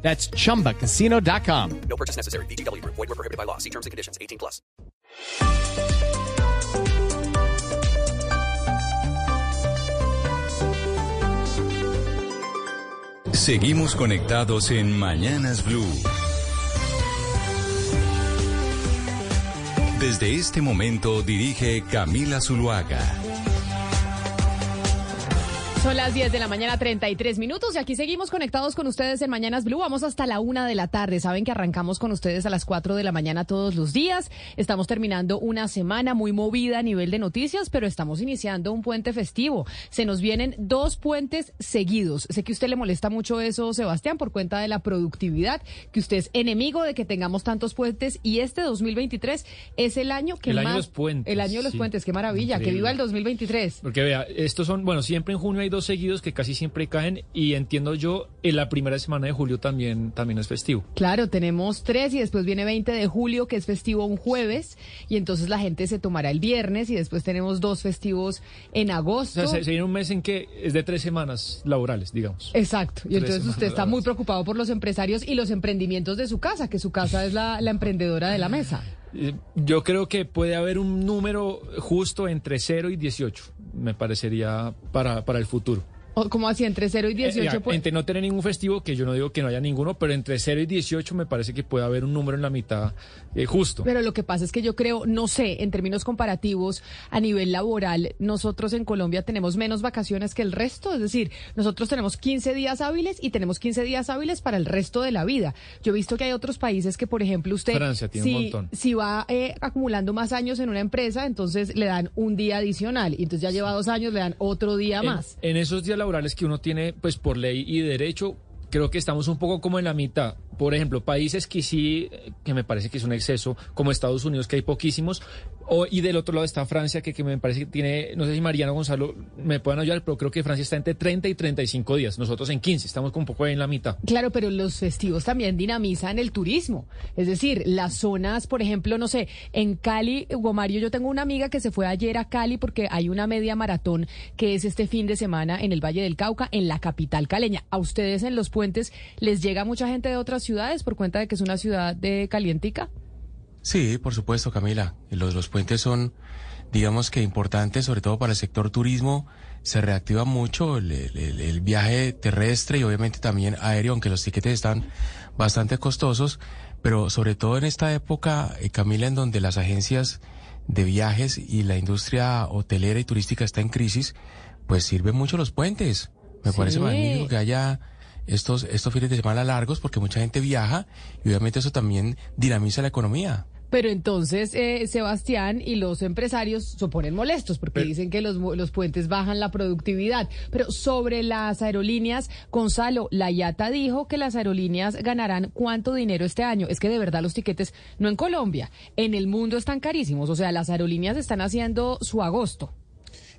That's chumbacasino.com. No purchase necessary. BGW. Void were prohibited by law. See terms and conditions. 18 plus. Seguimos conectados en Mañanas Blue. Desde este momento dirige Camila Zuluaga. Son las 10 de la mañana, 33 minutos, y aquí seguimos conectados con ustedes en Mañanas Blue. Vamos hasta la una de la tarde. Saben que arrancamos con ustedes a las 4 de la mañana todos los días. Estamos terminando una semana muy movida a nivel de noticias, pero estamos iniciando un puente festivo. Se nos vienen dos puentes seguidos. Sé que a usted le molesta mucho eso, Sebastián, por cuenta de la productividad, que usted es enemigo de que tengamos tantos puentes, y este 2023 es el año que El más. año de los puentes, El año de los sí. puentes, qué maravilla. Que viva el 2023. Porque vea, estos son, bueno, siempre en junio hay dos seguidos que casi siempre caen y entiendo yo, en la primera semana de julio también, también es festivo. Claro, tenemos tres y después viene 20 de julio, que es festivo un jueves, y entonces la gente se tomará el viernes y después tenemos dos festivos en O agosto. sea, se, se viene un mes en que es de tres semanas laborales, digamos. Exacto, y Tres entonces usted está muy preocupado por los empresarios y los emprendimientos de su casa, que su casa es la, la emprendedora de la mesa. Eh, Yo creo que puede haber un número justo entre 0 y 18, me parecería para, para el futuro. O, como así, entre 0 y 18. Eh, ya, pues- entre no tener ningún festivo, que yo no digo que no haya ninguno, pero entre 0 y 18 me parece que puede haber un número en la mitad eh, justo. Pero lo que pasa es que yo creo, no sé, en términos comparativos, a nivel laboral, nosotros en Colombia tenemos menos vacaciones que el resto. Es decir, nosotros tenemos 15 días hábiles y tenemos 15 días hábiles para el resto de la vida. Yo he visto que hay otros países que, por ejemplo, usted, Francia tiene si, un montón. si va eh, acumulando más años en una empresa, entonces le dan un día adicional. Y entonces ya lleva dos años, le dan otro día en, más. en esos días laborales que uno tiene, pues por ley y derecho, creo que estamos un poco como en la mitad. Por ejemplo, países que sí, que me parece que es un exceso, como Estados Unidos, que hay poquísimos, o, y del otro lado está Francia, que, que me parece que tiene, no sé si Mariana Gonzalo me puedan ayudar, pero creo que Francia está entre 30 y 35 días, nosotros en 15, estamos como un poco en la mitad. Claro, pero los festivos también dinamizan el turismo. Es decir, las zonas, por ejemplo, no sé, en Cali, Mario, yo tengo una amiga que se fue ayer a Cali porque hay una media maratón que es este fin de semana en el Valle del Cauca, en la capital caleña. ¿A ustedes en los puentes les llega mucha gente de otras ciudades por cuenta de que es una ciudad de calientica? Sí, por supuesto, Camila. Los, los puentes son, digamos que importantes, sobre todo para el sector turismo. Se reactiva mucho el, el- el viaje terrestre y obviamente también aéreo, aunque los tiquetes están bastante costosos. Pero sobre todo en esta época, eh, Camila, en donde las agencias de viajes y la industria hotelera y turística está en crisis, pues sirven mucho los puentes. Me Sí. parece magnífico que haya estos, estos fines de semana largos porque mucha gente viaja y obviamente eso también dinamiza la economía. Pero entonces eh, Sebastián y los empresarios se ponen molestos porque Pero- dicen que los, mo- los puentes bajan la productividad. Pero sobre las aerolíneas, Gonzalo, la IATA dijo que las aerolíneas ganarán cuánto dinero este año. Es que de verdad los tiquetes, no en Colombia, en el mundo están carísimos. O sea, las aerolíneas están haciendo su agosto.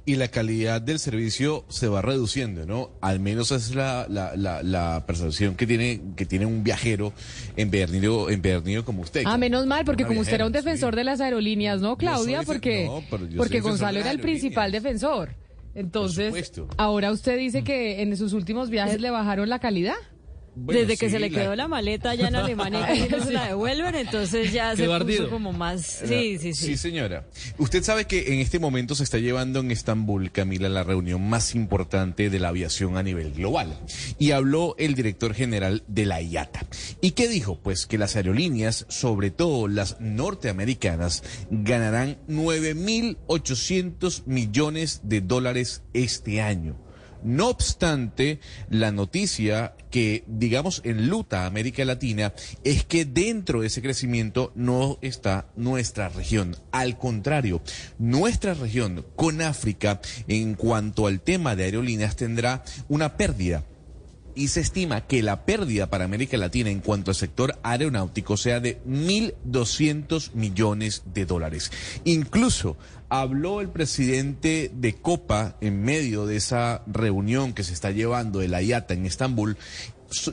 Y la calidad del servicio se va reduciendo, ¿no? Al menos esa es la, la, la, la percepción que tiene, que tiene un viajero empedernido, empedernido como usted. Ah, menos mal, porque como usted era un defensor sí. de las aerolíneas, ¿no, Claudia? soy porque no, porque Gonzalo era el principal defensor. Entonces, supuesto. ahora usted dice que en sus últimos viajes le bajaron la calidad. Bueno, Desde que sí, se le quedó la maleta allá en Alemania y no se la devuelven, entonces ya se puso como más... Sí, sí, sí. Sí, señora. Usted sabe que en este momento se está llevando en Estambul, Camila, la reunión más importante de la aviación a nivel global. Y habló el director general de la IATA. ¿Y qué dijo? Pues que las aerolíneas, sobre todo las norteamericanas, ganarán 9.800 millones de dólares este año. No obstante, la noticia que, digamos, enluta a América Latina es que dentro de ese crecimiento no está nuestra región. Al contrario, nuestra región con África, en cuanto al tema de aerolíneas, tendrá una pérdida y se estima que la pérdida para América Latina en cuanto al sector aeronáutico sea de 1.200 millones de dólares. Incluso habló el presidente de Copa en medio de esa reunión que se está llevando de la IATA en Estambul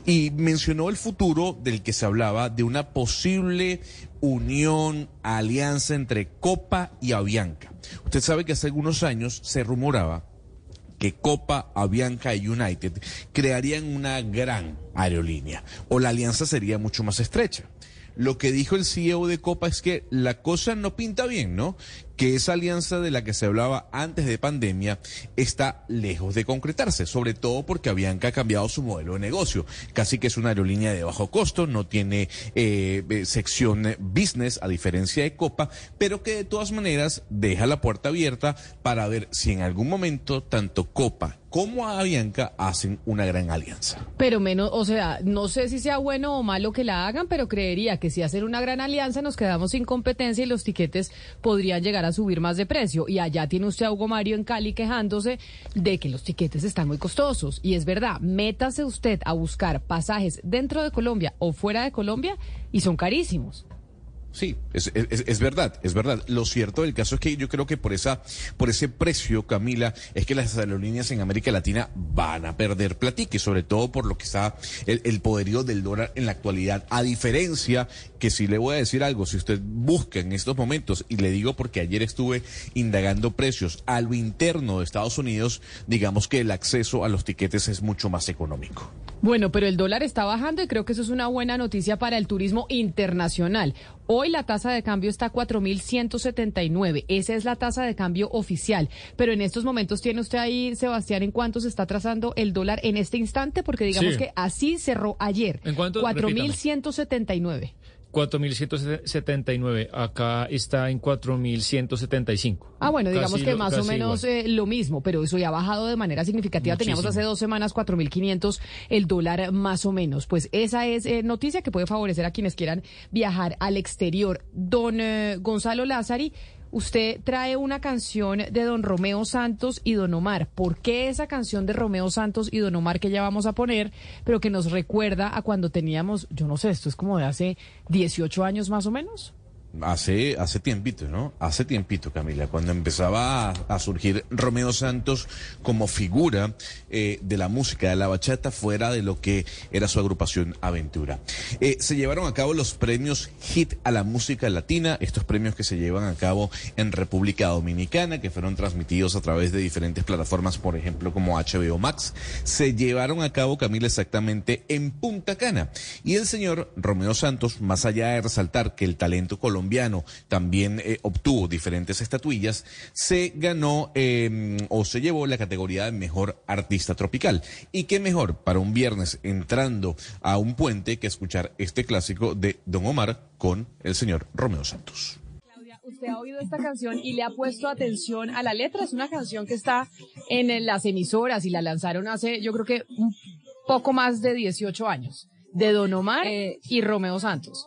y mencionó el futuro del que se hablaba de una posible unión, alianza entre Copa y Avianca. Usted sabe que hace algunos años se rumoraba que Copa, Avianca y United crearían una gran aerolínea o la alianza sería mucho más estrecha. Lo que dijo el CEO de Copa es que la cosa no pinta bien, ¿no? Que esa alianza de la que se hablaba antes de pandemia está lejos de concretarse, sobre todo porque Avianca ha cambiado su modelo de negocio. Casi que es una aerolínea de bajo costo, no tiene eh, eh, sección business a diferencia de Copa, pero que de todas maneras deja la puerta abierta para ver si en algún momento tanto Copa como Avianca hacen una gran alianza. Pero menos, o sea, no sé si sea bueno o malo que la hagan, pero creería que si hacen una gran alianza nos quedamos sin competencia y los tiquetes podrían llegar a subir más de precio. Y allá tiene usted a Hugo Mario en Cali quejándose de que los tiquetes están muy costosos. Y es verdad, métase usted a buscar pasajes dentro de Colombia o fuera de Colombia y son carísimos. Sí, es, es, verdad, es verdad. Lo cierto del caso es que yo creo que por esa, por ese precio, Camila, es que las aerolíneas en América Latina van a perder platique, sobre todo por lo que está el, el poderío del dólar en la actualidad. A diferencia que si le voy a decir algo, si usted busca en estos momentos, y le digo porque ayer estuve indagando precios a lo interno de Estados Unidos, digamos que el acceso a los tiquetes es mucho más económico. Bueno, pero el dólar está bajando y creo que eso es una buena noticia para el turismo internacional. Hoy la tasa de cambio está a 4.179. Esa es la tasa de cambio oficial. Pero en estos momentos tiene usted ahí, Sebastián, en cuánto se está trazando el dólar en este instante, porque digamos Sí. que así cerró ayer. ¿En cuánto? 4.179. 4.179. Acá está en 4.175. Ah, bueno, digamos Casi que lo- más o menos eh, lo mismo, pero eso ya ha bajado de manera significativa. Teníamos hace dos semanas 4.500 el dólar más o menos. Pues esa es eh, noticia que puede favorecer a quienes quieran viajar al exterior. Don eh, Gonzalo Lázari, usted trae una canción de Don Romeo Santos y Don Omar. ¿Por qué esa canción de Romeo Santos y Don Omar que ya vamos a poner, pero que nos recuerda a cuando teníamos, yo no sé, esto es como de hace 18 años más o menos? Hace, hace tiempito, ¿no? Hace tiempito, Camila, cuando empezaba a, surgir Romeo Santos como figura eh, de la música de la bachata fuera de lo que era su agrupación Aventura. Eh, se llevaron a cabo los premios Hit a la música latina, estos premios que se llevan a cabo en República Dominicana, que fueron transmitidos a través de diferentes plataformas, por ejemplo, como HBO Max, se llevaron a cabo, Camila, exactamente en Punta Cana. Y el señor Romeo Santos, más allá de resaltar que el talento colombiano también eh, obtuvo diferentes estatuillas, se ganó eh, o se llevó la categoría de mejor artista tropical. Y qué mejor para un viernes entrando a un puente que escuchar este clásico de Don Omar con el señor Romeo Santos. Claudia, usted ha oído esta canción y le ha puesto atención a la letra. Es una canción que está en las emisoras y la lanzaron hace, yo creo que un poco más de 18 años, de Don Omar Eh, y Romeo Santos.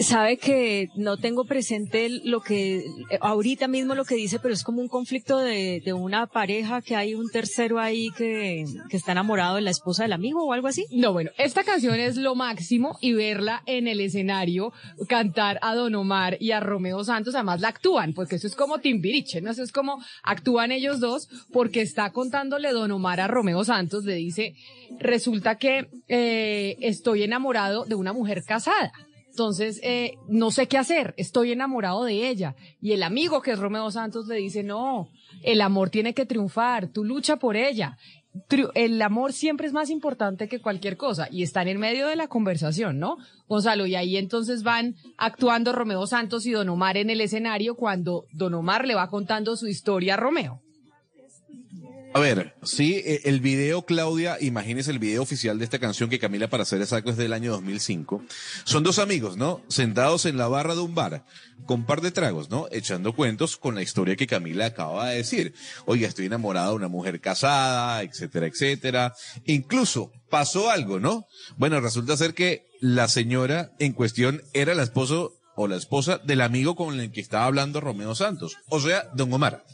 Sabe que no tengo presente lo que, ahorita mismo lo que dice, pero es como un conflicto de, de una pareja que hay un tercero ahí que, que está enamorado de la esposa del amigo o algo así. No, bueno, esta canción es lo máximo y verla en el escenario cantar a Don Omar y a Romeo Santos, además la actúan, porque eso es como Timbiriche, ¿no? Eso es como actúan ellos dos, porque está contándole Don Omar a Romeo Santos, le dice, resulta que eh, estoy enamorado de una mujer casada. Entonces, eh, no sé qué hacer, estoy enamorado de ella. Y el amigo que es Romeo Santos le dice, no, el amor tiene que triunfar, tú lucha por ella. El amor siempre es más importante que cualquier cosa y están en medio de la conversación, ¿no? Gonzalo, y ahí entonces van actuando Romeo Santos y Don Omar en el escenario cuando Don Omar le va contando su historia a Romeo. A ver, sí, eh, el video, Claudia, imagínese el video oficial de esta canción que Camila, para ser exacto, es del año 2005. Son dos amigos, ¿no? Sentados en la barra de un bar, con par de tragos, ¿no? Echando cuentos con la historia que Camila acaba de decir. Oiga, estoy enamorado de una mujer casada, etcétera, etcétera. Incluso pasó algo, ¿no? Bueno, resulta ser que la señora en cuestión era la esposo o la esposa del amigo con el que estaba hablando Romeo Santos, o sea, don Omar.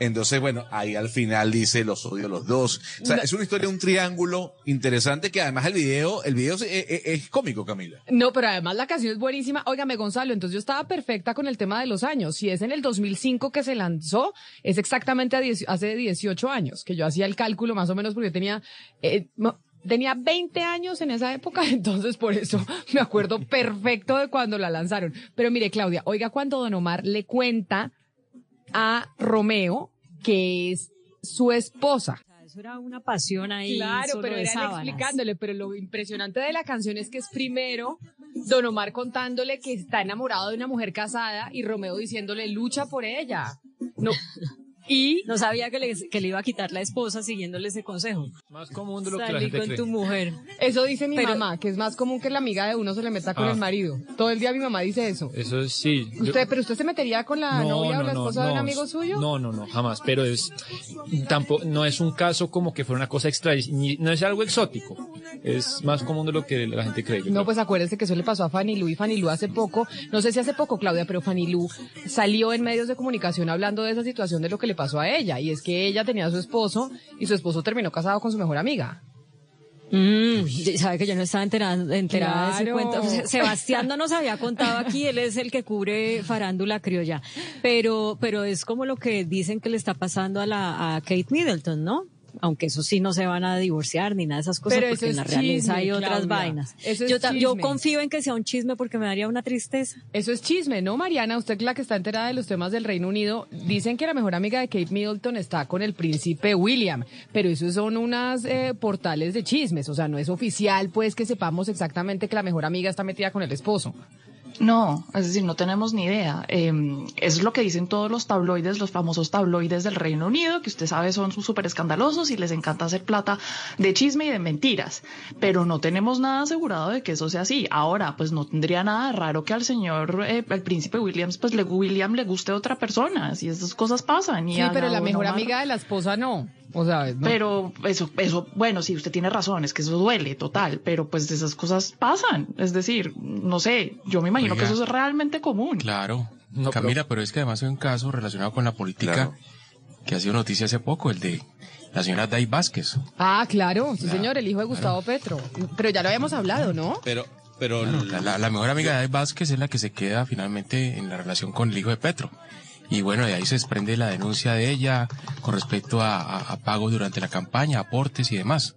Entonces, bueno, ahí al final dice los odio los dos. O sea, es una historia, un triángulo interesante que además el video, el video es, es- es cómico, Camila. No, pero además la canción es buenísima. Óigame, Gonzalo, entonces yo estaba perfecta con el tema de los años. Si es en el 2005 que se lanzó, es exactamente hace 18 años, que yo hacía el cálculo más o menos porque yo tenía, eh, tenía 20 años en esa época, entonces por eso me acuerdo perfecto de cuando la lanzaron. Pero mire, Claudia, oiga cuando Don Omar le cuenta a Romeo que es su esposa. Eso era una pasión ahí. Claro, pero de era él sábanas. explicándole, pero lo impresionante de la canción es que es primero Don Omar contándole que está enamorado de una mujer casada y Romeo diciéndole lucha por ella. No. Y No sabía que le, que le iba a quitar la esposa siguiéndole ese consejo. Más común de lo que la gente con cree. tu mujer. eso dice mi Pero- mamá, que es más común que la amiga de uno se le meta con Ah. el marido. Todo el día mi mamá dice eso. Eso es, sí. yo- ¿Usted, pero usted se metería con la novia o la esposa de un amigo suyo? No, no, no, jamás. Pero es tampoco, no es un caso como que fuera una cosa extra, ni- no es algo exótico. Es más común de lo que la gente cree. No, creo. pues acuérdese que eso le pasó a Fanny Lu y Fanny Lu hace poco, no sé si hace poco, Claudia, pero Fanny Lu salió en medios de comunicación hablando de esa situación de lo que le pasó a ella. Y es que ella tenía a su esposo y su esposo terminó casado con su mejor amiga. Mm, sabe que yo no estaba enterada, enterada de ese cuento. Se- Sebastián no nos había contado aquí, él es el que cubre farándula criolla. Pero, pero es como lo que dicen que le está pasando a la, a Kate Middleton, ¿no? Aunque eso sí no se van a divorciar ni nada de esas cosas, Pero porque en la realeza chisme, hay otras Claudia. vainas. Eso es yo, yo confío en que sea un chisme porque me daría una tristeza. Eso es chisme, ¿no, Mariana? Usted la que está enterada de los temas del Reino Unido, dicen que la mejor amiga de Kate Middleton está con el príncipe William, pero eso son unas eh, portales de chismes, o sea, no es oficial, pues, que sepamos exactamente que la mejor amiga está metida con el esposo. No, es decir, no tenemos ni idea. Eh, eso es lo que dicen todos los tabloides, los famosos tabloides del Reino Unido, que usted sabe son súper escandalosos y les encanta hacer plata de chisme y de mentiras. Pero no tenemos nada asegurado de que eso sea así. Ahora, pues no tendría nada raro que al señor, eh, el príncipe Williams, pues le, William le guste otra persona. Si esas cosas pasan. Y Sí, pero la mejor amiga de la esposa no. O sea, no. Pero eso, eso, bueno, sí, usted tiene razón, es que eso duele, total, pero pues esas cosas pasan. Es decir, no sé, yo me imagino Oiga. que eso es realmente común. Claro. No, Camila, pero... es que además hay un caso relacionado con la política Claro. que ha sido noticia hace poco, el de la señora Day Vázquez. Ah, claro, sí, señor, el hijo de Gustavo Petro. Pero ya lo habíamos hablado, ¿no? Pero, pero La, la- la mejor amiga de Day Vázquez es la que se queda finalmente en la relación con el hijo de Petro. Y bueno, de ahí se desprende la denuncia de ella con respecto a, pagos durante la campaña, aportes y demás.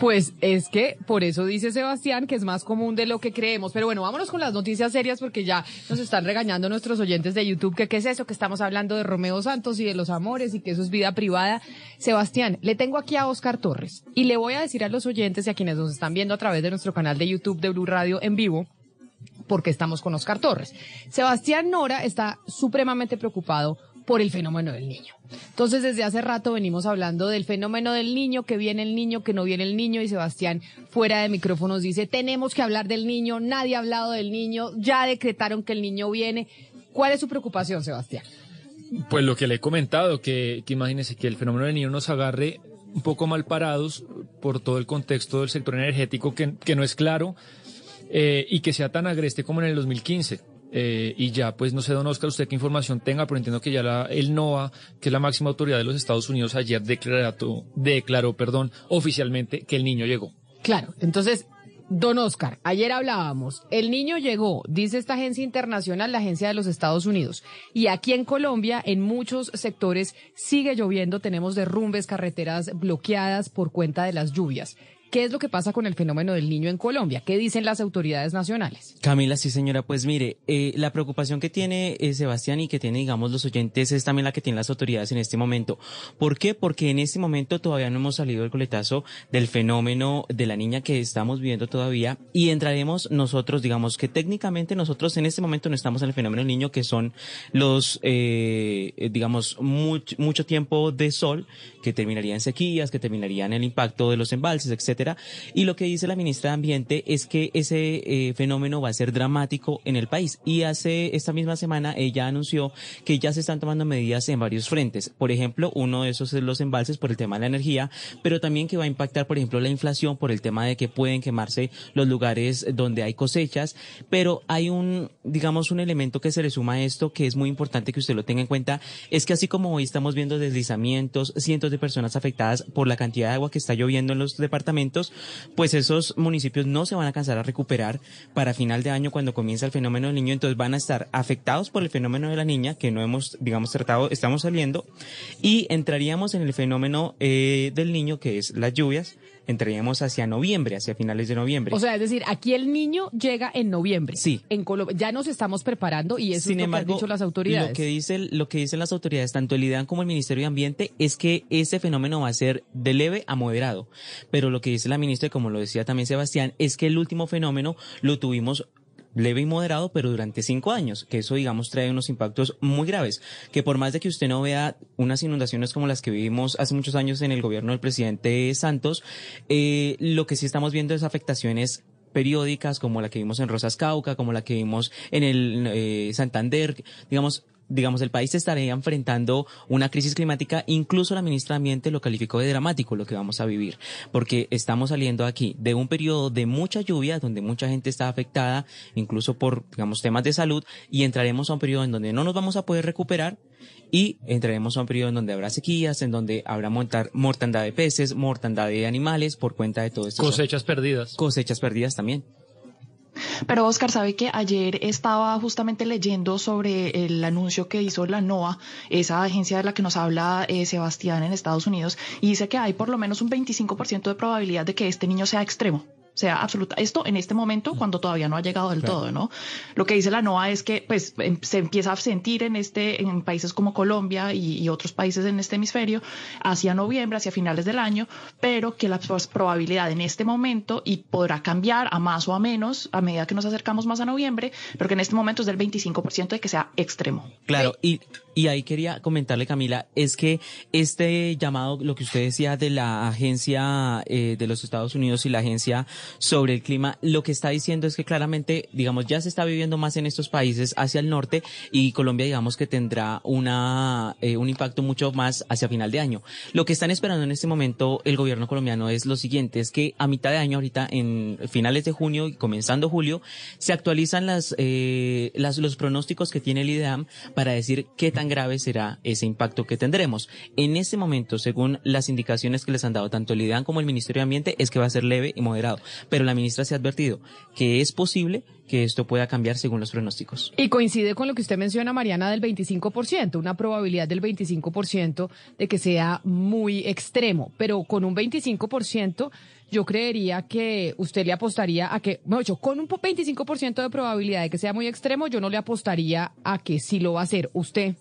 Pues es que por eso dice Sebastián que es más común de lo que creemos. Pero bueno, vámonos con las noticias serias porque ya nos están regañando nuestros oyentes de YouTube que qué es eso, que estamos hablando de Romeo Santos y de los amores y que eso es vida privada. Sebastián, le tengo aquí a Oscar Torres y le voy a decir a los oyentes y a quienes nos están viendo a través de nuestro canal de YouTube de Blue Radio en vivo porque estamos con Oscar Torres. Sebastián Nora está supremamente preocupado por el fenómeno del niño. Entonces, desde hace rato venimos hablando del fenómeno del niño, que viene el niño, que no viene el niño, y Sebastián, fuera de micrófonos, dice, tenemos que hablar del niño, nadie ha hablado del niño, ya decretaron que el niño viene. ¿Cuál es su preocupación, Sebastián? Pues lo que le he comentado, que, que imagínese que el fenómeno del niño nos agarre un poco mal parados por todo el contexto del sector energético que no es claro eh, y que sea tan agreste como en el 2015. Eh, y ya, pues no sé, don Oscar, usted qué información tenga, pero entiendo que ya la, el NOAA, que es la máxima autoridad de los Estados Unidos, ayer declaró, declaró perdón, oficialmente que el niño llegó. Claro, entonces, don Oscar, ayer hablábamos, el niño llegó, dice esta agencia internacional, la agencia de los Estados Unidos, y aquí en Colombia, en muchos sectores, sigue lloviendo, tenemos derrumbes, carreteras bloqueadas por cuenta de las lluvias. ¿Qué es lo que pasa con el fenómeno del niño en Colombia? ¿Qué dicen las autoridades nacionales? Camila, sí señora, pues mire, eh, la preocupación que tiene eh, Sebastián y que tiene, digamos, los oyentes es también la que tienen las autoridades en este momento. ¿Por qué? Porque en este momento todavía no hemos salido del coletazo del fenómeno de la niña que estamos viviendo todavía y entraremos nosotros, digamos que técnicamente nosotros en este momento no estamos en el fenómeno del niño que son los, eh, eh, digamos, much- mucho tiempo de sol que terminaría en sequías, que terminaría en el impacto de los embalses, etcétera etcétera. Y lo que dice la ministra de Ambiente es que ese eh, fenómeno va a ser dramático en el país. Y hace esta misma semana ella anunció que ya se están tomando medidas en varios frentes. Por ejemplo, uno de esos es los embalses por el tema de la energía, pero también que va a impactar, por ejemplo, la inflación por el tema de que pueden quemarse los lugares donde hay cosechas. Pero hay un, digamos, un elemento que se le suma a esto que es muy importante que usted lo tenga en cuenta, es que así como hoy estamos viendo deslizamientos, cientos de personas afectadas por la cantidad de agua que está lloviendo en los departamentos, pues esos municipios no se van a alcanzar a recuperar para final de año cuando comienza el fenómeno del niño, entonces van a estar afectados por el fenómeno de la niña, que no hemos, digamos, tratado, estamos saliendo, y entraríamos en el fenómeno eh, del niño, que es las lluvias, entraríamos hacia noviembre, hacia finales de noviembre. O sea, es decir, aquí el niño llega en noviembre. Sí. En Colombia ya nos estamos preparando y eso Sin es lo embargo, que han dicho las autoridades. Lo que, dice, lo que dicen las autoridades, tanto el IDEAN como el Ministerio de Ambiente, es que ese fenómeno va a ser de leve a moderado. Pero lo que dice la ministra, y como lo decía también Sebastián, es que el último fenómeno lo tuvimos leve y moderado, pero durante cinco años, que eso, digamos, trae unos impactos muy graves, que por más de que usted no vea unas inundaciones como las que vivimos hace muchos años en el gobierno del presidente Santos, eh, lo que sí estamos viendo es afectaciones periódicas como la que vimos en Rosas Cauca, como la que vimos en el eh, Santander, digamos, digamos, el país estaría enfrentando una crisis climática, incluso la ministra de Ambiente lo calificó de dramático lo que vamos a vivir, porque estamos saliendo aquí de un periodo de mucha lluvia, donde mucha gente está afectada, incluso por, digamos, temas de salud, y entraremos a un periodo en donde no nos vamos a poder recuperar, y entraremos a un periodo en donde habrá sequías, en donde habrá montar, mortandad de peces, mortandad de animales por cuenta de todo esto. Cosechas perdidas. Cosechas perdidas también. Pero Oscar, sabe que ayer estaba justamente leyendo sobre el anuncio que hizo la NOAA, esa agencia de la que nos habla eh, Sebastián en Estados Unidos, y dice que hay por lo menos un 25% de probabilidad de que este niño sea extremo sea absoluta. Esto en este momento, cuando todavía no ha llegado del todo, ¿no? Lo que dice la NOAA es que pues em, se empieza a sentir en este, en países como Colombia y, y, otros países en este hemisferio hacia noviembre, hacia finales del año, pero que la probabilidad en este momento y podrá cambiar a más o a menos a medida que nos acercamos más a noviembre, pero que en este momento es del 25% de que sea extremo. Claro, y, y ahí quería comentarle, Camila, es que este llamado, lo que usted decía de la agencia eh, de los Estados Unidos y la agencia sobre el clima, lo que está diciendo es que claramente, digamos, ya se está viviendo más en estos países hacia el norte y Colombia, digamos, que tendrá una, eh, un impacto mucho más hacia final de año. Lo que están esperando en este momento el gobierno colombiano es lo siguiente, es que a mitad de año, ahorita en finales de junio y comenzando julio, se actualizan las, eh, las, los pronósticos que tiene el IDEAM para decir qué tan grave será ese impacto que tendremos. En este momento, según las indicaciones que les han dado tanto el IDEAM como el Ministerio de Ambiente, es que va a ser leve y moderado pero la ministra se ha advertido que es posible que esto pueda cambiar según los pronósticos. Y coincide con lo que usted menciona, Mariana, del 25%, una probabilidad del 25% de que sea muy extremo, pero con un 25% yo creería que usted le apostaría a que, bueno, yo con un 25% de probabilidad de que sea muy extremo, yo no le apostaría a que sí lo va a hacer. ¿Usted?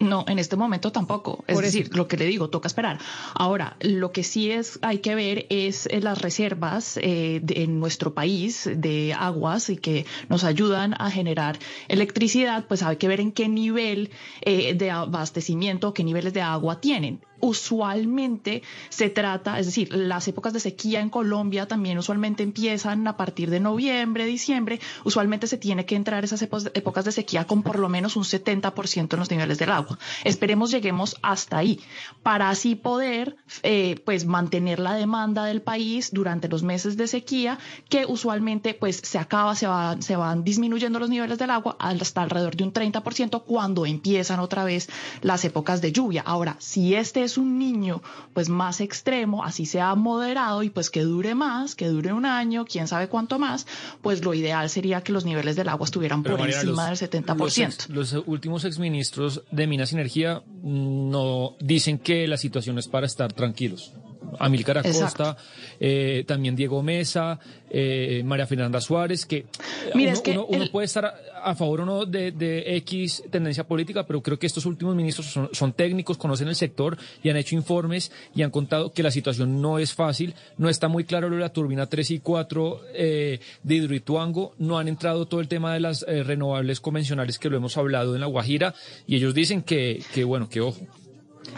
No, en este momento tampoco. Es decir, lo que le digo, toca esperar. Ahora, lo que sí es, hay que ver es eh, las reservas eh, de, en nuestro país de aguas y que nos ayudan a generar electricidad, pues hay que ver en qué nivel eh, de abastecimiento, qué niveles de agua tienen usualmente se trata, es decir, las épocas de sequía en Colombia también usualmente empiezan a partir de noviembre, diciembre. Usualmente se tiene que entrar esas épocas de sequía con por lo menos un 70% en los niveles del agua. Esperemos lleguemos hasta ahí para así poder eh, pues mantener la demanda del país durante los meses de sequía que usualmente pues se acaba, se, va, se van disminuyendo los niveles del agua hasta alrededor de un 30% cuando empiezan otra vez las épocas de lluvia. Ahora, si este es un niño pues más extremo, así sea moderado y pues que dure más, que dure un año, quién sabe cuánto más, pues lo ideal sería que los niveles del agua estuvieran por encima del 70%. Los, ex, los últimos exministros de Minas y Energía no dicen que la situación es para estar tranquilos. Amílcar Acosta, eh, también Diego Mesa, eh, María Fernanda Suárez, que, Mira, uno, es que uno, uno el... puede estar a, favor o no de, X tendencia política, pero creo que estos últimos ministros son, son, técnicos, conocen el sector y han hecho informes y han contado que la situación no es fácil, no está muy claro lo de la turbina 3 y 4 eh, de Hidroituango, no han entrado todo el tema de las eh, renovables convencionales que lo hemos hablado en La Guajira y ellos dicen que, que bueno, que ojo.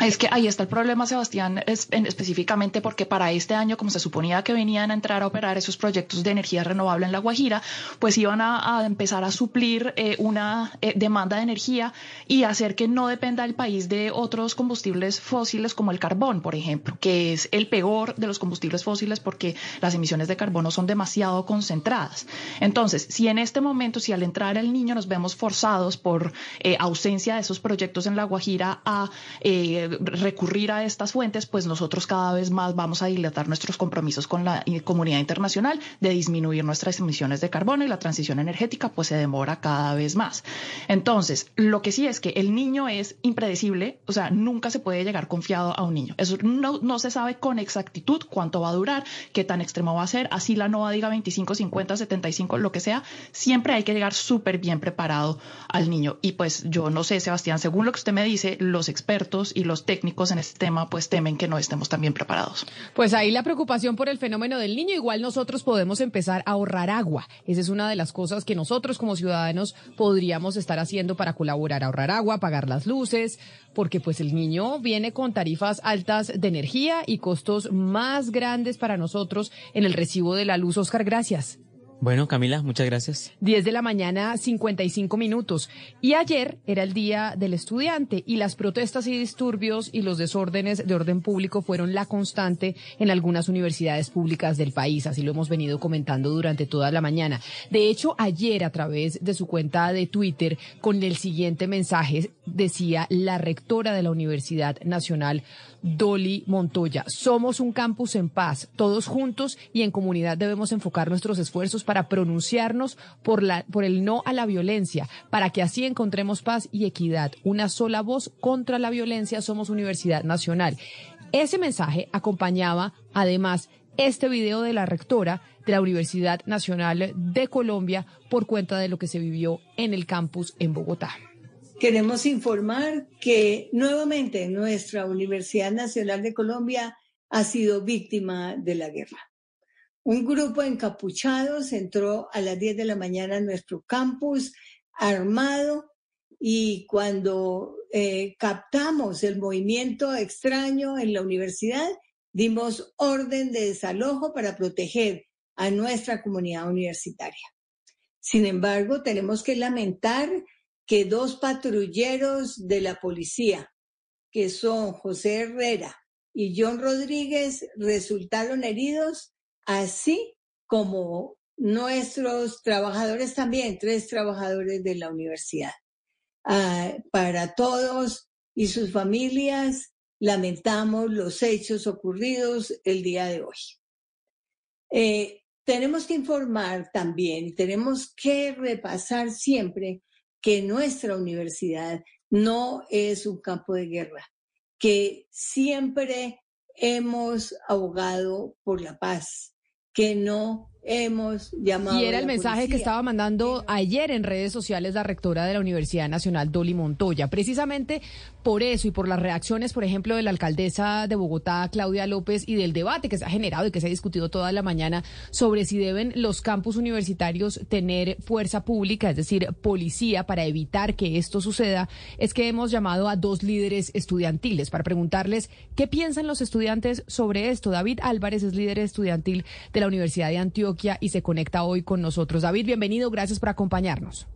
Es que ahí está el problema, Sebastián, es, en- específicamente porque para este año, como se suponía que venían a entrar a operar esos proyectos de energía renovable en La Guajira, pues iban a, empezar a suplir eh, una eh, demanda de energía y hacer que no dependa el país de otros combustibles fósiles como el carbón, por ejemplo, que es el peor de los combustibles fósiles porque las emisiones de carbono son demasiado concentradas. Entonces, si en este momento, si al entrar el niño nos vemos forzados por eh, ausencia de esos proyectos en La Guajira a recurrir a estas fuentes, pues nosotros cada vez más vamos a dilatar nuestros compromisos con la eh, comunidad internacional de disminuir nuestras emisiones de carbono y la transición energética pues se demora cada vez más. Entonces, lo que sí es que el niño es impredecible, o sea, nunca se puede llegar confiado a un niño. Eso no, no se sabe con exactitud cuánto va a durar, qué tan extremo va a ser, así la NOVA diga 25, 50, 75, lo que sea, siempre hay que llegar súper bien preparado al niño. Y pues yo no sé, Sebastián, según lo que usted me dice, los expertos y los técnicos en este tema pues temen que no estemos tan bien preparados. Pues ahí la preocupación por el fenómeno del niño, igual nosotros podemos empezar a ahorrar agua. Esa es una de las cosas que nosotros como ciudadanos podríamos estar haciendo para colaborar ahorrar agua, pagar las luces, porque pues el niño viene con tarifas altas de energía y costos más grandes para nosotros en el recibo de la luz. Oscar, gracias. Bueno, Camila, muchas gracias. 10 de la mañana, 55 minutos. Y ayer era el Día del Estudiante y las protestas y disturbios y los desórdenes de orden público fueron la constante en algunas universidades públicas del país. Así lo hemos venido comentando durante toda la mañana. De hecho, ayer a través de su cuenta de Twitter, con el siguiente mensaje, decía la rectora de la Universidad Nacional, Dolly Montoya. Somos un campus en paz. Todos juntos y en comunidad debemos enfocar nuestros esfuerzos para pronunciarnos por, la, por el no a la violencia, para que así encontremos paz y equidad. Una sola voz contra la violencia. Somos Universidad Nacional. Ese mensaje acompañaba además este video de la rectora de la Universidad Nacional de Colombia por cuenta de lo que se vivió en el campus en Bogotá. Queremos informar que nuevamente nuestra Universidad Nacional de Colombia ha sido víctima de la guerra. Un grupo encapuchados entró a las 10 de la mañana a nuestro campus armado y cuando eh, captamos el movimiento extraño en la universidad, dimos orden de desalojo para proteger a nuestra comunidad universitaria. Sin embargo, tenemos que lamentar que dos patrulleros de la policía, que son José Herrera y John Rodríguez, resultaron heridos, así como nuestros trabajadores también, tres trabajadores de la universidad. Ah, para todos y sus familias, lamentamos los hechos ocurridos el día de hoy. Eh, tenemos que informar también, tenemos que repasar siempre que nuestra universidad no es un campo de guerra, que siempre hemos abogado por la paz, que no hemos llamado. Y era el mensaje que estaba mandando ayer en redes sociales la rectora de la Universidad Nacional, Dolly Montoya. Precisamente por eso y por las reacciones, por ejemplo, de la alcaldesa de Bogotá, Claudia López, y del debate que se ha generado y que se ha discutido toda la mañana sobre si deben los campus universitarios tener fuerza pública, es decir, policía, para evitar que esto suceda, es que hemos llamado a dos líderes estudiantiles para preguntarles qué piensan los estudiantes sobre esto. David Álvarez es líder estudiantil de la Universidad de Antioquia y se conecta hoy con nosotros. David, bienvenido, gracias por acompañarnos.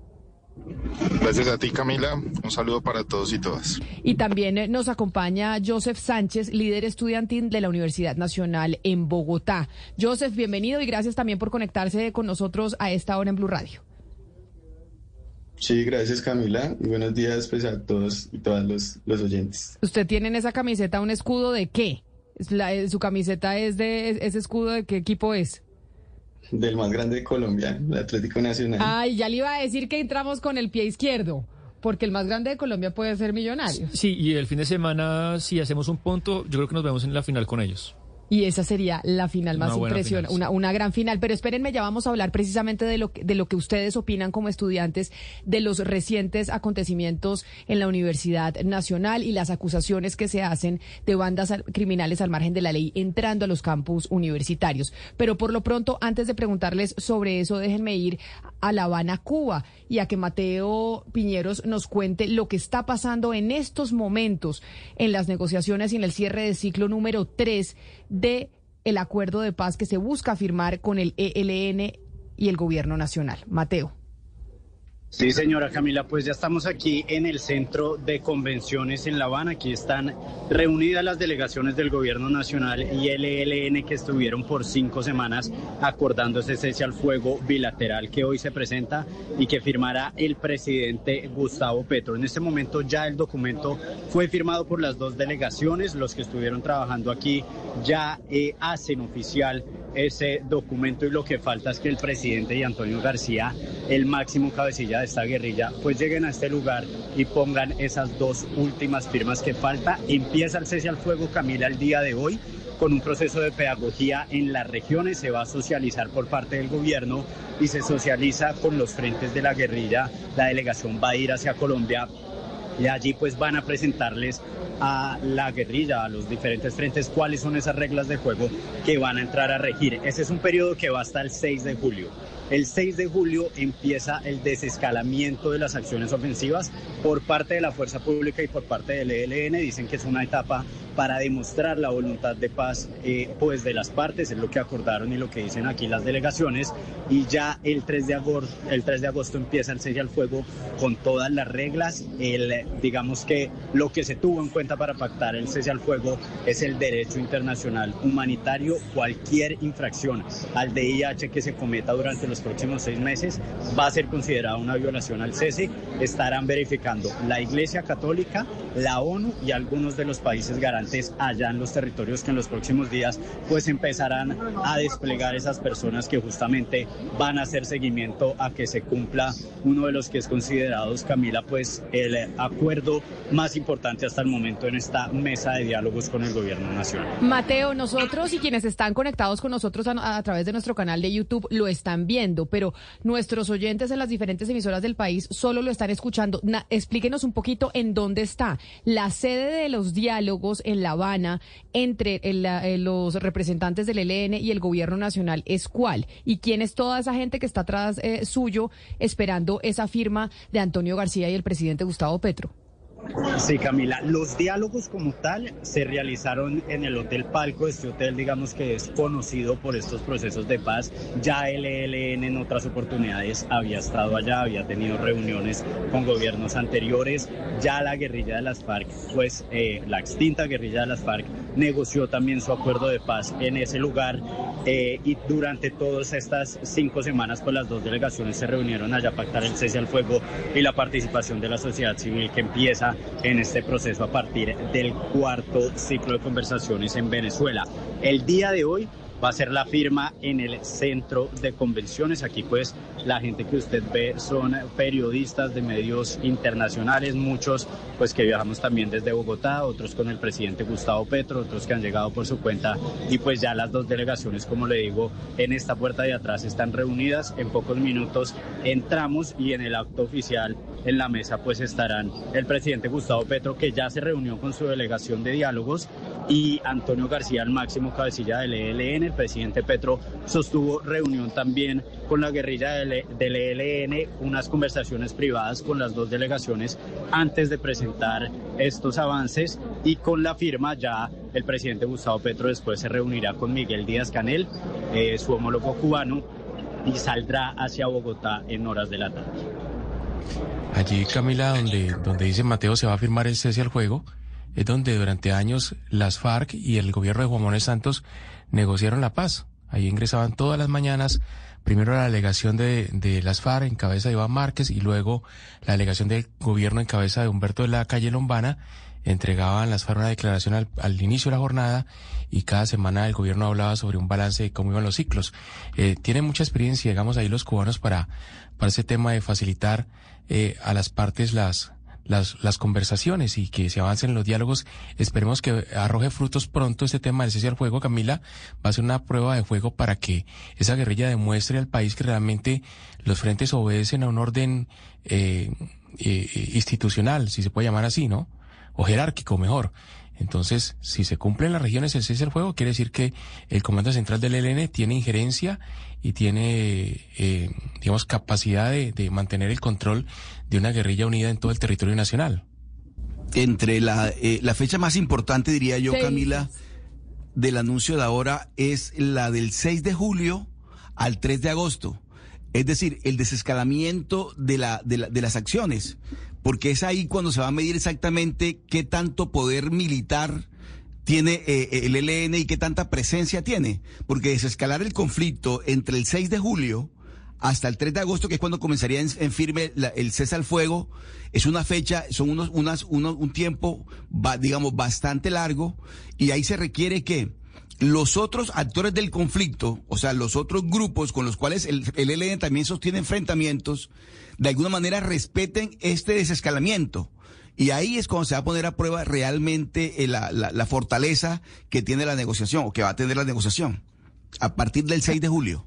Gracias a ti, Camila. Un saludo para todos y todas. Y también eh, nos acompaña Joseph Sánchez, líder estudiantil de la Universidad Nacional en Bogotá. Joseph, bienvenido y gracias también por conectarse con nosotros a esta hora en Blue Radio. Sí, gracias Camila buenos días pues, a todos y todas los, los oyentes. ¿Usted tiene en esa camiseta un escudo de qué? La- eh, ¿Su camiseta es de es- ese escudo de qué equipo es? Del más grande de Colombia, el Atlético Nacional. Ay, ya le iba a decir que entramos con el pie izquierdo, porque el más grande de Colombia puede ser millonario. Sí, y el fin de semana, si hacemos un punto, yo creo que nos vemos en la final con ellos. Y esa sería la final más impresionante, una, una gran final. Pero espérenme, ya vamos a hablar precisamente de lo, que- de lo que ustedes opinan como estudiantes de los recientes acontecimientos en la Universidad Nacional y las acusaciones que se hacen de bandas al- criminales al margen de la ley entrando a los campus universitarios. Pero por lo pronto, antes de preguntarles sobre eso, déjenme ir a La Habana, Cuba, y a que Mateo Piñeros nos cuente lo que está pasando en estos momentos en las negociaciones y en el cierre de ciclo número 3 de el acuerdo de paz que se busca firmar con el ELN y el gobierno nacional. Mateo. Sí, señora Camila, pues ya estamos aquí en el centro de convenciones en La Habana. Aquí están reunidas las delegaciones del Gobierno Nacional y el ELN que estuvieron por cinco semanas acordando ese cese al fuego bilateral que hoy se presenta y que firmará el presidente Gustavo Petro. En este momento ya el documento fue firmado por las dos delegaciones. Los que estuvieron trabajando aquí ya eh, hacen oficial ese documento y lo que falta es que el presidente y Antonio García, el máximo cabecilla de esta guerrilla, pues lleguen a este lugar y pongan esas dos últimas firmas que falta. Empieza el cese al fuego, Camila, el día de hoy con un proceso de pedagogía en las regiones, se va a socializar por parte del gobierno y se socializa con los frentes de la guerrilla. La delegación va a ir hacia Colombia y allí pues van a presentarles a la guerrilla, a los diferentes frentes, cuáles son esas reglas de juego que van a entrar a regir. Ese es un periodo que va hasta el 6 de julio. El 6 de julio empieza el desescalamiento de las acciones ofensivas por parte de la fuerza pública y por parte del ELN. Dicen que es una etapa para demostrar la voluntad de paz eh, pues de las partes, es lo que acordaron y lo que dicen aquí las delegaciones. Y ya el 3 de agosto, el 3 de agosto empieza el cese al fuego con todas las reglas. El, digamos que lo que se tuvo en cuenta para pactar el cese al fuego es el derecho internacional humanitario. Cualquier infracción al DIH que se cometa durante los próximos seis meses va a ser considerada una violación al cese. Estarán verificando la Iglesia Católica, la ONU y algunos de los países garantes allá en los territorios que en los próximos días pues empezarán a desplegar esas personas que justamente van a hacer seguimiento a que se cumpla uno de los que es considerados, Camila, pues el acuerdo más importante hasta el momento en esta mesa de diálogos con el gobierno nacional. Mateo, nosotros y quienes están conectados con nosotros a, través de nuestro canal de YouTube lo están viendo, pero nuestros oyentes en las diferentes emisoras del país solo lo están escuchando. Na- explíquenos un poquito en dónde está la sede de los diálogos La Habana entre el- eh, los representantes del ELN y el gobierno nacional es cuál y quién es toda esa gente que está atrás eh, suyo esperando esa firma de Antonio García y el presidente Gustavo Petro. Sí, Camila, los diálogos como tal se realizaron en el Hotel Palco, este hotel digamos que es conocido por estos procesos de paz. Ya el ELN en otras oportunidades había estado allá, había tenido reuniones con gobiernos anteriores. Ya la guerrilla de las FARC, pues eh, la extinta guerrilla de las FARC, negoció también su acuerdo de paz en ese lugar eh, y durante todas estas cinco semanas pues las dos delegaciones se reunieron allá a pactar el cese al fuego y la participación de la sociedad civil que empieza en este proceso a partir del cuarto ciclo de conversaciones en Venezuela. El día de hoy va a ser la firma en el centro de convenciones. Aquí pues la gente que usted ve son periodistas de medios internacionales, muchos pues que viajamos también desde Bogotá, otros con el presidente Gustavo Petro, otros que han llegado por su cuenta y pues ya las dos delegaciones, como le digo, en esta puerta de atrás están reunidas. En pocos minutos entramos y en el acto oficial en la mesa pues estarán el presidente Gustavo Petro que ya se reunió con su delegación de diálogos y Antonio García, el máximo cabecilla del ELN. El presidente Petro sostuvo reunión también con la guerrilla del, del ELN, unas conversaciones privadas con las dos delegaciones antes de presentar estos avances y con la firma ya el presidente Gustavo Petro después se reunirá con Miguel Díaz Canel, eh, su homólogo cubano, y saldrá hacia Bogotá en horas de la tarde. Allí, Camila, donde, donde dice Mateo se va a firmar el cese al juego, es donde durante años las FARC y el gobierno de Juan Manuel Santos negociaron la paz. Ahí ingresaban todas las mañanas, primero la delegación de, de las FARC en cabeza de Iván Márquez y luego la delegación del gobierno en cabeza de Humberto de la Calle Lombana. Entregaban las FARC una declaración al, al inicio de la jornada y cada semana el gobierno hablaba sobre un balance de cómo iban los ciclos. Eh, tienen mucha experiencia, digamos, ahí los cubanos para, para ese tema de facilitar eh, a las partes las las, las conversaciones y que se avancen los diálogos. Esperemos que arroje frutos pronto este tema del cese al fuego. Camila va a ser una prueba de fuego para que esa guerrilla demuestre al país que realmente los frentes obedecen a un orden eh, eh, institucional, si se puede llamar así, ¿no? O jerárquico, mejor. Entonces, si se cumple en las regiones el cese al fuego, quiere decir que el Comando Central del ELN tiene injerencia y tiene, eh, digamos, capacidad de, de mantener el control de una guerrilla unida en todo el territorio nacional. Entre la, eh, la fecha más importante, diría yo, Sí. Camila, del anuncio de ahora es la del 6 de julio al 3 de agosto. Es decir, el desescalamiento de, la, de, la- de las acciones, porque es ahí cuando se va a medir exactamente qué tanto poder militar tiene eh, el ELN y qué tanta presencia tiene. Porque desescalar el conflicto entre el 6 de julio hasta el 3 de agosto, que es cuando comenzaría en, firme el cese al fuego, es una fecha, son unos, unas, uno- un tiempo, digamos, bastante largo, y ahí se requiere que los otros actores del conflicto, o sea, los otros grupos con los cuales el, el ELN también sostiene enfrentamientos, de alguna manera respeten este desescalamiento. Y ahí es cuando se va a poner a prueba realmente eh, la, la- la fortaleza que tiene la negociación, o que va a tener la negociación, a partir del 6 de julio.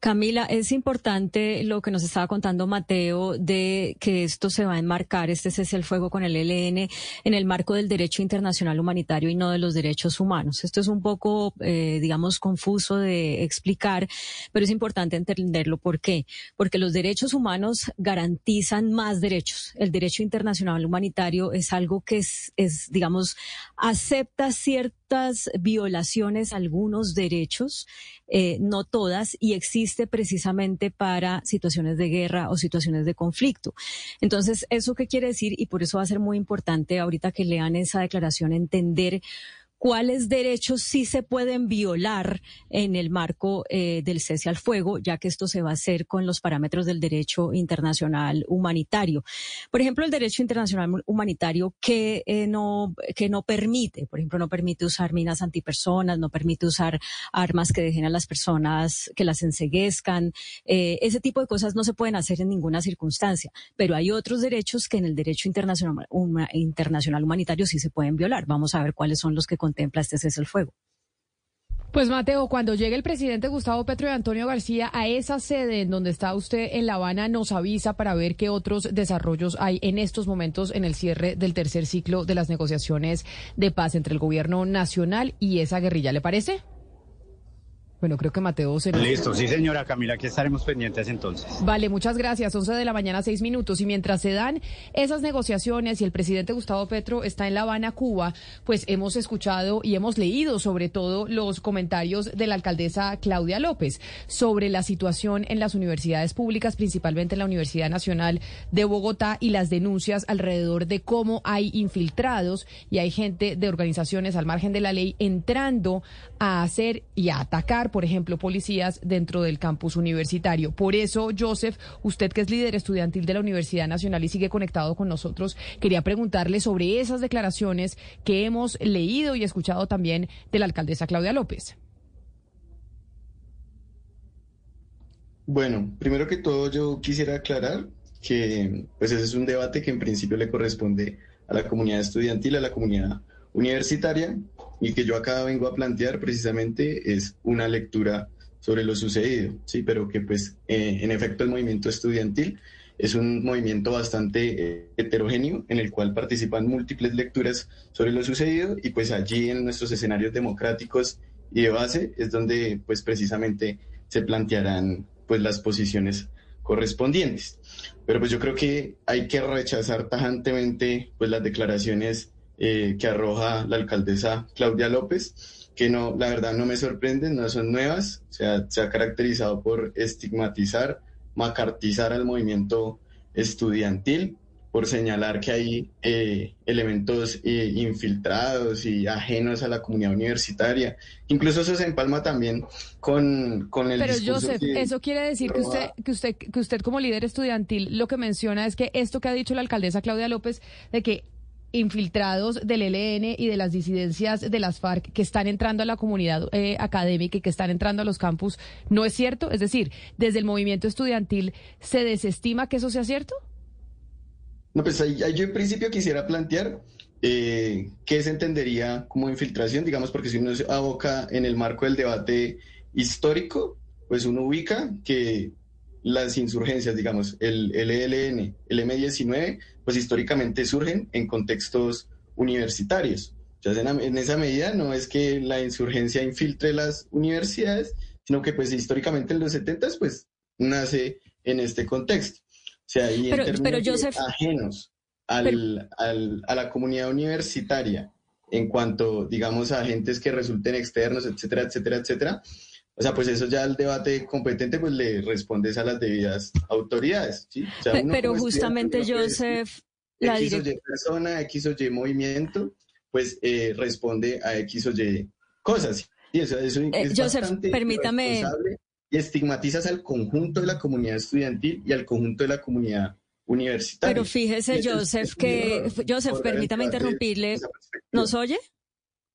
Camila, es importante lo que nos estaba contando Mateo de que esto se va a enmarcar, este cese el fuego con el ELN, en el marco del derecho internacional humanitario y no de los derechos humanos. Esto es un poco, eh, digamos, confuso de explicar, pero es importante entenderlo. ¿Por qué? Porque los derechos humanos garantizan más derechos. El derecho internacional humanitario es algo que es, es digamos, acepta ciertas violaciones algunos derechos, eh, no todas, y existe precisamente para situaciones de guerra o situaciones de conflicto. Entonces, ¿eso qué quiere decir? Y por eso va a ser muy importante ahorita que lean esa declaración entender cuáles derechos sí se pueden violar en el marco eh, del cese al fuego, ya que esto se va a hacer con los parámetros del derecho internacional humanitario. Por ejemplo, el derecho internacional humanitario que eh, no que no permite, por ejemplo, no permite usar minas antipersonas, no permite usar armas que dejen a las personas que las enseguezcan, eh, ese tipo de cosas no se pueden hacer en ninguna circunstancia. Pero hay otros derechos que en el derecho internacional, internacional humanitario sí se pueden violar. Vamos a ver cuáles son los que contempla este cese al fuego. Pues Mateo, cuando llegue el presidente Gustavo Petro y Antonio García a esa sede en donde está usted en La Habana, nos avisa para ver qué otros desarrollos hay en estos momentos en el cierre del tercer ciclo de las negociaciones de paz entre el gobierno nacional y esa guerrilla. ¿Le parece? Bueno, creo que Mateo se... Listo, sí señora Camila, aquí estaremos pendientes entonces. Vale, muchas gracias. 11 de la mañana, seis minutos. Y mientras se dan esas negociaciones y el presidente Gustavo Petro está en La Habana, Cuba, pues hemos escuchado y hemos leído sobre todo los comentarios de la alcaldesa Claudia López sobre la situación en las universidades públicas, principalmente en la Universidad Nacional de Bogotá y las denuncias alrededor de cómo hay infiltrados y hay gente de organizaciones al margen de la ley entrando a hacer y a atacar, por ejemplo, policías dentro del campus universitario. Por eso, Joseph, usted que es líder estudiantil de la Universidad Nacional y sigue conectado con nosotros, quería preguntarle sobre esas declaraciones que hemos leído y escuchado también de la alcaldesa Claudia López. Bueno, primero que todo yo quisiera aclarar que pues ese es un debate que en principio le corresponde a la comunidad estudiantil, a la comunidad universitaria y que yo acá vengo a plantear precisamente es una lectura sobre lo sucedido, sí, pero que pues eh, en efecto el movimiento estudiantil es un movimiento bastante eh, heterogéneo en el cual participan múltiples lecturas sobre lo sucedido y pues allí en nuestros escenarios democráticos y de base es donde pues precisamente se plantearán pues las posiciones correspondientes. Pero pues yo creo que hay que rechazar tajantemente pues las declaraciones eh, que arroja la alcaldesa Claudia López, que no, la verdad no me sorprenden, no son nuevas, o sea, se ha caracterizado por estigmatizar, macartizar al movimiento estudiantil, por señalar que hay eh, elementos eh, infiltrados y ajenos a la comunidad universitaria. Incluso eso se empalma también con, con el Pero Joseph, que- eso quiere decir que usted, que usted, que usted como líder estudiantil lo que menciona es que esto que ha dicho la alcaldesa Claudia López de que infiltrados del ELN y de las disidencias de las FARC que están entrando a la comunidad eh, académica y que están entrando a los campus, ¿no es cierto? Es decir, desde el movimiento estudiantil, ¿se desestima que eso sea cierto? No, pues ahí, yo en principio quisiera plantear eh, qué se entendería como infiltración, digamos, porque si uno se aboca en el marco del debate histórico, pues uno ubica que las insurgencias, digamos, el, el ELN, el M19, pues históricamente surgen en contextos universitarios. Entonces, en, en esa medida no es que la insurgencia infiltre las universidades, sino que pues históricamente en los 70 pues nace en este contexto. O sea, y Pero- en términos pero, Joseph- ajenos al, al- a la comunidad universitaria en cuanto, digamos, a agentes que resulten externos, etcétera, etcétera, etcétera. O sea, pues eso ya el debate competente pues le respondes a las debidas autoridades, ¿sí? O sea, Pe- uno pero justamente, Joseph, la X o Y persona, X o Y movimiento, pues eh, responde a X o Y cosas. Y eso, eso Eh, es Joseph, bastante permítame- y estigmatizas al conjunto de la comunidad estudiantil y al conjunto de la comunidad universitaria. Pero fíjese, Joseph, es que Joseph, permítame interrumpirle. ¿Nos oye?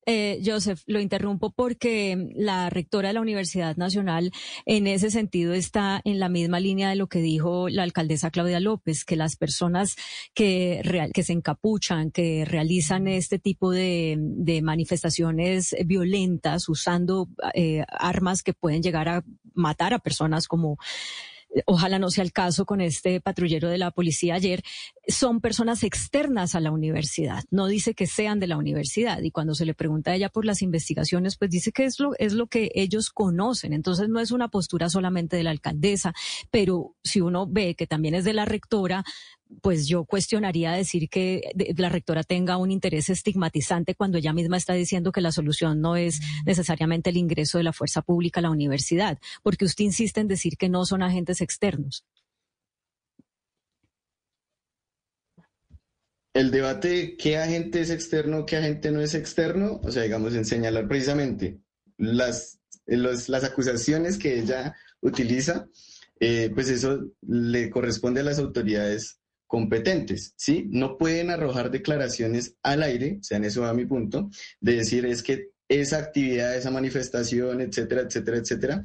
Eh, Joseph, lo interrumpo porque la rectora de la Universidad Nacional en ese sentido está en la misma línea de lo que dijo la alcaldesa Claudia López, que las personas que, real- que se encapuchan, que realizan este tipo de, manifestaciones violentas usando eh, armas que pueden llegar a matar a personas como ojalá no sea el caso con este patrullero de la policía ayer, son personas externas a la universidad. No dice que sean de la universidad. Y cuando se le pregunta a ella por las investigaciones, pues dice que es lo, es lo que ellos conocen. Entonces no es una postura solamente de la alcaldesa, pero si uno ve que también es de la rectora, pues yo cuestionaría decir que de- la rectora tenga un interés estigmatizante cuando ella misma está diciendo que la solución no es necesariamente el ingreso de la fuerza pública a la universidad, porque usted insiste en decir que no son agentes externos. el debate qué agente es externo, qué agente no es externo, o sea, digamos, en señalar precisamente las, los- las acusaciones que ella utiliza, eh, pues eso le corresponde a las autoridades competentes, ¿sí? No pueden arrojar declaraciones al aire, o sea, en eso va mi punto, de decir es que esa actividad, esa manifestación, etcétera, etcétera, etcétera,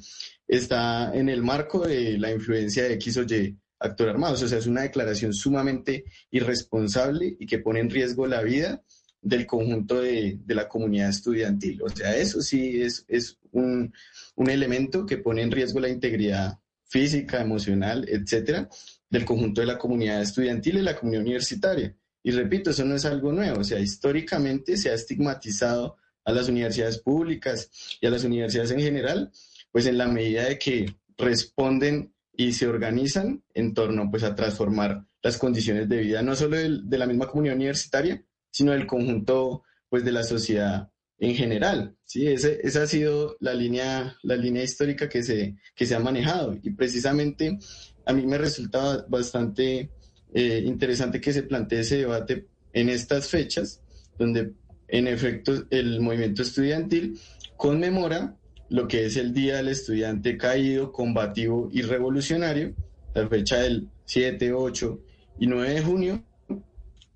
está en el marco de la influencia de X o Y actor armado. O sea, es una declaración sumamente irresponsable y que pone en riesgo la vida del conjunto de, de la comunidad estudiantil. O sea, eso sí es, es un, un elemento que pone en riesgo la integridad física, emocional, etcétera, del conjunto de la comunidad estudiantil y la comunidad universitaria. Y repito, eso no es algo nuevo. O sea, históricamente se ha estigmatizado a las universidades públicas y a las universidades en general, pues en la medida de que responden y se organizan en torno pues a transformar las condiciones de vida, no solo del- de la misma comunidad universitaria, sino del conjunto pues de la sociedad en general. ¿sí? Ese- esa ha sido la línea, la línea histórica que se, que se ha manejado y precisamente a mí me resulta bastante eh, interesante que se plantee ese debate en estas fechas, donde en efecto el movimiento estudiantil conmemora lo que es el Día del Estudiante Caído, Combativo y Revolucionario, la fecha del 7, 8 y 9 de junio,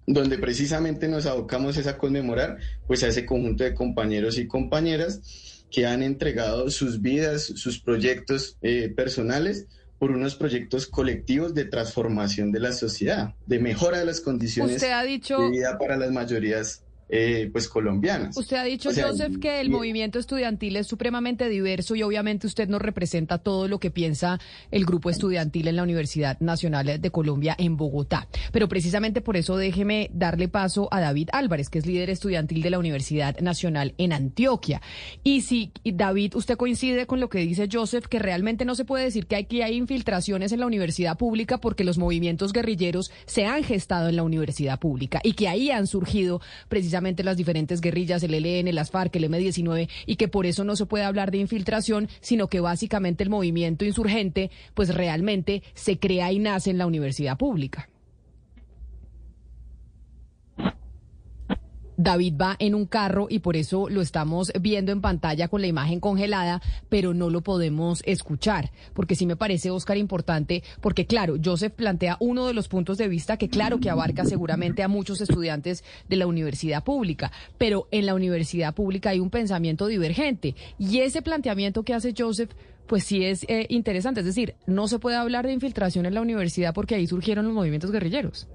donde precisamente nos abocamos es a conmemorar pues a ese conjunto de compañeros y compañeras que han entregado sus vidas, sus proyectos eh, personales por unos proyectos colectivos de transformación de la sociedad, de mejora de las condiciones Usted ha dicho- de vida para las mayorías eh, pues colombianas. Usted ha dicho, O sea, Joseph, que el y- movimiento estudiantil es supremamente diverso y obviamente usted nos representa todo lo que piensa el grupo estudiantil en la Universidad Nacional de Colombia en Bogotá. Pero precisamente por eso déjeme darle paso a David Álvarez, que es líder estudiantil de la Universidad Nacional en Antioquia. Y si, David, usted coincide con lo que dice Joseph, que realmente no se puede decir que aquí hay infiltraciones en la universidad pública porque los movimientos guerrilleros se han gestado en la universidad pública y que ahí han surgido precisamente las diferentes guerrillas, el ELN, las FARC, el M-19, y que por eso no se puede hablar de infiltración, sino que básicamente el movimiento insurgente, pues realmente se crea y nace en la universidad pública. David va en un carro y por eso lo estamos viendo en pantalla con la imagen congelada, pero no lo podemos escuchar, porque sí me parece, Oscar, importante, porque claro, Joseph plantea uno de los puntos de vista que claro que abarca seguramente a muchos estudiantes de la universidad pública, pero en la universidad pública hay un pensamiento divergente y ese planteamiento que hace Joseph pues sí es eh, interesante, es decir, no se puede hablar de infiltración en la universidad porque ahí surgieron los movimientos guerrilleros.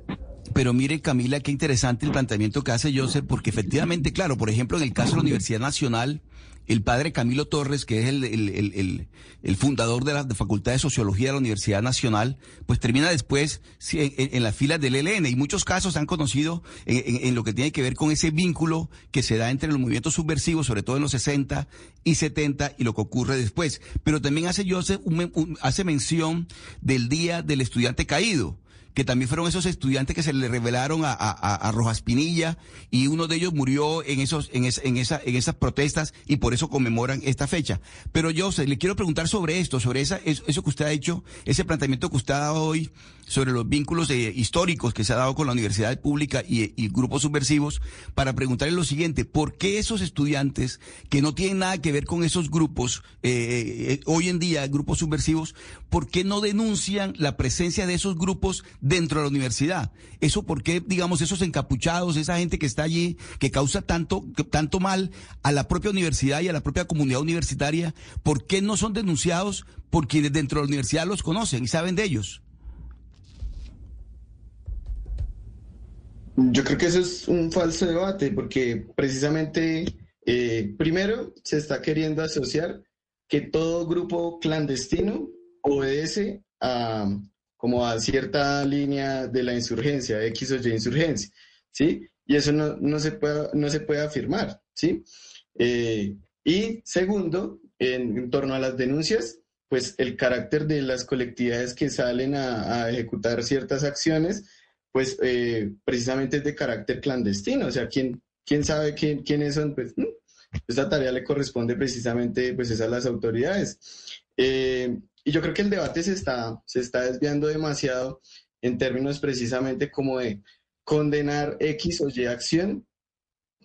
Pero mire, Camila, qué interesante el planteamiento que hace Joseph, porque efectivamente, claro, por ejemplo, en el caso de la Universidad Nacional, el padre Camilo Torres, que es el, el, el, el fundador de la Facultad de Sociología de la Universidad Nacional, pues termina después en, las filas del ELN. Y muchos casos se han conocido en, en, lo que tiene que ver con ese vínculo que se da entre los movimientos subversivos, sobre todo en los 60 y 70, y lo que ocurre después. Pero también hace Joseph un, hace mención del Día del Estudiante Caído que también fueron esos estudiantes que se le revelaron a, a, a Rojas Pinilla y uno de ellos murió en esos en, es, en, esa, en esas protestas y por eso conmemoran esta fecha. Pero yo le quiero preguntar sobre esto, sobre esa, eso que usted ha hecho, ese planteamiento que usted ha dado hoy sobre los vínculos eh, históricos que se ha dado con la universidad pública y, grupos subversivos, para preguntarle lo siguiente, ¿por qué esos estudiantes que no tienen nada que ver con esos grupos, eh, eh, hoy en día, grupos subversivos, ¿por qué no denuncian la presencia de esos grupos dentro de la universidad? Eso, ¿por qué, digamos, esos encapuchados, esa gente que está allí, que causa tanto, tanto mal a la propia universidad y a la propia comunidad universitaria, ¿por qué no son denunciados por quienes dentro de la universidad los conocen y saben de ellos? Yo creo que eso es un falso debate porque precisamente, eh, primero, se está queriendo asociar que todo grupo clandestino obedece a como a cierta línea de la insurgencia, X o Y insurgencia, ¿sí? Y eso no, no se, puede, no se puede afirmar, ¿sí? Eh, y segundo, en, en, torno a las denuncias, pues el carácter de las colectividades que salen a, a ejecutar ciertas acciones pues eh, precisamente es de carácter clandestino. O sea, ¿quién, quién sabe quién, quiénes son? Pues esta tarea le corresponde precisamente pues, a las autoridades. Eh, y yo creo que el debate se está, se está desviando demasiado en términos precisamente como de condenar X o Y acción,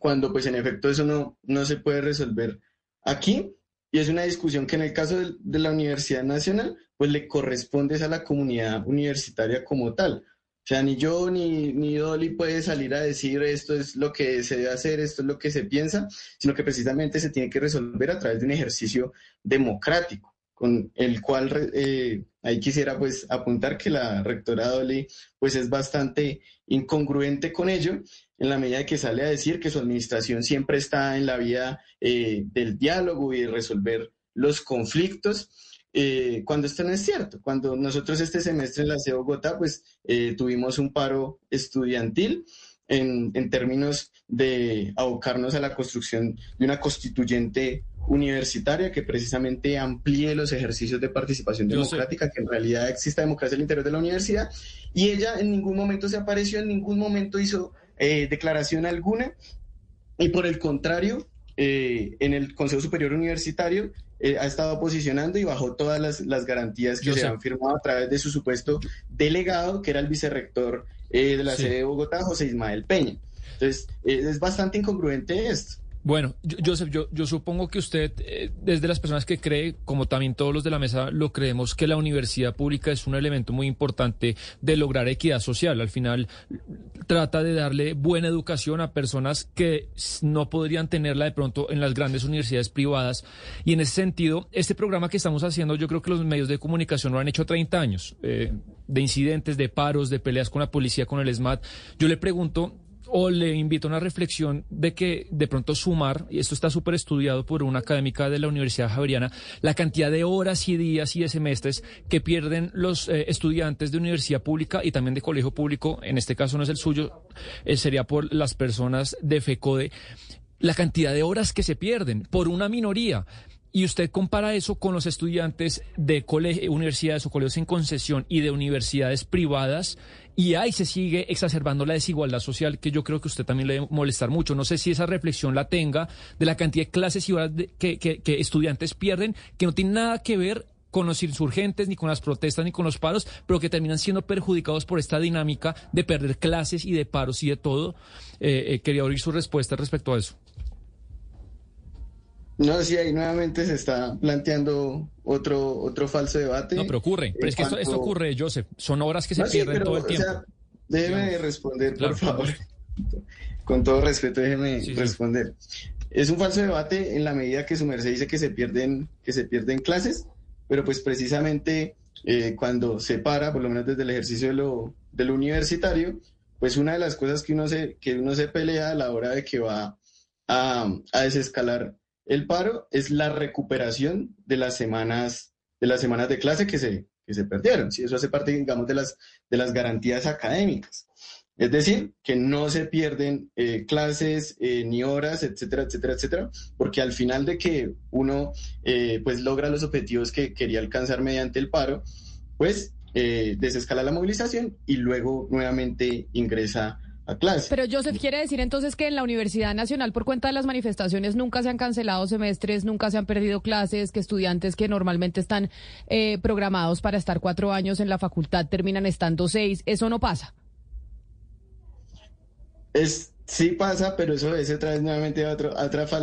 cuando pues en efecto eso no, no se puede resolver aquí. Y es una discusión que en el caso de, de la Universidad Nacional, pues le corresponde a la comunidad universitaria como tal. O sea, ni yo ni, ni Dolly puede salir a decir esto es lo que se debe hacer, esto es lo que se piensa, sino que precisamente se tiene que resolver a través de un ejercicio democrático, con el cual eh, ahí quisiera pues apuntar que la rectora Dolly pues es bastante incongruente con ello, en la medida que sale a decir que su administración siempre está en la vía eh, del diálogo y de resolver los conflictos eh, cuando esto no es cierto. Cuando nosotros este semestre en la CE Bogotá, pues eh, tuvimos un paro estudiantil en, en, términos de abocarnos a la construcción de una constituyente universitaria que precisamente amplíe los ejercicios de participación democrática, que en realidad exista democracia al interior de la universidad. Y ella en ningún momento se apareció, en ningún momento hizo eh, declaración alguna. Y por el contrario, eh, en el Consejo Superior Universitario eh, ha estado posicionando y bajo todas las, las garantías que Yo se sé. han firmado a través de su supuesto delegado, que era el vicerrector eh, de la sí. sede de Bogotá, José Ismael Peña. Entonces, eh, es bastante incongruente esto. Bueno, Joseph, yo, yo supongo que usted, eh, desde las personas que cree, como también todos los de la mesa lo creemos, que la universidad pública es un elemento muy importante de lograr equidad social. Al final, trata de darle buena educación a personas que no podrían tenerla de pronto en las grandes universidades privadas. Y en ese sentido, este programa que estamos haciendo, yo creo que los medios de comunicación lo han hecho 30 años, eh, de incidentes, de paros, de peleas con la policía, con el SMAT. Yo le pregunto, o le invito a una reflexión de que de pronto sumar, y esto está súper estudiado por una académica de la Universidad Javeriana, la cantidad de horas y días y de semestres que pierden los eh, estudiantes de universidad pública y también de colegio público, en este caso no es el suyo, eh, sería por las personas de FECODE, la cantidad de horas que se pierden por una minoría. Y usted compara eso con los estudiantes de universidades o colegios en concesión y de universidades privadas y ahí se sigue exacerbando la desigualdad social que yo creo que usted también le debe molestar mucho. No sé si esa reflexión la tenga de la cantidad de clases y horas de, que, estudiantes pierden, que no tiene nada que ver con los insurgentes, ni con las protestas, ni con los paros, pero que terminan siendo perjudicados por esta dinámica de perder clases y de paros y de todo. Eh, eh, quería oír su respuesta respecto a eso. No, sí, ahí nuevamente se está planteando otro, otro falso debate. No, pero ocurre. Pero es que esto, esto, ocurre, Joseph. Son horas que se no, pierden sí, pero, todo el tiempo. O sea, déjeme responder, Claro, por favor. Con todo respeto, déjeme Sí, sí. responder. Es un falso debate en la medida que su merced dice que se pierden, que se pierden clases, pero pues precisamente eh, cuando se para, por lo menos desde el ejercicio de lo, de lo universitario, pues una de las cosas que uno se, que uno se pelea a la hora de que va a, a desescalar el paro es la recuperación de las semanas de las semanas de clase que se, que se perdieron. ¿sí? Eso hace parte, digamos, de las, de las garantías académicas. Es decir, que no se pierden eh, clases eh, ni horas, etcétera, etcétera, etcétera, porque al final de que uno eh, pues logra los objetivos que quería alcanzar mediante el paro, pues desescala la movilización y luego nuevamente ingresa a clase. Pero Joseph quiere decir entonces que en la Universidad Nacional por cuenta de las manifestaciones nunca se han cancelado semestres, nunca se han perdido clases, que estudiantes que normalmente están programados para estar cuatro años en la facultad terminan estando seis. ¿Eso no pasa? Es, sí pasa, pero eso es otra vez nuevamente a, otra,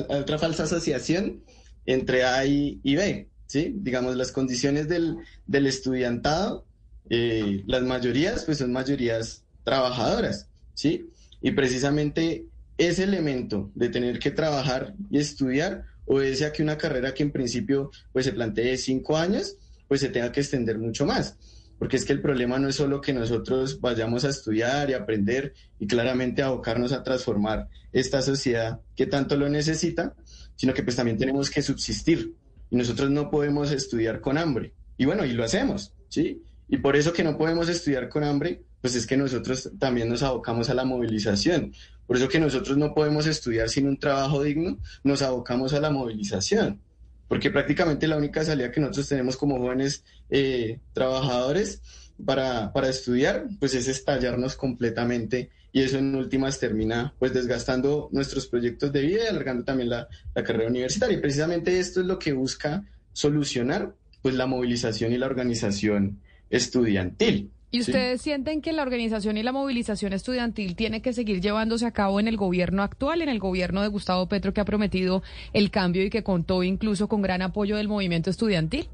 otra falsa asociación entre A y, B, ¿sí? Digamos, las condiciones del, del estudiantado, eh, las mayorías, pues son mayorías trabajadoras, ¿sí? Y precisamente ese elemento de tener que trabajar y estudiar obedece a que una carrera que en principio pues se plantee cinco años, pues se tenga que extender mucho más porque es que el problema no es solo que nosotros vayamos a estudiar y aprender y claramente abocarnos a transformar esta sociedad que tanto lo necesita, sino que pues también tenemos que subsistir y nosotros no podemos estudiar con hambre. Y bueno, y lo hacemos, ¿sí? Y por eso que no podemos estudiar con hambre, pues es que nosotros también nos abocamos a la movilización. Por eso que nosotros no podemos estudiar sin un trabajo digno, nos abocamos a la movilización porque prácticamente la única salida que nosotros tenemos como jóvenes eh, trabajadores para, para, estudiar, pues es estallarnos completamente y eso en últimas termina pues desgastando nuestros proyectos de vida y alargando también la, la carrera universitaria. Y precisamente esto es lo que busca solucionar pues la movilización y la organización estudiantil. ¿Y ustedes sienten que la organización y la movilización estudiantil tiene que seguir llevándose a cabo en el gobierno actual, en el gobierno de Gustavo Petro que ha prometido el cambio y que contó incluso con gran apoyo del movimiento estudiantil?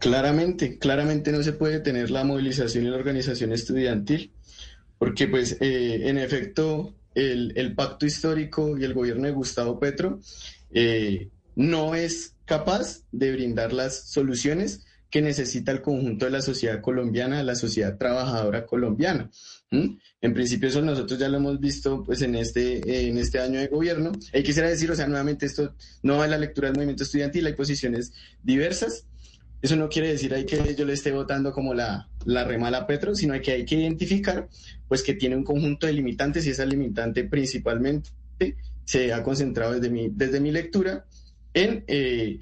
Claramente, claramente no se puede tener la movilización y la organización estudiantil, porque pues eh, en efecto el, pacto histórico y el gobierno de Gustavo Petro eh, no es capaz de brindar las soluciones que necesita el conjunto de la sociedad colombiana, la sociedad trabajadora colombiana. En principio eso nosotros ya lo hemos visto pues en este, en este año de gobierno. Y quisiera decir, o sea, nuevamente esto no va en la lectura del movimiento estudiantil, hay posiciones diversas. Eso no quiere decir ahí que yo le esté votando como la, la remala Petro, sino que hay que identificar pues que tiene un conjunto de limitantes y esa limitante principalmente se ha concentrado desde mi, desde mi lectura en eh,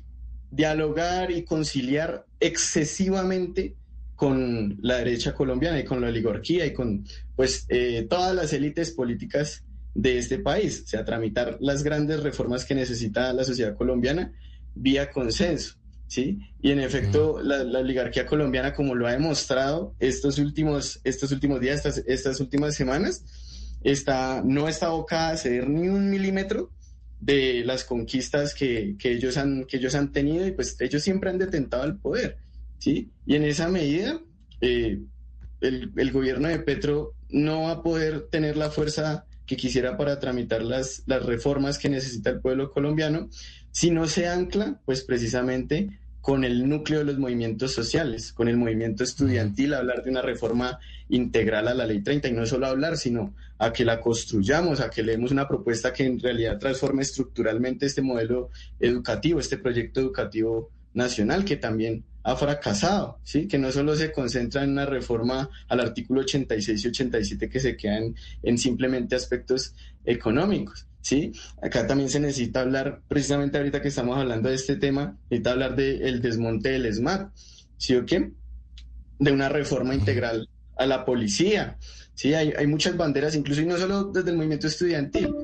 dialogar y conciliar excesivamente con la derecha colombiana y con la oligarquía y con pues eh, todas las élites políticas de este país, o sea, tramitar las grandes reformas que necesita la sociedad colombiana vía consenso, ¿sí? Y en efecto, la, oligarquía colombiana, como lo ha demostrado estos últimos, estos últimos días, estas, estas últimas semanas, está, no está abocada a ceder ni un milímetro de las conquistas que, ellos han, que ellos han tenido y pues ellos siempre han detentado el poder, ¿sí? Y en esa medida, eh, el, gobierno de Petro no va a poder tener la fuerza que quisiera para tramitar las, las reformas que necesita el pueblo colombiano si no se ancla, pues precisamente con el núcleo de los movimientos sociales, con el movimiento estudiantil, hablar de una reforma integral a la ley 30 y no solo hablar, sino a que la construyamos, a que le demos una propuesta que en realidad transforme estructuralmente este modelo educativo, este proyecto educativo nacional que también ha fracasado, ¿sí? que no solo se concentra en una reforma al artículo 86 y 87 que se quedan en simplemente aspectos económicos, ¿sí? Acá también se necesita hablar, precisamente ahorita que estamos hablando de este tema, necesita hablar del desmonte del SMAT, ¿sí o qué? De una reforma integral a la policía, ¿sí? Hay, hay muchas banderas, incluso y no solo desde el movimiento estudiantil,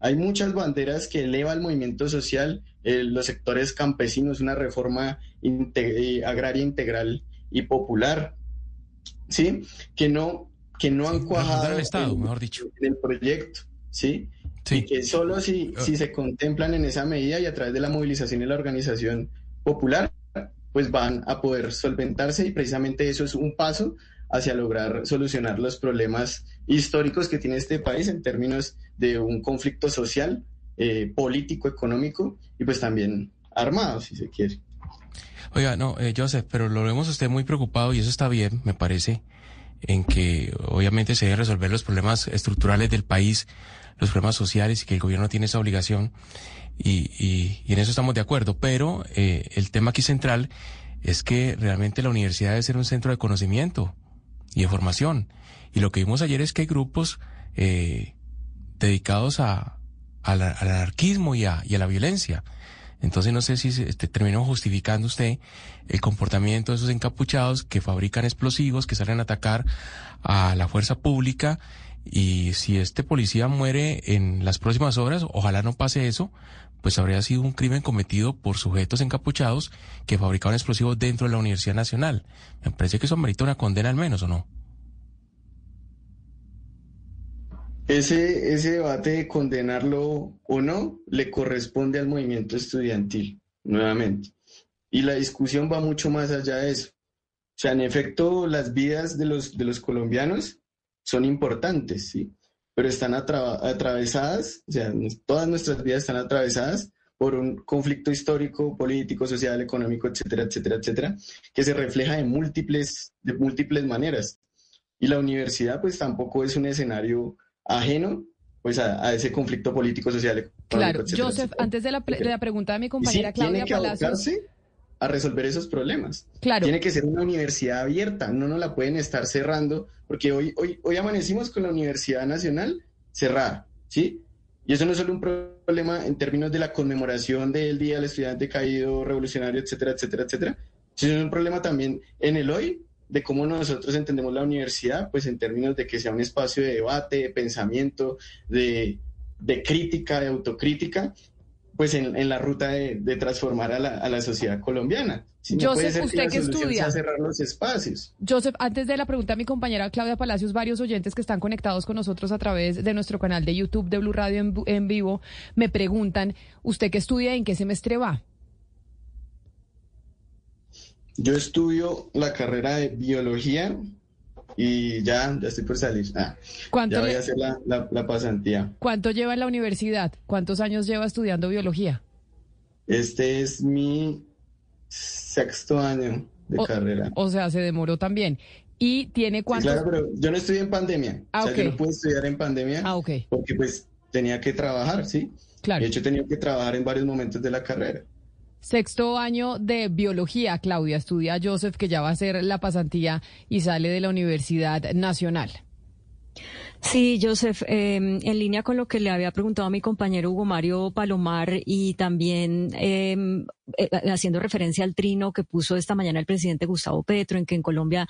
hay muchas banderas que eleva el movimiento social, eh, los sectores campesinos, una reforma eh, agraria integral y popular, ¿sí? Que no, que no han cuajado el Estado, mejor dicho. en el proyecto, ¿sí? Y que solo si, ah. si se contemplan en esa medida y a través de la movilización y la organización popular, pues van a poder solventarse y precisamente eso es un paso hacia lograr solucionar los problemas históricos que tiene este país en términos de un conflicto social, eh, político, económico y pues también armado, si se quiere. Oiga, no, eh, Joseph, pero lo vemos usted muy preocupado y eso está bien, me parece. en que obviamente se deben resolver los problemas estructurales del país, los problemas sociales y que el gobierno tiene esa obligación y, y, y en eso estamos de acuerdo. Pero eh, el tema aquí central es que realmente la universidad debe ser un centro de conocimiento y de formación. Y lo que vimos ayer es que hay grupos eh, dedicados a, al, anarquismo y a, y a la violencia. Entonces no sé si este, terminó justificando usted el comportamiento de esos encapuchados que fabrican explosivos, que salen a atacar a la fuerza pública y si este policía muere en las próximas horas, ojalá no pase eso, pues habría sido un crimen cometido por sujetos encapuchados que fabricaban explosivos dentro de la Universidad Nacional. Me parece que eso merita una condena al menos, ¿o no? Ese, ese debate de condenarlo o no le corresponde al movimiento estudiantil, nuevamente. Y la discusión va mucho más allá de eso. O sea, en efecto, las vidas de los, de los colombianos son importantes, ¿sí? Pero están atra- atravesadas, o sea, todas nuestras vidas están atravesadas por un conflicto histórico, político, social, económico, etcétera, etcétera, etcétera, que se refleja de múltiples, de múltiples maneras. Y la universidad, pues tampoco es un escenario ajeno pues a, a ese conflicto político, social, económico, Claro, Joseph, etcétera. antes de la, pre- de la pregunta de mi Y sí, compañera Claudia Palacios. A resolver esos problemas. Claro. Tiene que ser una universidad abierta, no nos la pueden estar cerrando, porque hoy, hoy, hoy amanecimos con la Universidad Nacional cerrada, ¿sí? Y eso no es solo un pro- problema en términos de la conmemoración del Día del Estudiante Caído, Revolucionario, etcétera, etcétera, etcétera, sino es un problema también en el hoy de cómo nosotros entendemos la universidad, pues en términos de que sea un espacio de debate, de pensamiento, de, de crítica, de autocrítica, pues en, en la ruta de, de transformar a la, a la sociedad colombiana. Si no Joseph, ¿usted solución estudia? cerrar los espacios. Joseph, antes de la pregunta a mi compañera Claudia Palacios, varios oyentes que están conectados con nosotros a través de nuestro canal de YouTube de Blue Radio en, en vivo me preguntan, ¿usted qué estudia y en qué semestre va? Yo estudio la carrera de biología y ya, ya estoy por salir. Ah, ¿Cuánto ya voy a hacer la, la- la pasantía. ¿Cuánto lleva en la universidad? ¿Cuántos años lleva estudiando biología? Este es mi sexto año de O- carrera. O sea, se demoró también. ¿Y tiene Sí, cuántos? claro, pero yo no estudié en pandemia. Ah, o sea, yo ok. no pude estudiar en pandemia Ah, ok. porque pues tenía que trabajar, ¿sí? Claro. De hecho, he tenido que trabajar en varios momentos de la carrera. Sexto año de biología, Claudia. Estudia Joseph, que ya va a hacer la pasantía y sale de la Universidad Nacional. Sí, Joseph, eh, en línea con lo que le había preguntado a mi compañero Hugo Mario Palomar y también eh, eh, haciendo referencia al trino que puso esta mañana el presidente Gustavo Petro, en que en Colombia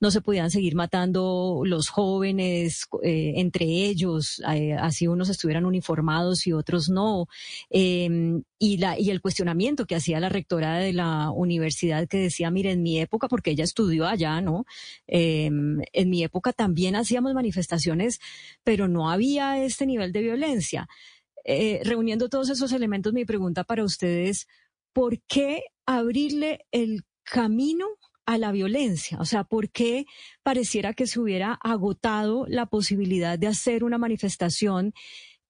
no se podían seguir matando los jóvenes eh, entre ellos, eh, así unos estuvieran uniformados y otros no. Eh, y, la, y el cuestionamiento que hacía la rectora de la universidad que decía, mire, en mi época, porque ella estudió allá, ¿no? Eh, en mi época también hacíamos manifestaciones, pero no había este nivel de violencia. Eh, reuniendo todos esos elementos, mi pregunta para ustedes, ¿por qué abrirle el camino a la violencia? O sea, ¿por qué pareciera que se hubiera agotado la posibilidad de hacer una manifestación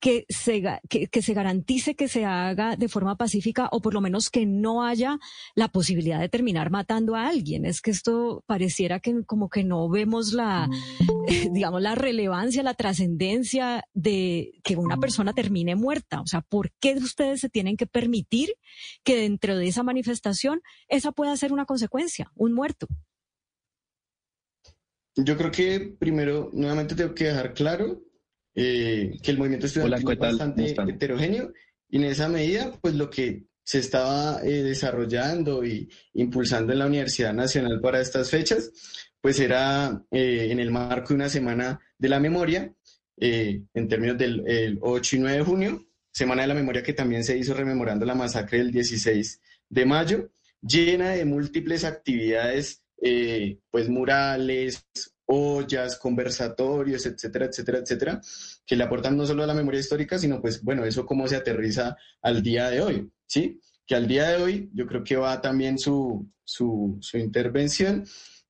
que se, que se garantice que se haga de forma pacífica o por lo menos que no haya la posibilidad de terminar matando a alguien? Es que esto pareciera que como que no vemos la, digamos, la relevancia, la trascendencia de que una persona termine muerta. O sea, ¿por qué ustedes se tienen que permitir que dentro de esa manifestación esa pueda ser una consecuencia, un muerto? Yo creo que primero, nuevamente tengo que dejar claro eh, que el movimiento estudiantil Hola, ¿qué es bastante heterogéneo y en esa medida, pues lo que se estaba eh, desarrollando y impulsando en la Universidad Nacional para estas fechas, pues era eh, en el marco de una semana de la memoria, eh, en términos del el 8 y 9 de junio, semana de la memoria que también se hizo rememorando la masacre del 16 de mayo, llena de múltiples actividades, eh, pues murales, ollas, conversatorios, etcétera, etcétera, etcétera, que le aportan no solo a la memoria histórica, sino pues bueno, eso cómo se aterriza al día de hoy, ¿sí? Que al día de hoy yo creo que va también su, su, su intervención,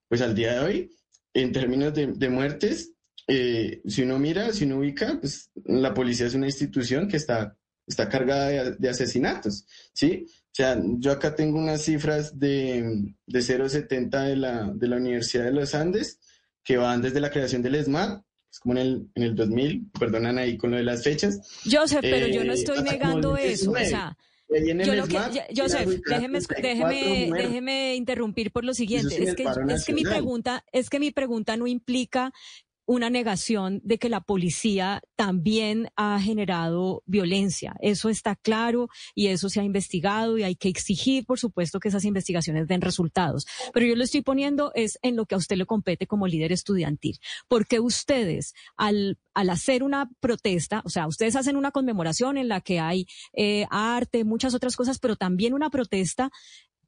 pues al día de hoy, en términos de, de muertes, eh, si uno mira, si uno ubica, pues la policía es una institución que está, está cargada de, de asesinatos, ¿sí? O sea, yo acá tengo unas cifras de, de 0,70 de la, de la Universidad de los Andes, que van desde la creación del ESMAD, es como en el, en el 2000, perdonan ahí con lo de las fechas. Joseph, pero yo no Eh, estoy negando eso. O 19. sea, yo lo que, Joseph, déjeme, 34 déjeme, déjeme interrumpir por lo siguiente. Es que, es que mi pregunta, es que mi pregunta no implica una negación de que la policía también ha generado violencia. Eso está claro y eso se ha investigado y hay que exigir, por supuesto, que esas investigaciones den resultados. Pero yo lo estoy poniendo es en lo que a usted le compete como líder estudiantil. Porque ustedes, al, al hacer una protesta, o sea, ustedes hacen una conmemoración en la que hay eh, arte, muchas otras cosas, pero también una protesta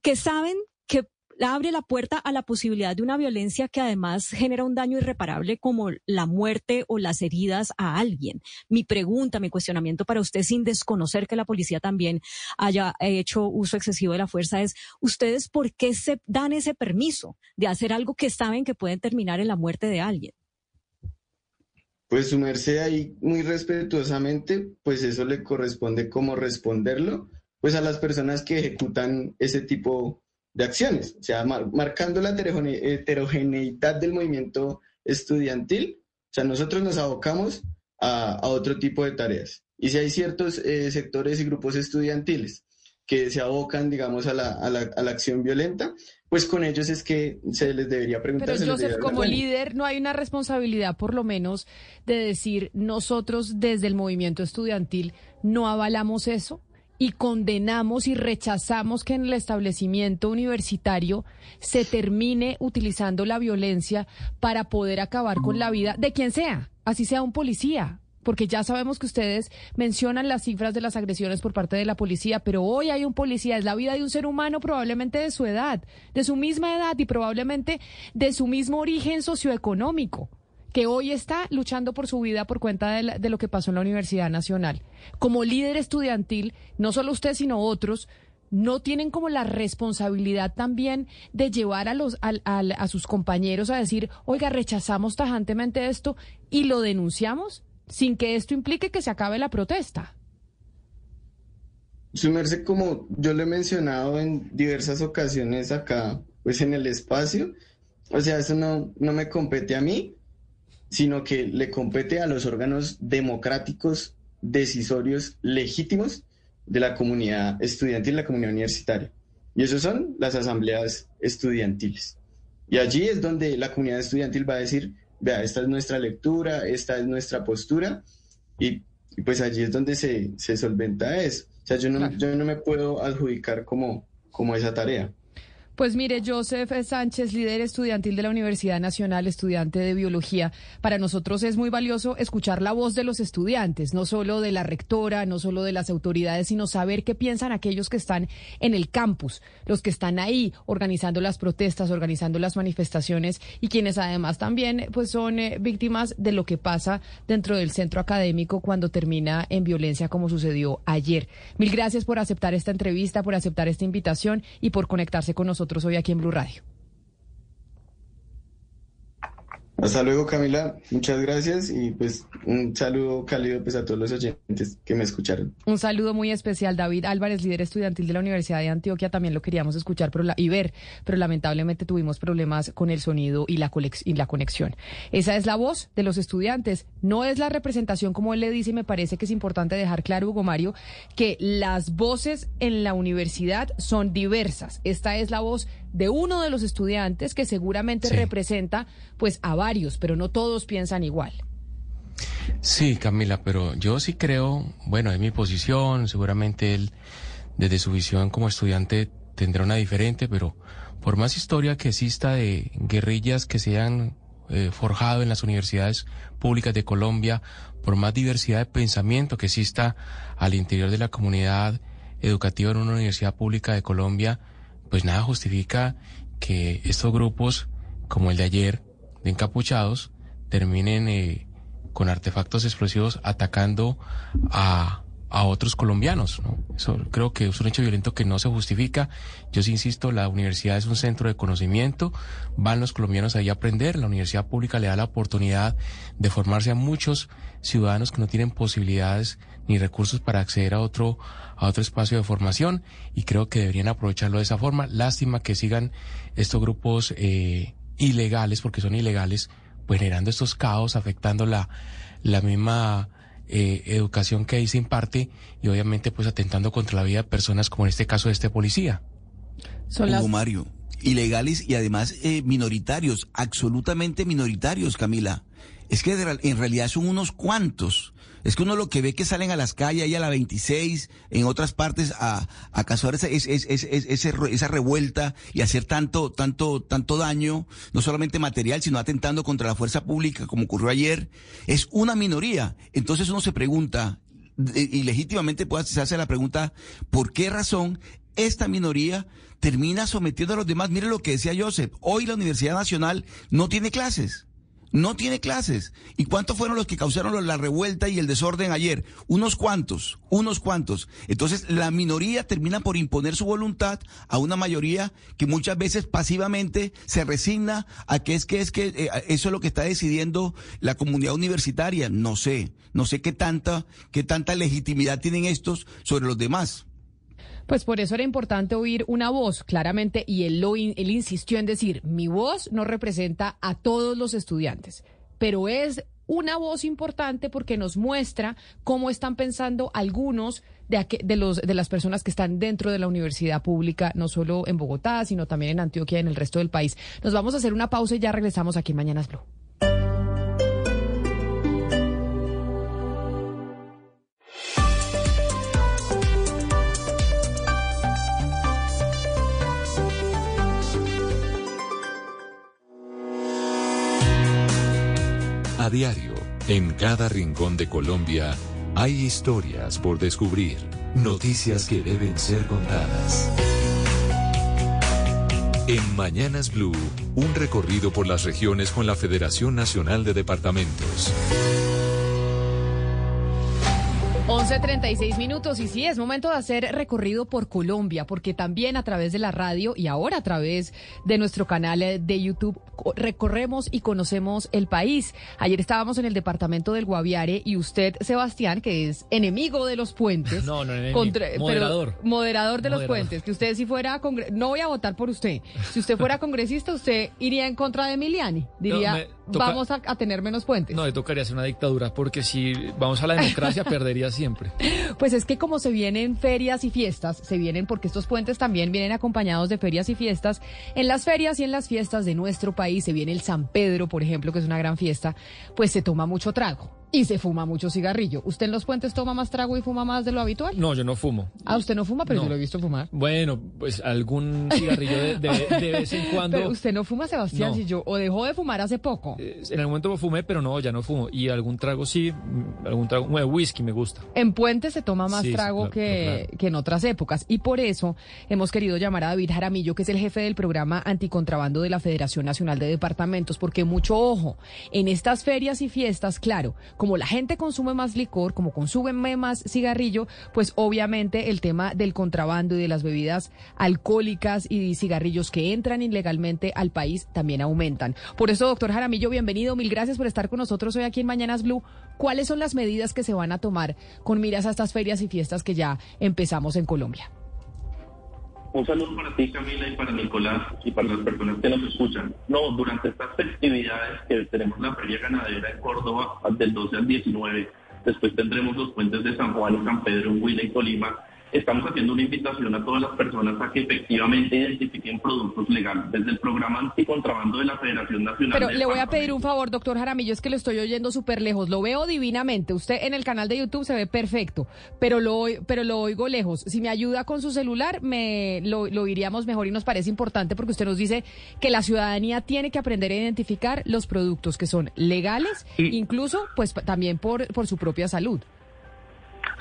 que saben que abre la puerta a la posibilidad de una violencia que además genera un daño irreparable como la muerte o las heridas a alguien. Mi pregunta, mi cuestionamiento para usted, sin desconocer que la policía también haya hecho uso excesivo de la fuerza, es ¿ustedes por qué se dan ese permiso de hacer algo que saben que puede terminar en la muerte de alguien? Pues su merced ahí muy respetuosamente, pues eso le corresponde como responderlo, pues a las personas que ejecutan ese tipo de acciones, o sea, mar- marcando la heterogene- heterogeneidad del movimiento estudiantil, o sea, nosotros nos abocamos a, a otro tipo de tareas. Y si hay ciertos eh, sectores y grupos estudiantiles que se abocan, digamos, a la, a la- a la acción violenta, pues con ellos es que se les debería preguntar. Pero Joseph, como líder, no hay una responsabilidad, por lo menos, de decir nosotros desde el movimiento estudiantil no avalamos eso y condenamos y rechazamos que en el establecimiento universitario se termine utilizando la violencia para poder acabar con la vida de quien sea, así sea un policía. Porque ya sabemos que ustedes mencionan las cifras de las agresiones por parte de la policía, pero hoy hay un policía, es la vida de un ser humano probablemente de su edad, de su misma edad y probablemente de su mismo origen socioeconómico, que hoy está luchando por su vida por cuenta de, la- de lo que pasó en la Universidad Nacional. Como líder estudiantil, no solo usted, sino otros, no tienen como la responsabilidad también de llevar a los al- a sus compañeros a decir, oiga, rechazamos tajantemente esto y lo denunciamos sin que esto implique que se acabe la protesta. Su merced, como yo lo he mencionado en diversas ocasiones acá, pues en el espacio, o sea, eso no, no me compete a mí, sino que le compete a los órganos democráticos, decisorios, legítimos de la comunidad estudiantil, la comunidad universitaria. Y esos son las asambleas estudiantiles. Y allí es donde la comunidad estudiantil va a decir, vea, esta es nuestra lectura, esta es nuestra postura, y, y pues allí es donde se, se solventa eso. O sea, yo no, yo no me puedo adjudicar como, como esa tarea. Pues mire, Joseph Sánchez, líder estudiantil de la Universidad Nacional, estudiante de biología, para nosotros es muy valioso escuchar la voz de los estudiantes, no solo de la rectora, no solo de las autoridades, sino saber qué piensan aquellos que están en el campus, los que están ahí organizando las protestas, organizando las manifestaciones y quienes además también pues son eh, víctimas de lo que pasa dentro del centro académico cuando termina en violencia como sucedió ayer. Mil gracias por aceptar esta entrevista, por aceptar esta invitación y por conectarse con nosotros hoy aquí en Blue Radio. Hasta luego, Camila. Muchas gracias y pues un saludo cálido pues a todos los oyentes que me escucharon. Un saludo muy especial, David Álvarez, líder estudiantil de la Universidad de Antioquia. También lo queríamos escuchar pero la- y ver, pero lamentablemente tuvimos problemas con el sonido y la, colex- y la conexión. Esa es la voz de los estudiantes, no es la representación como él le dice y me parece que es importante dejar claro, Hugo Mario, que las voces en la universidad son diversas. Esta es la voz de uno de los estudiantes que seguramente Sí. representa pues a pero no todos piensan igual. Sí, Camila, pero yo sí creo, bueno, es mi posición, seguramente él desde su visión como estudiante tendrá una diferente, pero por más historia que exista de guerrillas que se han eh, forjado en las universidades públicas de Colombia, por más diversidad de pensamiento que exista al interior de la comunidad educativa en una universidad pública de Colombia, pues nada justifica que estos grupos, como el de ayer, de encapuchados, terminen eh, con artefactos explosivos atacando a, a otros colombianos. ¿no? Eso creo que es un hecho violento que no se justifica. Yo sí insisto, la universidad es un centro de conocimiento, van los colombianos ahí a aprender, la universidad pública le da la oportunidad de formarse a muchos ciudadanos que no tienen posibilidades ni recursos para acceder a otro, a otro espacio de formación y creo que deberían aprovecharlo de esa forma. Lástima que sigan estos grupos eh, ilegales, porque son ilegales, pues generando estos caos, afectando la, la misma eh, educación que ahí se imparte y obviamente pues atentando contra la vida de personas como en este caso de este policía. Son Hugo Mario, ilegales y además eh, minoritarios, absolutamente minoritarios, Camila. Es que en realidad son unos cuantos. Es que uno lo que ve que salen a las calles, ahí a la 26, en otras partes, a, a causar esa, es, es, es, esa revuelta y hacer tanto, tanto, tanto daño, no solamente material, sino atentando contra la fuerza pública, como ocurrió ayer, es una minoría. Entonces uno se pregunta, y legítimamente puede hacerse la pregunta, ¿por qué razón esta minoría termina sometiendo a los demás? Mire lo que decía Joseph, hoy la Universidad Nacional no tiene clases no tiene clases. ¿Y cuántos fueron los que causaron la revuelta y el desorden ayer? Unos cuantos, unos cuantos. Entonces la minoría termina por imponer su voluntad a una mayoría que muchas veces pasivamente se resigna a que es que es que eh, eso es lo que está decidiendo la comunidad universitaria. No sé, no sé qué tanta, qué tanta legitimidad tienen estos sobre los demás. Pues por eso era importante oír una voz, claramente, y él, lo, él insistió en decir, mi voz no representa a todos los estudiantes, pero es una voz importante porque nos muestra cómo están pensando algunos de, de, los, de las personas que están dentro de la universidad pública, no solo en Bogotá, sino también en Antioquia y en el resto del país. Nos vamos a hacer una pausa y ya regresamos aquí en Mañanas Blue. Diario, en cada rincón de Colombia, hay historias por descubrir, noticias que deben ser contadas. En Mañanas Blue, un recorrido por las regiones con la Federación Nacional de Departamentos. 11.36 minutos y sí, es momento de hacer recorrido por Colombia, porque también a través de la radio y ahora a través de nuestro canal de YouTube recorremos y conocemos el país. Ayer estábamos en el departamento del Guaviare y usted, Sebastián, que es enemigo de los puentes. No, no, enemigo. moderador. moderador de los puentes. Que usted si fuera, no voy a votar por usted. Si usted fuera congresista, usted iría en contra de Emiliani. Diría, vamos a, tener menos puentes. No, le tocaría hacer una dictadura, porque si vamos a la democracia, perdería siempre. Pues es que como se vienen ferias y fiestas, se vienen porque estos puentes también vienen acompañados de ferias y fiestas. En las ferias y en las fiestas de nuestro país, se viene el San Pedro, por ejemplo, que es una gran fiesta, pues se toma mucho trago. Y se fuma mucho cigarrillo. ¿Usted en los puentes toma más trago y fuma más de lo habitual? No, yo no fumo. Ah, usted no fuma, pero yo lo he visto fumar. Bueno, pues algún cigarrillo de, vez en cuando. Pero usted no fuma, Sebastián, si yo, o dejó de fumar hace poco. Eh, en algún momento fumé, pero no, ya no fumo. Y algún trago sí, algún trago, bueno, whisky me gusta. En puentes se toma más trago que, que en otras épocas. Y por eso hemos querido llamar a David Jaramillo, que es el jefe del programa anticontrabando de la Federación Nacional de Departamentos, porque mucho ojo, en estas ferias y fiestas, claro, como la gente consume más licor, como consume más cigarrillo, pues obviamente el tema del contrabando y de las bebidas alcohólicas y cigarrillos que entran ilegalmente al país también aumentan. Por eso, doctor Jaramillo, bienvenido. Mil gracias por estar con nosotros hoy aquí en Mañanas Blue. ¿Cuáles son las medidas que se van a tomar con miras a estas ferias y fiestas que ya empezamos en Colombia? Un saludo para ti, Camila, y para Nicolás, y para las personas que nos escuchan. No, durante estas festividades que tenemos la Feria Ganadera en Córdoba, del 12 al 19, después tendremos los puentes de San Juan y San Pedro Huila y Tolima, estamos haciendo una invitación a todas las personas a que efectivamente identifiquen productos legales desde el programa anticontrabando de la Federación Nacional. Pero le voy a pedir un favor, doctor Jaramillo, es que lo estoy oyendo súper lejos. Lo veo divinamente. Usted en el canal de YouTube se ve perfecto, pero lo, pero lo oigo lejos. Si me ayuda con su celular, me lo, lo iríamos mejor y nos parece importante porque usted nos dice que la ciudadanía tiene que aprender a identificar los productos que son legales, incluso pues también por, por su propia salud.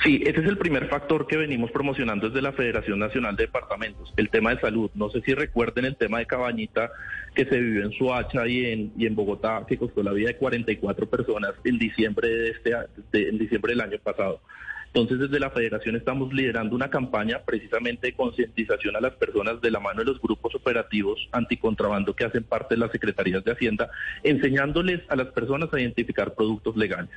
Sí, ese es el primer factor que venimos promocionando desde la Federación Nacional de Departamentos, el tema de salud. No sé si recuerden el tema de Cabañita que se vivió en Suacha y en, y en Bogotá, que costó la vida de 44 personas en diciembre, de este, en diciembre del año pasado. Entonces, desde la Federación estamos liderando una campaña precisamente de concientización a las personas de la mano de los grupos operativos anticontrabando que hacen parte de las Secretarías de Hacienda, enseñándoles a las personas a identificar productos legales.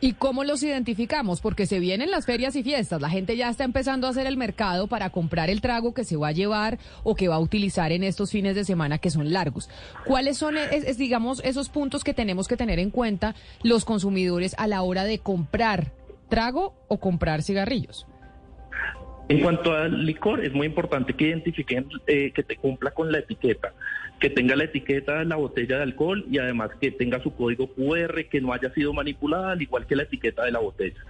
¿Y cómo los identificamos? Porque se vienen las ferias y fiestas, la gente ya está empezando a hacer el mercado para comprar el trago que se va a llevar o que va a utilizar en estos fines de semana que son largos. ¿Cuáles son, es, digamos, esos puntos que tenemos que tener en cuenta los consumidores a la hora de comprar trago o comprar cigarrillos? En cuanto al licor, es muy importante que identifiquen, eh, que te cumpla con la etiqueta, que tenga la etiqueta de la botella de alcohol y además que tenga su código QR, que no haya sido manipulada, al igual que la etiqueta de la botella.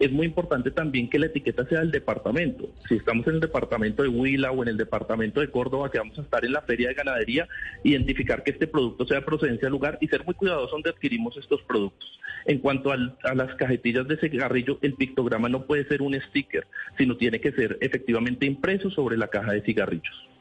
Es muy importante también que la etiqueta sea del departamento. Si estamos en el departamento de Huila o en el departamento de Córdoba, que vamos a estar en la feria de ganadería, identificar que este producto sea de procedencia del lugar y ser muy cuidadosos donde adquirimos estos productos. En cuanto al, a las cajetillas de cigarrillo, el pictograma no puede ser un sticker, sino tiene que ser efectivamente impreso sobre la caja de cigarrillos.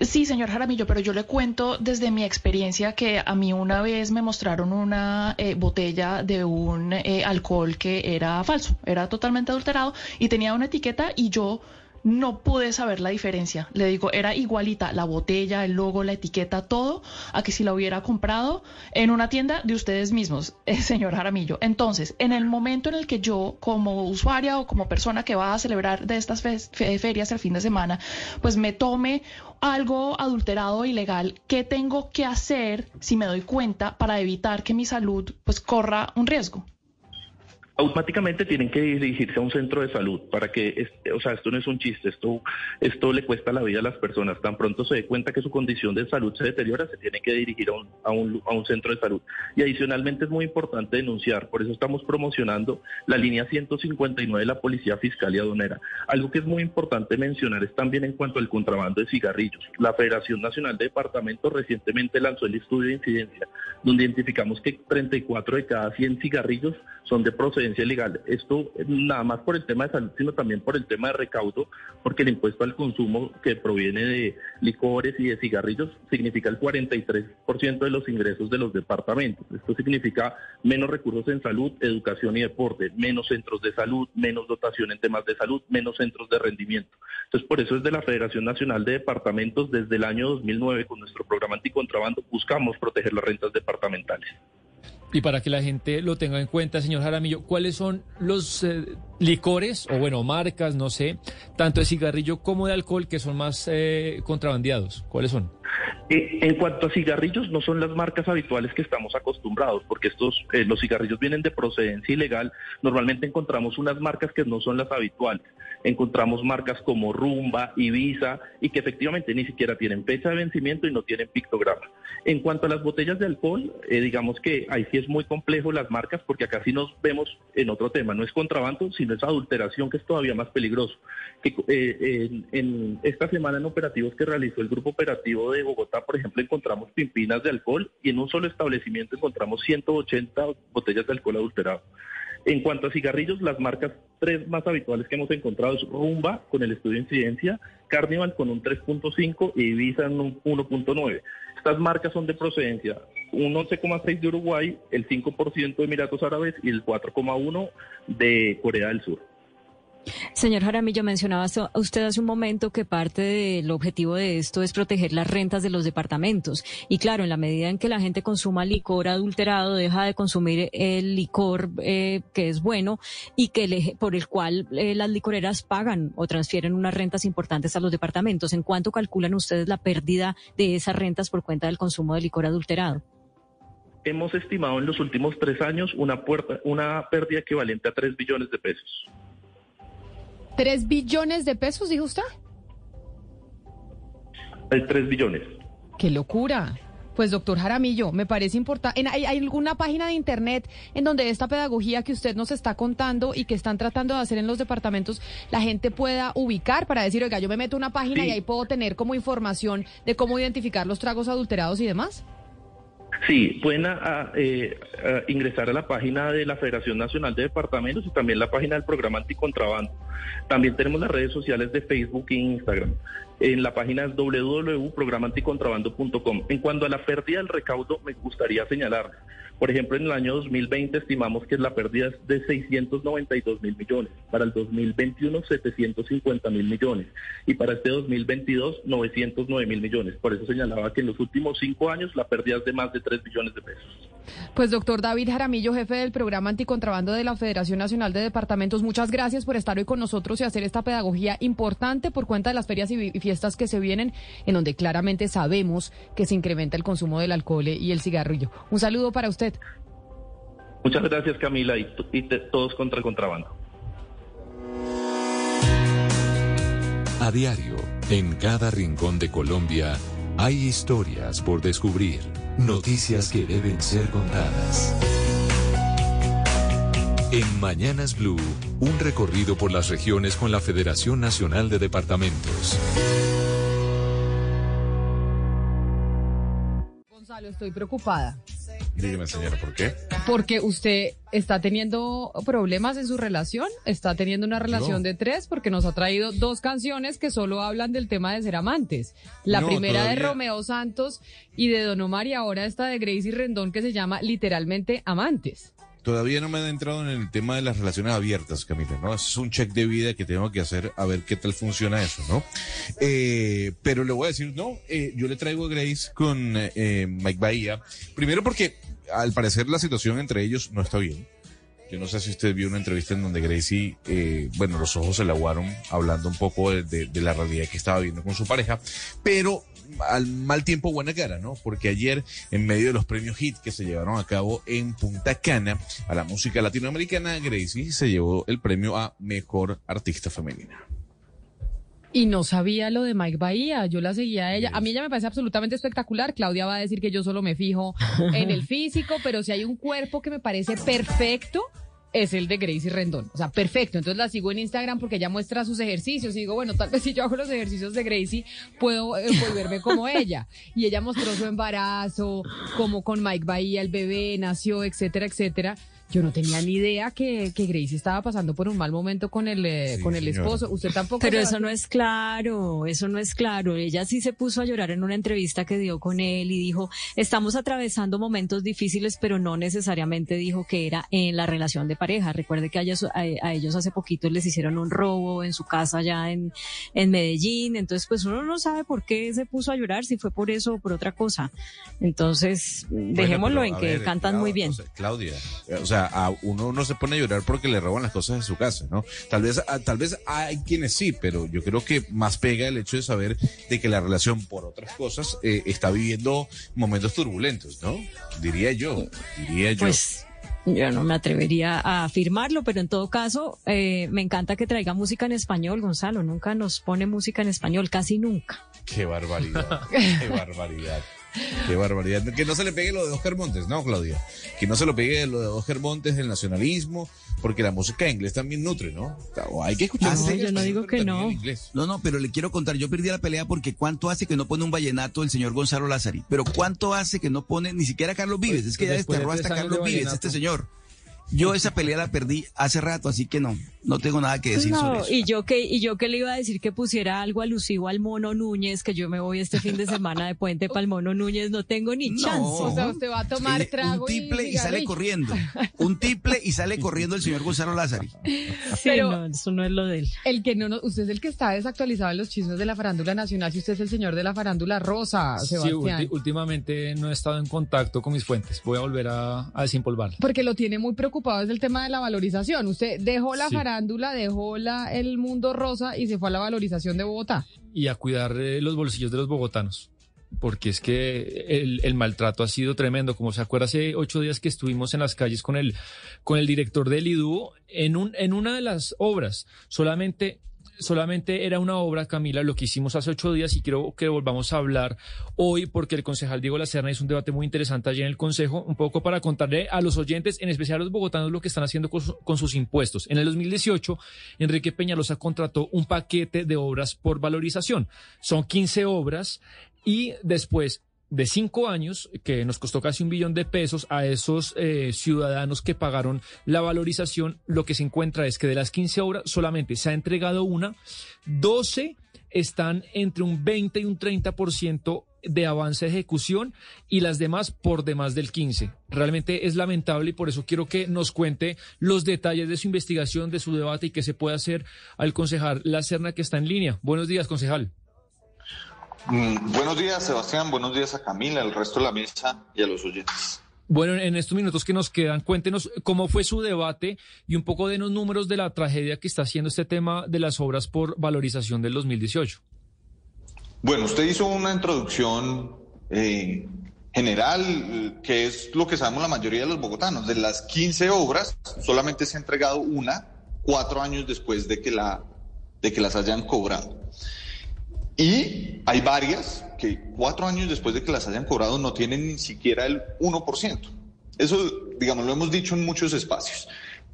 Sí, señor Jaramillo, pero yo le cuento desde mi experiencia que a mí una vez me mostraron una eh, botella de un eh, alcohol que era falso, era totalmente adulterado y tenía una etiqueta y yo no pude saber la diferencia. Le digo, era igualita la botella, el logo, la etiqueta, todo, a que si la hubiera comprado en una tienda de ustedes mismos, eh, señor Jaramillo. Entonces, en el momento en el que yo, como usuaria o como persona que va a celebrar de estas ferias el fin de semana, pues me tome algo adulterado ilegal, ¿qué tengo que hacer si me doy cuenta para evitar que mi salud pues corra un riesgo? Automáticamente tienen que dirigirse a un centro de salud para que, o sea, esto no es un chiste, esto, esto le cuesta la vida a las personas. Tan pronto se dé cuenta que su condición de salud se deteriora, se tiene que dirigir a un, a un, a un centro de salud. Y adicionalmente es muy importante denunciar, por eso estamos promocionando la línea 159 de la Policía Fiscal y Adonera. Algo que es muy importante mencionar es también en cuanto al contrabando de cigarrillos. La Federación Nacional de Departamentos recientemente lanzó el estudio de incidencia, donde identificamos que 34 de cada 100 cigarrillos son de procedencia Esto nada más por el tema de salud, sino también por el tema de recaudo, porque el impuesto al consumo que proviene de licores y de cigarrillos significa el 43% de los ingresos de los departamentos. Esto significa menos recursos en salud, educación y deporte, menos centros de salud, menos dotación en temas de salud, menos centros de rendimiento. Entonces, por eso desde la Federación Nacional de Departamentos, desde el año 2009, con nuestro programa anticontrabando, buscamos proteger las rentas departamentales. Y para que la gente lo tenga en cuenta, señor Jaramillo, ¿cuáles son los eh, licores o, bueno, marcas, no sé, tanto de cigarrillo como de alcohol que son más eh, contrabandeados? ¿Cuáles son? Eh, en cuanto a cigarrillos, no son las marcas habituales que estamos acostumbrados, porque estos, los cigarrillos vienen de procedencia ilegal. Normalmente encontramos unas marcas que no son las habituales. Encontramos marcas como Rumba, Ibiza, y que efectivamente ni siquiera tienen fecha de vencimiento y no tienen pictograma. En cuanto a las botellas de alcohol, digamos que ahí sí es muy complejo las marcas, porque acá sí nos vemos en otro tema. No es contrabando, sino es adulteración, que es todavía más peligroso. Eh, en, esta semana en operativos que realizó el Grupo Operativo de Bogotá, por ejemplo, encontramos pimpinas de alcohol y en un solo establecimiento encontramos 180 botellas de alcohol adulterado. En cuanto a cigarrillos, las marcas tres más habituales que hemos encontrado es Rumba con el estudio de incidencia, Carnival con un 3.5 y Ibiza en un 1.9. Estas marcas son de procedencia un 11,6 de Uruguay, el 5% de Emiratos Árabes y el 4,1 de Corea del Sur. Señor Jaramillo, mencionaba usted hace un momento que parte del objetivo de esto es proteger las rentas de los departamentos. Y claro, en la medida en que la gente consuma licor adulterado, deja de consumir el licor eh, que es bueno y que por el cual eh, las licoreras pagan o transfieren unas rentas importantes a los departamentos. ¿En cuánto calculan ustedes la pérdida de esas rentas por cuenta del consumo de licor adulterado? Hemos estimado en los últimos tres años una, puerta, una pérdida equivalente a tres billones de pesos. ¿Tres billones de pesos, dijo usted? Hay tres billones. ¡Qué locura! Pues doctor Jaramillo, me parece importante. ¿Hay, ¿Hay, alguna página de internet en donde esta pedagogía que usted nos está contando y que están tratando de hacer en los departamentos, la gente pueda ubicar para decir, oiga, yo me meto una página y ahí puedo tener como información de cómo identificar los tragos adulterados y demás? Sí, pueden eh, ingresar a la página de la Federación Nacional de Departamentos y también la página del programa anticontrabando. También tenemos las redes sociales de Facebook e Instagram. En la página es www.programaanticontrabando.com. En cuanto a la pérdida del recaudo, me gustaría señalar por ejemplo, en el año 2020 estimamos que la pérdida es de 692 mil millones, para el 2021 750 mil millones y para este 2022 909 mil millones. Por eso señalaba que en los últimos cinco años la pérdida es de más de 3 billones de pesos. Pues doctor David Jaramillo, jefe del programa anticontrabando de la Federación Nacional de Departamentos, muchas gracias por estar hoy con nosotros y hacer esta pedagogía importante por cuenta de las ferias y fiestas que se vienen, en donde claramente sabemos que se incrementa el consumo del alcohol y el cigarrillo. Un saludo para usted. Muchas gracias Camila y, y todos contra el contrabando. A diario, en cada rincón de Colombia, hay historias por descubrir, noticias que deben ser contadas. En Mañanas Blue, un recorrido por las regiones con la Federación Nacional de Departamentos. Estoy preocupada. Dígame, señora, ¿por qué? Porque usted está teniendo problemas en su relación, está teniendo una relación de tres, porque nos ha traído dos canciones que solo hablan del tema de ser amantes. La primera de Romeo Santos y de Don Omar y ahora esta de Gracie Rendón que se llama literalmente Amantes. Todavía no me he entrado en el tema de las relaciones abiertas, Camila, ¿no? es un check de vida que tengo que hacer a ver qué tal funciona eso, ¿no? Eh, pero le voy a decir, no, eh, yo le traigo a Grace con eh, Mike Bahía, primero porque al parecer la situación entre ellos no está bien. Yo no sé si usted vio una entrevista en donde Gracie, eh, bueno, los ojos se le aguaron hablando un poco de, la realidad que estaba viendo con su pareja, pero al mal tiempo buena cara, ¿no? Porque ayer, en medio de los premios HIT que se llevaron a cabo en Punta Cana a la música latinoamericana, Gracie se llevó el premio a Mejor Artista Femenina. Y no sabía lo de Mike Bahía, yo la seguía a ella. A mí ella me parece absolutamente espectacular. Claudia va a decir que yo solo me fijo en el físico, pero si hay un cuerpo que me parece perfecto, es el de Gracie Rendón. O sea, perfecto. Entonces la sigo en Instagram porque ella muestra sus ejercicios. Y digo, bueno, tal vez si yo hago los ejercicios de Gracie, puedo eh, volverme como ella. Y ella mostró su embarazo, como con Mike Bahía el bebé nació, etcétera, etcétera. Yo no tenía ni idea que, que Gracie estaba pasando por un mal momento con el, eh, con el esposo. Usted tampoco. Pero eso no es claro, eso no es claro. Ella sí se puso a llorar en una entrevista que dio con él y dijo, estamos atravesando momentos difíciles, pero no necesariamente dijo que era en la relación de pareja. Recuerde que a ellos, a, ellos hace poquito les hicieron un robo en su casa allá en, en Medellín. Entonces, pues uno no sabe por qué se puso a llorar, si fue por eso o por otra cosa. Entonces, dejémoslo en que cantan muy bien. Claudia, o sea, a uno no se pone a llorar porque le roban las cosas de su casa, ¿no? Tal vez, tal vez hay quienes sí, pero yo creo que más pega el hecho de saber de que la relación por otras cosas eh, está viviendo momentos turbulentos, ¿no? Diría yo, diría yo. Pues yo no me atrevería a afirmarlo, pero en todo caso, eh, me encanta que traiga música en español, Gonzalo. Nunca nos pone música en español, casi nunca. Qué barbaridad, qué barbaridad. Qué barbaridad. Que no se le pegue lo de Oscar Montes, ¿no, Claudia? Que no se lo pegue lo de Oscar Montes, el nacionalismo, porque la música en inglés también nutre, ¿no? hay que escuchar ah, yo no digo que no. No, no, pero le quiero contar, yo perdí la pelea porque ¿cuánto hace que no pone un vallenato el señor Gonzalo Lázari? Pero ¿cuánto hace que no pone ni siquiera Carlos Vives? Es que ya desterró hasta Carlos Vives, este señor. Yo esa pelea la perdí hace rato, así que no, no tengo nada que decir sobre eso. Y yo que, y yo que le iba a decir que pusiera algo alusivo al mono Núñez, que yo me voy este fin de semana de puente para el mono Núñez, no tengo ni chance. O sea, usted va a tomar trago. Un tiple y, sale corriendo. Un tiple y sale corriendo el señor Gonzalo Lázari. Pero no, eso no es lo de él. El que no, usted es el que está desactualizado en los chismes de la farándula nacional, si usted es el señor de la farándula rosa, Sebastián. Sí, últimamente no he estado en contacto con mis fuentes. Voy a volver a, a desempolvar. Porque lo tiene muy preocupado es el tema de la valorización. Usted dejó la farándula, dejó la, el mundo rosa y se fue a la valorización de Bogotá. Y a cuidar eh, los bolsillos de los bogotanos porque es que el, maltrato ha sido tremendo. Como se acuerda, hace ocho días que estuvimos en las calles con el, con el director del IDU en, un, en una de las obras, solamente solamente era una obra, Camila, lo que hicimos hace ocho días y quiero que volvamos a hablar hoy porque el concejal Diego Lacerna hizo un debate muy interesante allí en el Consejo, un poco para contarle a los oyentes, en especial a los bogotanos, lo que están haciendo con, sus impuestos. En el 2018, Enrique Peñalosa contrató un paquete de obras por valorización. Son 15 obras y después de cinco años, que nos costó casi un billón de pesos a esos eh, ciudadanos que pagaron la valorización, lo que se encuentra es que de las 15 obras solamente se ha entregado una, 12 están entre un 20 y un 30% de avance de ejecución y las demás por demás del 15. Realmente es lamentable y por eso quiero que nos cuente los detalles de su investigación, de su debate y qué se puede hacer al concejal La Serna que está en línea. Buenos días, concejal. Mm, buenos días, Sebastián. Buenos días a Camila, al resto de la mesa y a los oyentes. Bueno, en estos minutos que nos quedan, cuéntenos cómo fue su debate y un poco de los números de la tragedia que está haciendo este tema de las obras por valorización del 2018. Bueno, usted hizo una introducción eh, general, que es lo que sabemos la mayoría de los bogotanos. De las 15 obras, solamente se ha entregado una cuatro años después de que, la, de que las hayan cobrado. Y hay varias que cuatro años después de que las hayan cobrado no tienen ni siquiera el 1%. Eso, digamos, lo hemos dicho en muchos espacios.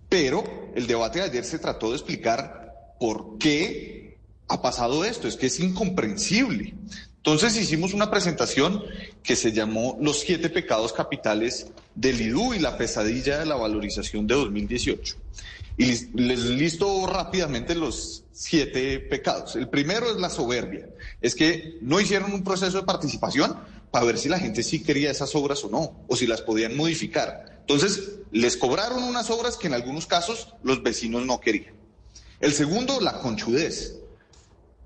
Pero el debate de ayer se trató de explicar por qué ha pasado esto. Es que es incomprensible. Entonces hicimos una presentación que se llamó Los siete pecados capitales del IDU y la pesadilla de la valorización de 2018. Y les listo rápidamente los siete pecados. El primero es la soberbia. Es que no hicieron un proceso de participación para ver si la gente sí quería esas obras o no, o si las podían modificar. Entonces, les cobraron unas obras que en algunos casos los vecinos no querían. El segundo, la conchudez.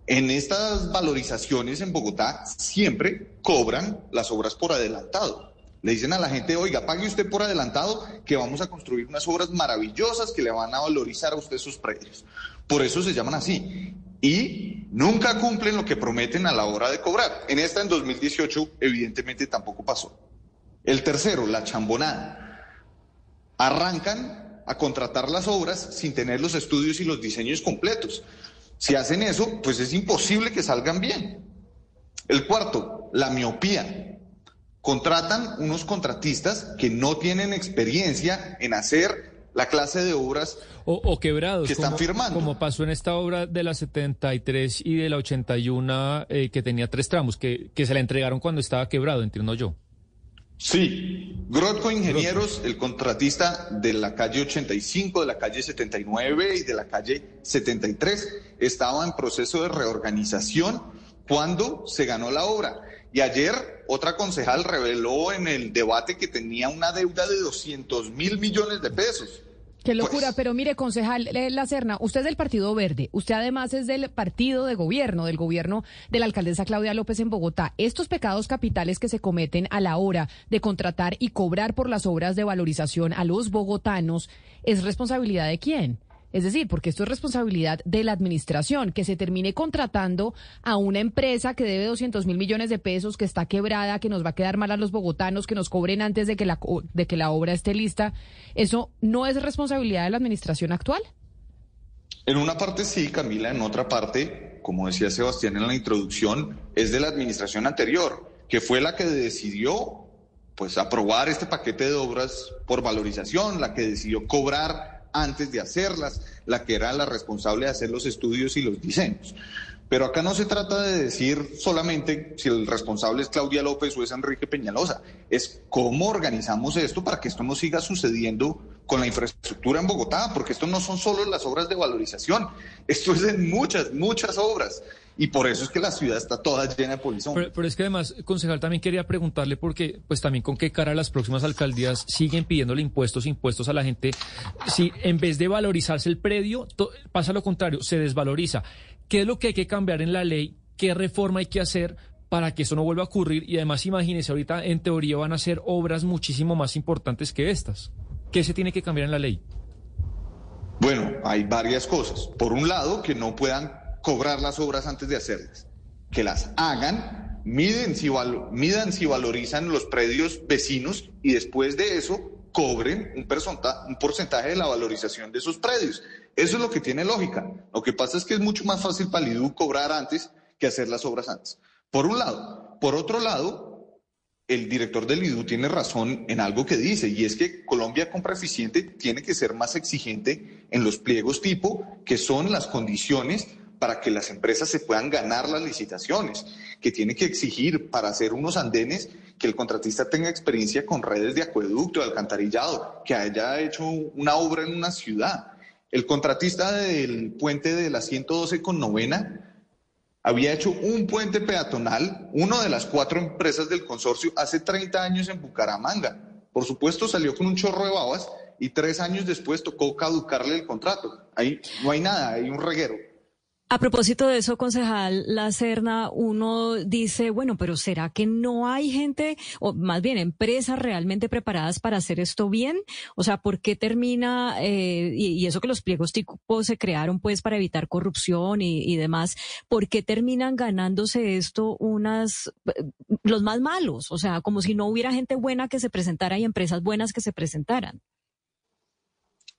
En estas valorizaciones en Bogotá siempre cobran las obras por adelantado. Le dicen a la gente, oiga, pague usted por adelantado que vamos a construir unas obras maravillosas que le van a valorizar a usted sus precios. Por eso se llaman así. Y nunca cumplen lo que prometen a la hora de cobrar. En esta, en 2018, evidentemente tampoco pasó. El tercero, la chambonada. Arrancan a contratar las obras sin tener los estudios y los diseños completos. Si hacen eso, pues es imposible que salgan bien. El cuarto, la miopía contratan unos contratistas que no tienen experiencia en hacer la clase de obras o, quebrados que están como, firmando. Como pasó en esta obra de la 73 y de la 81 eh, que tenía tres tramos, que, que se la entregaron cuando estaba quebrado, entiendo yo. Sí, Grotco Ingenieros, el contratista de la calle 85, de la calle 79 y de la calle 73, estaba en proceso de reorganización cuando se ganó la obra. Y ayer otra concejal reveló en el debate que tenía una deuda de 200 mil millones de pesos. Qué locura, pero mire, concejal La Serna, usted es del Partido Verde, usted además es del partido de gobierno, del gobierno de la alcaldesa Claudia López en Bogotá. Estos pecados capitales que se cometen a la hora de contratar y cobrar por las obras de valorización a los bogotanos, ¿es responsabilidad de quién? Es decir, porque esto es responsabilidad de la administración, que se termine contratando a una empresa que debe 200 mil millones de pesos, que está quebrada, que nos va a quedar mal a los bogotanos, que nos cobren antes de que la, de que la obra esté lista. ¿Eso no es responsabilidad de la administración actual? En una parte sí, Camila, en otra parte, como decía Sebastián en la introducción, es de la administración anterior, que fue la que decidió pues aprobar este paquete de obras por valorización, la que decidió cobrar antes de hacerlas, la que era la responsable de hacer los estudios y los diseños. Pero acá no se trata de decir solamente si el responsable es Claudia López o es Enrique Peñalosa, es cómo organizamos esto para que esto no siga sucediendo con la infraestructura en Bogotá, porque esto no son solo las obras de valorización, esto es en muchas, muchas obras. Y por eso es que la ciudad está toda llena de polizón. Pero, es que además, concejal, también quería preguntarle, porque pues también con qué cara las próximas alcaldías siguen pidiéndole impuestos, impuestos a la gente, si en vez de valorizarse el predio, pasa lo contrario, se desvaloriza. ¿Qué es lo que hay que cambiar en la ley? ¿Qué reforma hay que hacer para que eso no vuelva a ocurrir? Y además, imagínese, ahorita en teoría van a ser obras muchísimo más importantes que estas. ¿Qué se tiene que cambiar en la ley? Bueno, hay varias cosas. Por un lado, que no puedan cobrar las obras antes de hacerlas, que las hagan, miden si midan si valorizan los predios vecinos y después de eso cobren un, un porcentaje de la valorización de esos predios. Eso es lo que tiene lógica. Lo que pasa es que es mucho más fácil para el IDU cobrar antes que hacer las obras antes. Por un lado. Por otro lado, el director del IDU tiene razón en algo que dice, y es que Colombia Compra Eficiente tiene que ser más exigente en los pliegos tipo, que son las condiciones para que las empresas se puedan ganar las licitaciones, que tiene que exigir para hacer unos andenes que el contratista tenga experiencia con redes de acueducto, de alcantarillado, que haya hecho una obra en una ciudad. El contratista del puente de la 112 con novena había hecho un puente peatonal, una de las cuatro empresas del consorcio, hace 30 años en Bucaramanga. Por supuesto salió con un chorro de babas y tres años después tocó caducarle el contrato. Ahí no hay nada, hay un reguero. A propósito de eso, concejal La Serna, uno dice, bueno, pero ¿será que no hay gente, o más bien empresas realmente preparadas para hacer esto bien? O sea, ¿por qué termina, eh, y, eso que los pliegos tipos se crearon pues para evitar corrupción y, y, demás, ¿por qué terminan ganándose esto unas, los más malos? O sea, como si no hubiera gente buena que se presentara y empresas buenas que se presentaran.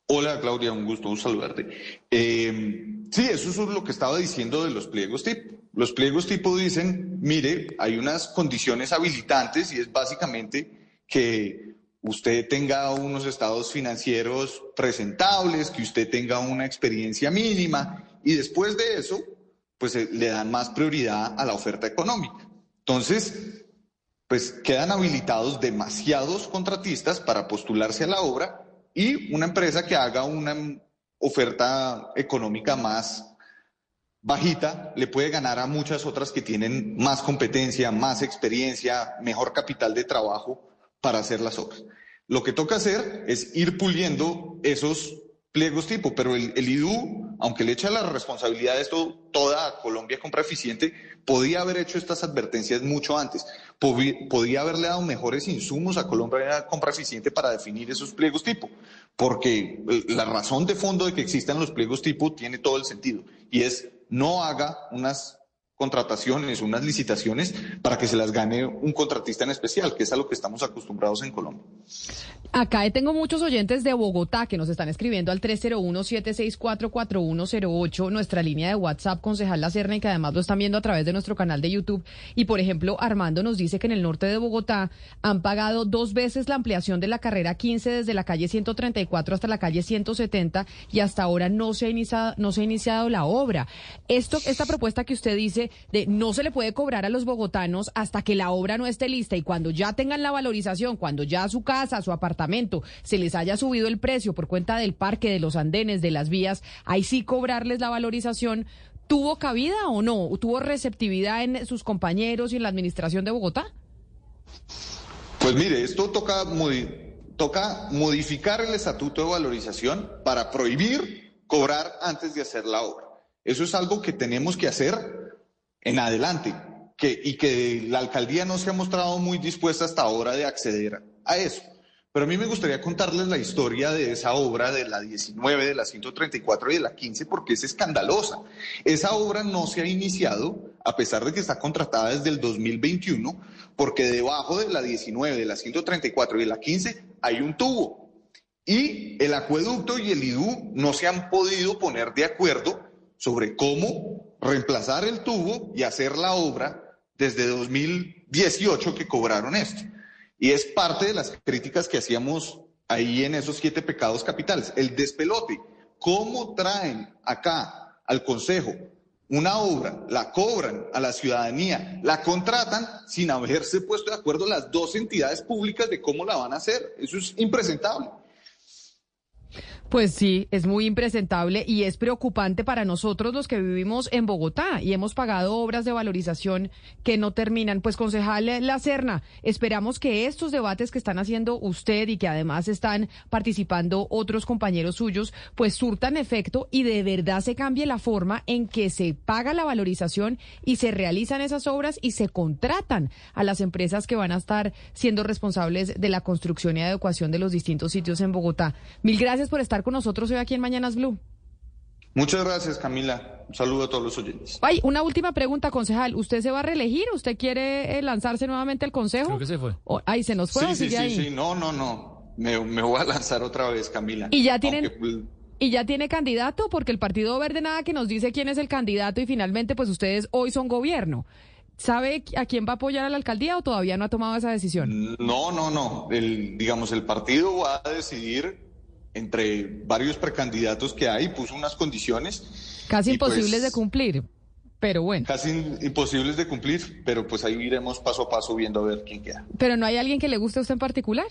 Hola Claudia, un gusto un saludarte. Eh, sí, eso es lo que estaba diciendo de los pliegos tipo. Los pliegos tipo dicen, mire, hay unas condiciones habilitantes y es básicamente que usted tenga unos estados financieros presentables, que usted tenga una experiencia mínima y después de eso, pues eh, le dan más prioridad a la oferta económica. Entonces, pues quedan habilitados demasiados contratistas para postularse a la obra y una empresa que haga una oferta económica más bajita le puede ganar a muchas otras que tienen más competencia, más experiencia, mejor capital de trabajo para hacer las obras. Lo que toca hacer es ir puliendo esos pliegos tipo, pero el, IDU, aunque le echa la responsabilidad de esto toda Colombia compra eficiente, podía haber hecho estas advertencias mucho antes, podía haberle dado mejores insumos a Colombia compra eficiente para definir esos pliegos tipo, porque eh, la razón de fondo de que existan los pliegos tipo tiene todo el sentido, y es no haga unas contrataciones, unas licitaciones para que se las gane un contratista en especial, que es a lo que estamos acostumbrados en Colombia. Acá tengo muchos oyentes de Bogotá que nos están escribiendo al 301-764-4108, nuestra línea de WhatsApp, concejal La Serna, y que además lo están viendo a través de nuestro canal de YouTube. Y por ejemplo, Armando nos dice que en el norte de Bogotá han pagado dos veces la ampliación de la carrera 15 desde la calle 134 hasta la calle 170 y hasta ahora no se ha iniciado, no se ha iniciado la obra. Esto, esta propuesta que usted dice de no se le puede cobrar a los bogotanos hasta que la obra no esté lista y cuando ya tengan la valorización, cuando ya su casa, su apartamento se les haya subido el precio por cuenta del parque, de los andenes, de las vías, ahí sí cobrarles la valorización. ¿Tuvo cabida o no? ¿Tuvo receptividad en sus compañeros y en la administración de Bogotá? Pues mire, esto toca, toca modificar el estatuto de valorización para prohibir cobrar antes de hacer la obra. Eso es algo que tenemos que hacer en adelante que, y que la alcaldía no se ha mostrado muy dispuesta hasta ahora de acceder a eso. Pero a mí me gustaría contarles la historia de esa obra de la 19, de la 134 y de la 15 porque es escandalosa. Esa obra no se ha iniciado a pesar de que está contratada desde el 2021 porque debajo de la 19, de la 134 y de la 15 hay un tubo. Y el acueducto y el IDU no se han podido poner de acuerdo sobre cómo reemplazar el tubo y hacer la obra desde 2018 que cobraron esto. Y es parte de las críticas que hacíamos ahí en esos siete pecados capitales. El despelote. ¿Cómo traen acá al Consejo una obra, la cobran a la ciudadanía, la contratan sin haberse puesto de acuerdo las dos entidades públicas de cómo la van a hacer? Eso es impresentable. Pues sí, es muy impresentable y es preocupante para nosotros los que vivimos en Bogotá y hemos pagado obras de valorización que no terminan. Pues concejal La Serna, esperamos que estos debates que están haciendo usted y que además están participando otros compañeros suyos, pues surtan efecto y de verdad se cambie la forma en que se paga la valorización y se realizan esas obras y se contratan a las empresas que van a estar siendo responsables de la construcción y adecuación de los distintos sitios en Bogotá. Mil gracias por estar con nosotros hoy aquí en Mañanas Blue. Muchas gracias, Camila. Un saludo a todos los oyentes. Ay, una última pregunta, concejal. ¿Usted se va a reelegir? ¿Usted quiere eh, lanzarse nuevamente al consejo? Creo que se fue. ay, se nos fue. Sí, sí, sí, sí, No, no, no. Me, voy a lanzar otra vez, Camila. Y ya tienen. Pues, ¿Y ya tiene candidato? Porque el Partido Verde nada que nos dice quién es el candidato y finalmente pues ustedes hoy son gobierno. ¿Sabe a quién va a apoyar a la alcaldía o todavía no ha tomado esa decisión? No, no, no. El, digamos, el partido va a decidir entre varios precandidatos que hay, puso unas condiciones. Casi imposibles pues de cumplir, pero bueno. Casi imposibles de cumplir, pero pues ahí iremos paso a paso viendo a ver quién queda. ¿Pero no hay alguien que le guste a usted en particular?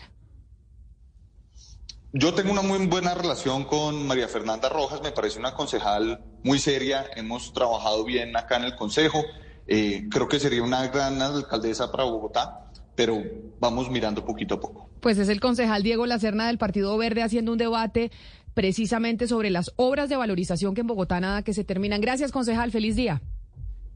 Yo tengo una muy buena relación con María Fernanda Rojas, me parece una concejal muy seria, hemos trabajado bien acá en el Consejo, eh, creo que sería una gran alcaldesa para Bogotá pero vamos mirando poquito a poco. Pues es el concejal Diego Lacerna del Partido Verde haciendo un debate precisamente sobre las obras de valorización que en Bogotá nada que se terminan. Gracias, concejal. Feliz día.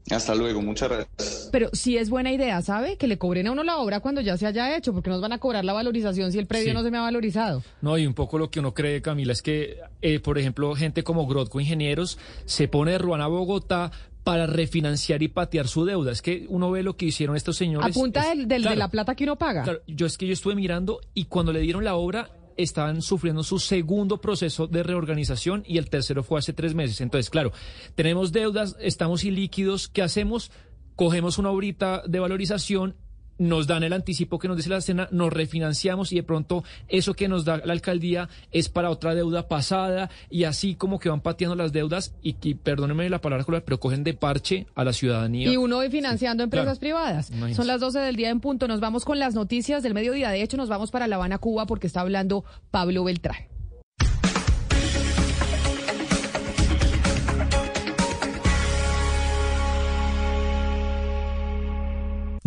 Hasta luego, muchas gracias. Pero sí es buena idea, ¿sabe? Que le cobren a uno la obra cuando ya se haya hecho, porque nos van a cobrar la valorización si el predio Sí. no se me ha valorizado. No, y un poco lo que uno cree, Camila, es que, eh, por ejemplo, gente como Grotco Ingenieros se pone de Ruana a Bogotá para refinanciar y patear su deuda. Es que uno ve lo que hicieron estos A señores. punta es- del, del- de la plata que uno paga. claro, yo es que yo estuve mirando y cuando le dieron la obra estaban sufriendo su segundo proceso de reorganización y el tercero fue hace tres meses. Entonces, claro, tenemos deudas, estamos ilíquidos, ¿qué hacemos? Cogemos una obrita de valorización, nos dan el anticipo que nos dice la escena, nos refinanciamos y de pronto eso que nos da la alcaldía es para otra deuda pasada y así como que van pateando las deudas y, que, perdónenme la palabra, pero cogen de parche a la ciudadanía. Y uno hoy financiando empresas claro. privadas. Son las 12 del día en punto. Nos vamos con las noticias del mediodía. De hecho, nos vamos para La Habana, Cuba, porque está hablando Pablo Beltrán.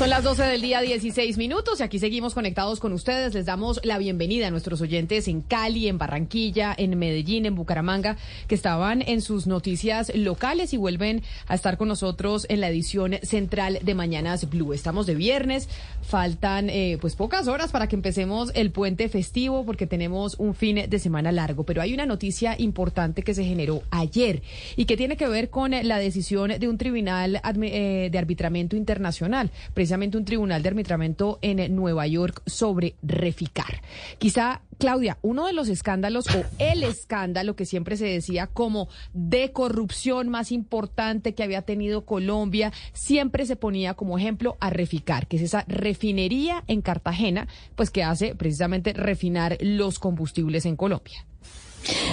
Son las 12 del día, 16 minutos, y aquí seguimos conectados con ustedes. Les damos la bienvenida a nuestros oyentes en Cali, en Barranquilla, en Medellín, en Bucaramanga, que estaban en sus noticias locales y vuelven a estar con nosotros en la edición central de Mañanas Blue. Estamos de viernes, faltan eh, pues pocas horas para que empecemos el puente festivo, porque tenemos un fin de semana largo. Pero hay una noticia importante que se generó ayer y que tiene que ver con la decisión de un tribunal eh, de arbitramiento internacional, un tribunal de arbitramiento en Nueva York sobre Reficar. Quizá, Claudia, uno de los escándalos o el escándalo que siempre se decía como de corrupción más importante que había tenido Colombia, siempre se ponía como ejemplo a Reficar, que es esa refinería en Cartagena, pues que hace precisamente refinar los combustibles en Colombia.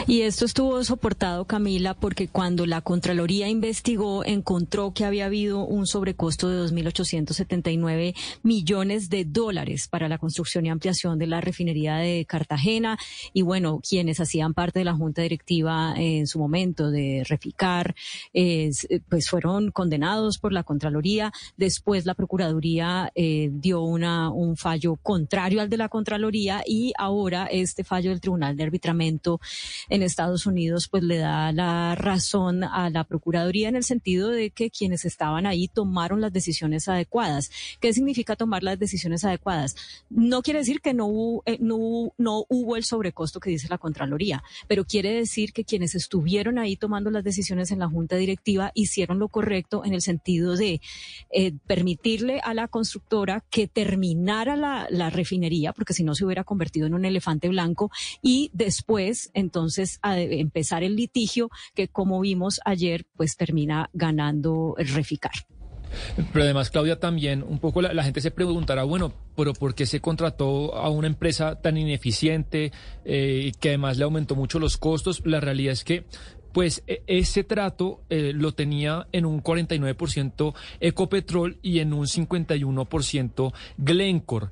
Y esto estuvo soportado, Camila, porque cuando la Contraloría investigó, encontró que había habido un sobrecosto de 2.879 millones de dólares para la construcción y ampliación de la refinería de Cartagena. Y bueno, quienes hacían parte de la junta directiva en su momento de Reficar, eh, pues fueron condenados por la Contraloría. Después la Procuraduría eh, dio una, un fallo contrario al de la Contraloría y ahora este fallo del Tribunal de Arbitramiento en Estados Unidos pues le da la razón a la Procuraduría en el sentido de que quienes estaban ahí tomaron las decisiones adecuadas. ¿Qué significa tomar las decisiones adecuadas? No quiere decir que no hubo, eh, no, no hubo el sobrecosto que dice la Contraloría, pero quiere decir que quienes estuvieron ahí tomando las decisiones en la Junta Directiva hicieron lo correcto en el sentido de eh, permitirle a la constructora que terminara la, la refinería, porque si no se hubiera convertido en un elefante blanco, y después entonces a empezar el litigio que como vimos ayer pues termina ganando el Reficar. Pero además, Claudia, también un poco la, gente se preguntará, bueno, pero ¿por qué se contrató a una empresa tan ineficiente eh, que además le aumentó mucho los costos? La realidad es que pues e- ese trato eh, lo tenía en un 49% Ecopetrol y en un 51% Glencore.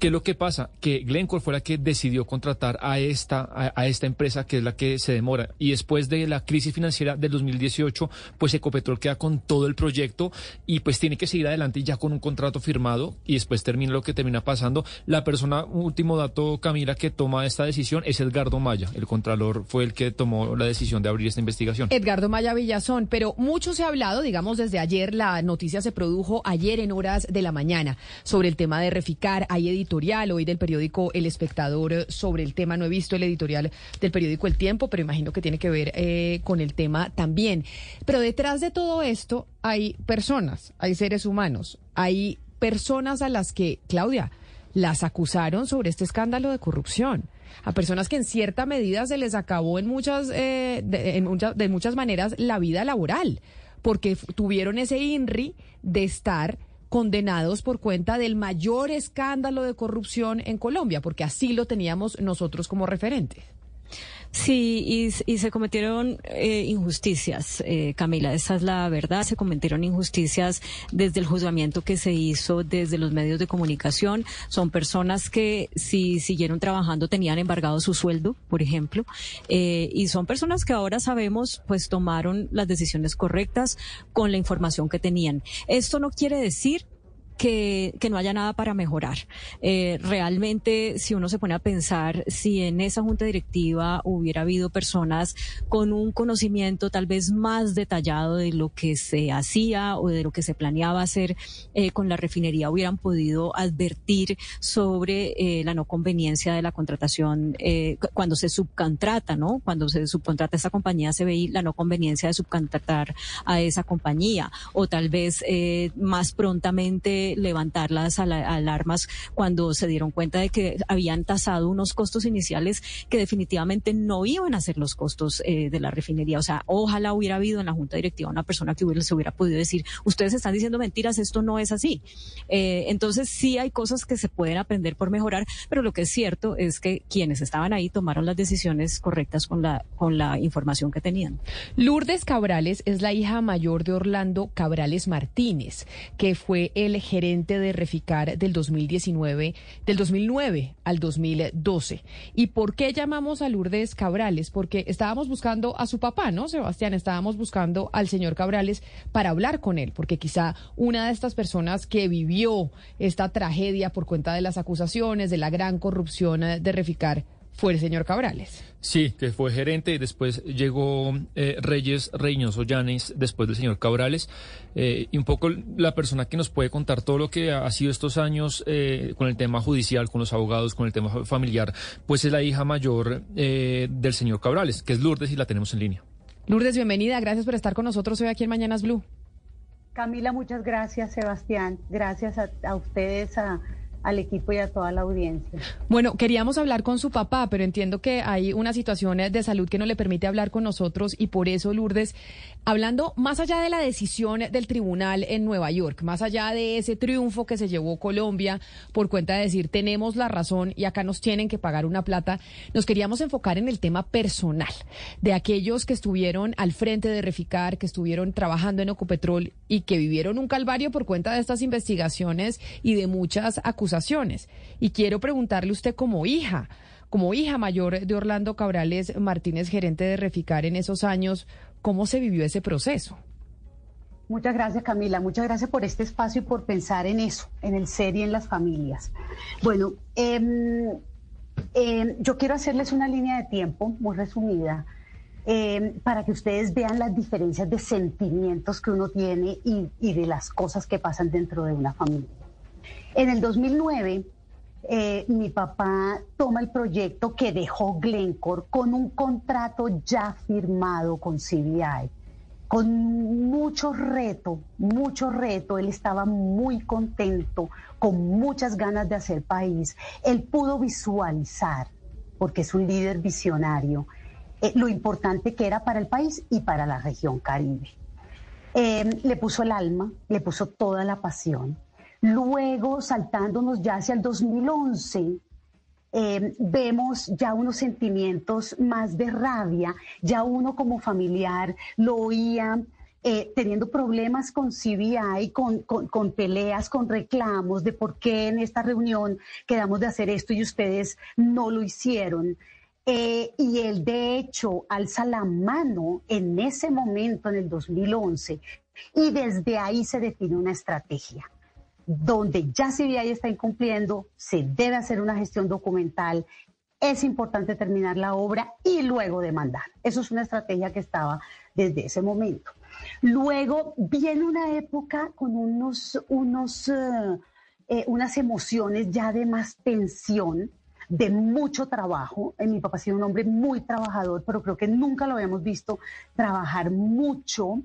¿Qué es lo que pasa? Que Glencore fue la que decidió contratar a esta, a, esta empresa que es la que se demora. Y después de la crisis financiera del 2018, pues Ecopetrol queda con todo el proyecto y pues tiene que seguir adelante ya con un contrato firmado y después termina lo que termina pasando. La persona, último dato, Camila, que toma esta decisión es Edgardo Maya. El contralor fue el que tomó la decisión de abrir esta investigación. Edgardo Maya Villazón, pero mucho se ha hablado, digamos, desde ayer, la noticia se produjo ayer en horas de la mañana sobre el tema de Reficar. Hay editorial hoy del periódico El Espectador eh, sobre el tema. No he visto el editorial del periódico El Tiempo, pero imagino que tiene que ver eh, con el tema también. Pero detrás de todo esto hay personas, hay seres humanos, hay personas a las que, Claudia, las acusaron sobre este escándalo de corrupción. A personas que en cierta medida se les acabó en muchas, eh, de, de muchas maneras la vida laboral, porque tuvieron ese INRI de estar condenados por cuenta del mayor escándalo de corrupción en Colombia, porque así lo teníamos nosotros como referentes. Sí, y, se cometieron eh, injusticias, eh, Camila, esa es la verdad. Se cometieron injusticias desde el juzgamiento que se hizo desde los medios de comunicación. Son personas que si siguieron trabajando tenían embargado su sueldo, por ejemplo, eh, y son personas que ahora sabemos pues tomaron las decisiones correctas con la información que tenían. Esto no quiere decir que, no haya nada para mejorar. Eh, realmente, si uno se pone a pensar, si en esa junta directiva hubiera habido personas con un conocimiento tal vez más detallado de lo que se hacía o de lo que se planeaba hacer eh, con la refinería, hubieran podido advertir sobre eh, la no conveniencia de la contratación eh, cuando se subcontrata, ¿no? Cuando se subcontrata esa compañía CBI, la no conveniencia de subcontratar a esa compañía o tal vez más prontamente levantar las alarmas cuando se dieron cuenta de que habían tasado unos costos iniciales que definitivamente no iban a ser los costos eh, de la refinería. O sea, ojalá hubiera habido en la junta directiva una persona que hubiera, se hubiera podido decir, ustedes están diciendo mentiras, esto no es así. Eh, entonces sí hay cosas que se pueden aprender por mejorar, pero lo que es cierto es que quienes estaban ahí tomaron las decisiones correctas con la, con la información que tenían. Lourdes Cabrales es la hija mayor de Orlando Cabrales Martínez, que fue el de Reficar del 2019, del 2009 al 2012. ¿Y por qué llamamos a Lourdes Cabrales? Porque estábamos buscando a su papá, ¿no, Sebastián? Estábamos buscando al señor Cabrales para hablar con él, porque quizá una de estas personas que vivió esta tragedia por cuenta de las acusaciones, de la gran corrupción de Reficar, fue el señor Cabrales. Sí, que fue gerente y después llegó eh, Reyes Reynoso Llanes, después del señor Cabrales. Eh, y un poco la persona que nos puede contar todo lo que ha sido estos años eh, con el tema judicial, con los abogados, con el tema familiar, pues es la hija mayor del señor Cabrales, que es Lourdes y la tenemos en línea. Lourdes, bienvenida. Gracias por estar con nosotros hoy aquí en Mañanas Blue. Camila, muchas gracias, Sebastián. Gracias a, a ustedes, a al equipo y a toda la audiencia. Bueno, queríamos hablar con su papá, pero entiendo que hay una situación de salud que no le permite hablar con nosotros y por eso, Lourdes, hablando más allá de la decisión del tribunal en Nueva York, más allá de ese triunfo que se llevó Colombia por cuenta de decir tenemos la razón y acá nos tienen que pagar una plata, nos queríamos enfocar en el tema personal de aquellos que estuvieron al frente de Reficar, que estuvieron trabajando en Ecopetrol y que vivieron un calvario por cuenta de estas investigaciones y de muchas acusaciones y quiero preguntarle usted como hija, como hija mayor de Orlando Cabrales Martínez, gerente de Reficar en esos años, ¿cómo se vivió ese proceso? Muchas gracias, Camila. Muchas gracias por este espacio y por pensar en eso, en el ser y en las familias. Bueno, em, em, yo quiero hacerles una línea de tiempo muy resumida em, para que ustedes vean las diferencias de sentimientos que uno tiene y de las cosas que pasan dentro de una familia. En el 2009, eh, mi papá toma el proyecto que dejó Glencore con un contrato ya firmado con CBI, con mucho reto, mucho reto. Él estaba muy contento, con muchas ganas de hacer país. Él pudo visualizar, porque es un líder visionario, eh, lo importante que era para el país y para la región Caribe. Eh, le puso el alma, le puso toda la pasión Luego, saltándonos ya hacia el 2011, eh, vemos ya unos sentimientos más de rabia, ya uno como familiar lo oía eh, teniendo problemas con CBI, con, con, peleas, con reclamos de por qué en esta reunión quedamos de hacer esto y ustedes no lo hicieron. Eh, y él, de hecho, alza la mano en ese momento, en el 2011, y desde ahí se define una estrategia donde ya CBI está incumpliendo, se debe hacer una gestión documental, es importante terminar la obra y luego demandar. Eso es una estrategia que estaba desde ese momento. Luego viene una época con unos, unos, eh, eh, unas emociones ya de más tensión, de mucho trabajo. Eh, mi papá ha sido un hombre muy trabajador, pero creo que nunca lo habíamos visto trabajar mucho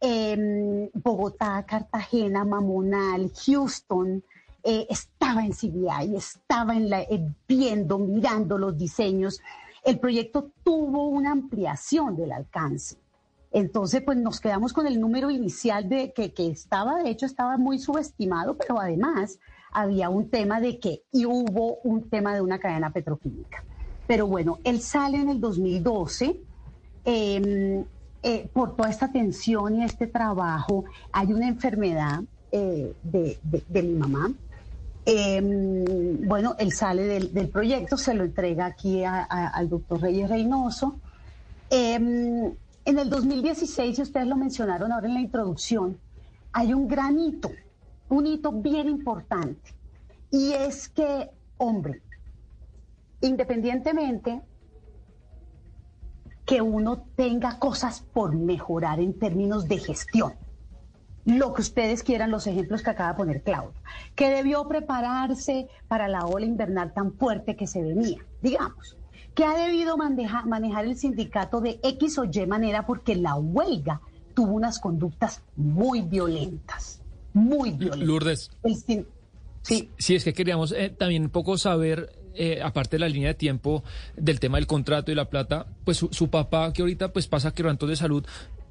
eh, Bogotá, Cartagena, Mamonal, Houston, eh, estaba en CBI, estaba eh, viendo, mirando los diseños. El proyecto tuvo una ampliación del alcance. Entonces, pues nos quedamos con el número inicial de que, estaba, de hecho, estaba muy subestimado, pero además había un tema de que y hubo un tema de una cadena petroquímica. Pero bueno, él sale en el 2012. em, eh, por toda esta tensión y este trabajo, hay una enfermedad eh, de, mi mamá. Em, bueno, él sale del, proyecto, se lo entrega aquí al doctor Reyes Reynoso. Em, en el 2016, y ustedes lo mencionaron ahora en la introducción, hay un gran hito, un hito bien importante. Y es que, hombre, independientemente que uno tenga cosas por mejorar en términos de gestión, lo que ustedes quieran, los ejemplos que acaba de poner Claudia, que debió prepararse para la ola invernal tan fuerte que se venía, digamos, que ha debido maneja- manejar el sindicato de X o Y manera porque la huelga tuvo unas conductas muy violentas, muy violentas. Lourdes. El sí. Sí, es que queríamos eh, también un poco saber, eh, aparte de la línea de tiempo del tema del contrato y la plata, pues su, su papá que ahorita pues pasa quebrantos de salud,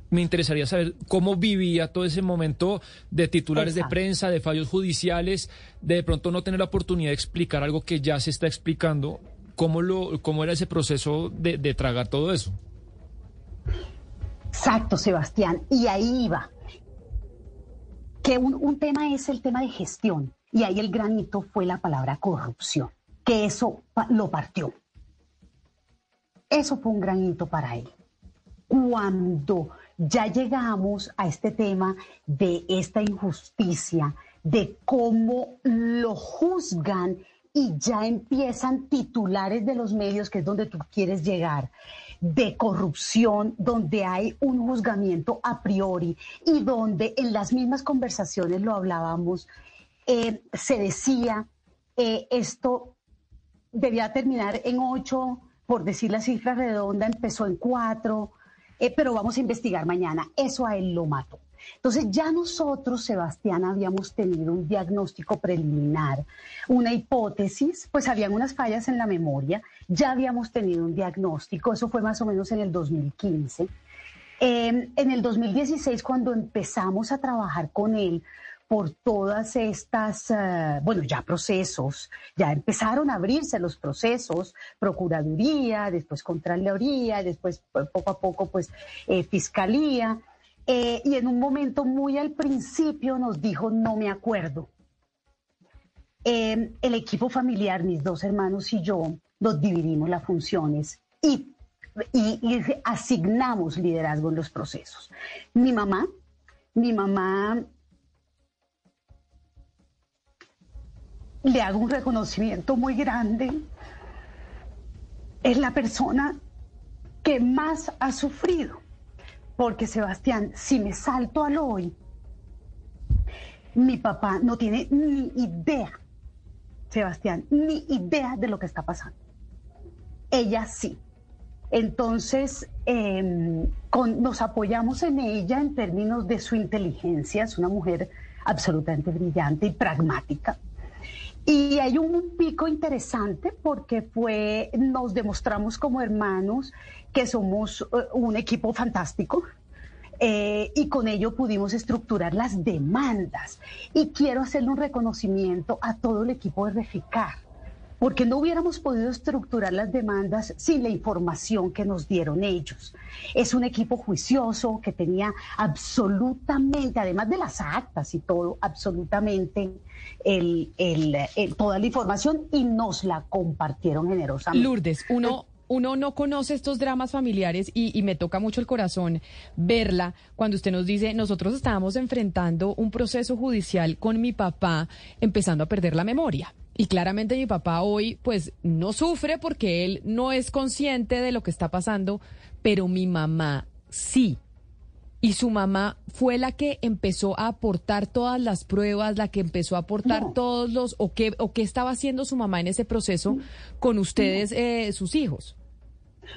me interesaría saber cómo vivía todo ese momento de titulares de prensa, de fallos judiciales, de de pronto no tener la oportunidad de explicar algo que ya se está explicando. ¿Cómo, lo, cómo era ese proceso de, de tragar todo eso? Exacto, Sebastián. Y ahí iba. Que un, un tema es el tema de gestión. Y ahí el granito fue la palabra corrupción, que eso lo partió. Eso fue un granito para él. Cuando ya llegamos a este tema de esta injusticia, de cómo lo juzgan y ya empiezan titulares de los medios, que es donde tú quieres llegar, de corrupción, donde hay un juzgamiento a priori y donde en las mismas conversaciones lo hablábamos, eh, se decía, eh, esto debía terminar en ocho, por decir la cifra redonda, empezó en cuatro, eh, pero vamos a investigar mañana. Eso a él lo mató. Entonces ya nosotros, Sebastián, habíamos tenido un diagnóstico preliminar, una hipótesis, pues habían unas fallas en la memoria, ya habíamos tenido un diagnóstico, eso fue más o menos en el 2015. Eh, en el 2016, cuando empezamos a trabajar con él por todas estas, eh, bueno, ya procesos, ya empezaron a abrirse los procesos, Procuraduría, después Contraloría, después poco a poco, pues, eh, Fiscalía, eh, y en un momento muy al principio nos dijo, no me acuerdo. Eh, el equipo familiar, mis dos hermanos y yo, nos dividimos las funciones y- y asignamos liderazgo en los procesos. Mi mamá, mi mamá le hago un reconocimiento muy grande. Es la persona que más ha sufrido. Porque Sebastián, si me salto al hoy, mi papá no tiene ni idea, Sebastián, ni idea de lo que está pasando. Ella sí. Entonces, con- nos apoyamos en ella en términos de su inteligencia. Es una mujer absolutamente brillante y pragmática. Y hay un pico interesante porque fue, nos demostramos como hermanos que somos eh, un equipo fantástico. eh, y con ello pudimos estructurar las demandas. Y quiero hacerle un reconocimiento a todo el equipo de Reficar, porque no hubiéramos podido estructurar las demandas sin la información que nos dieron ellos. Es un equipo juicioso que tenía absolutamente, además de las actas y todo, absolutamente el- toda la información y nos la compartieron generosamente. Lourdes, uno, uno no conoce estos dramas familiares y me toca mucho el corazón verla cuando usted nos dice, nosotros estábamos enfrentando un proceso judicial con mi papá empezando a perder la memoria. Y claramente mi papá hoy pues no sufre porque él no es consciente de lo que está pasando, pero mi mamá sí. Y su mamá fue la que empezó a aportar todas las pruebas, la que empezó a aportar No. todos los, o qué, o qué estaba haciendo su mamá en ese proceso con ustedes, eh, sus hijos.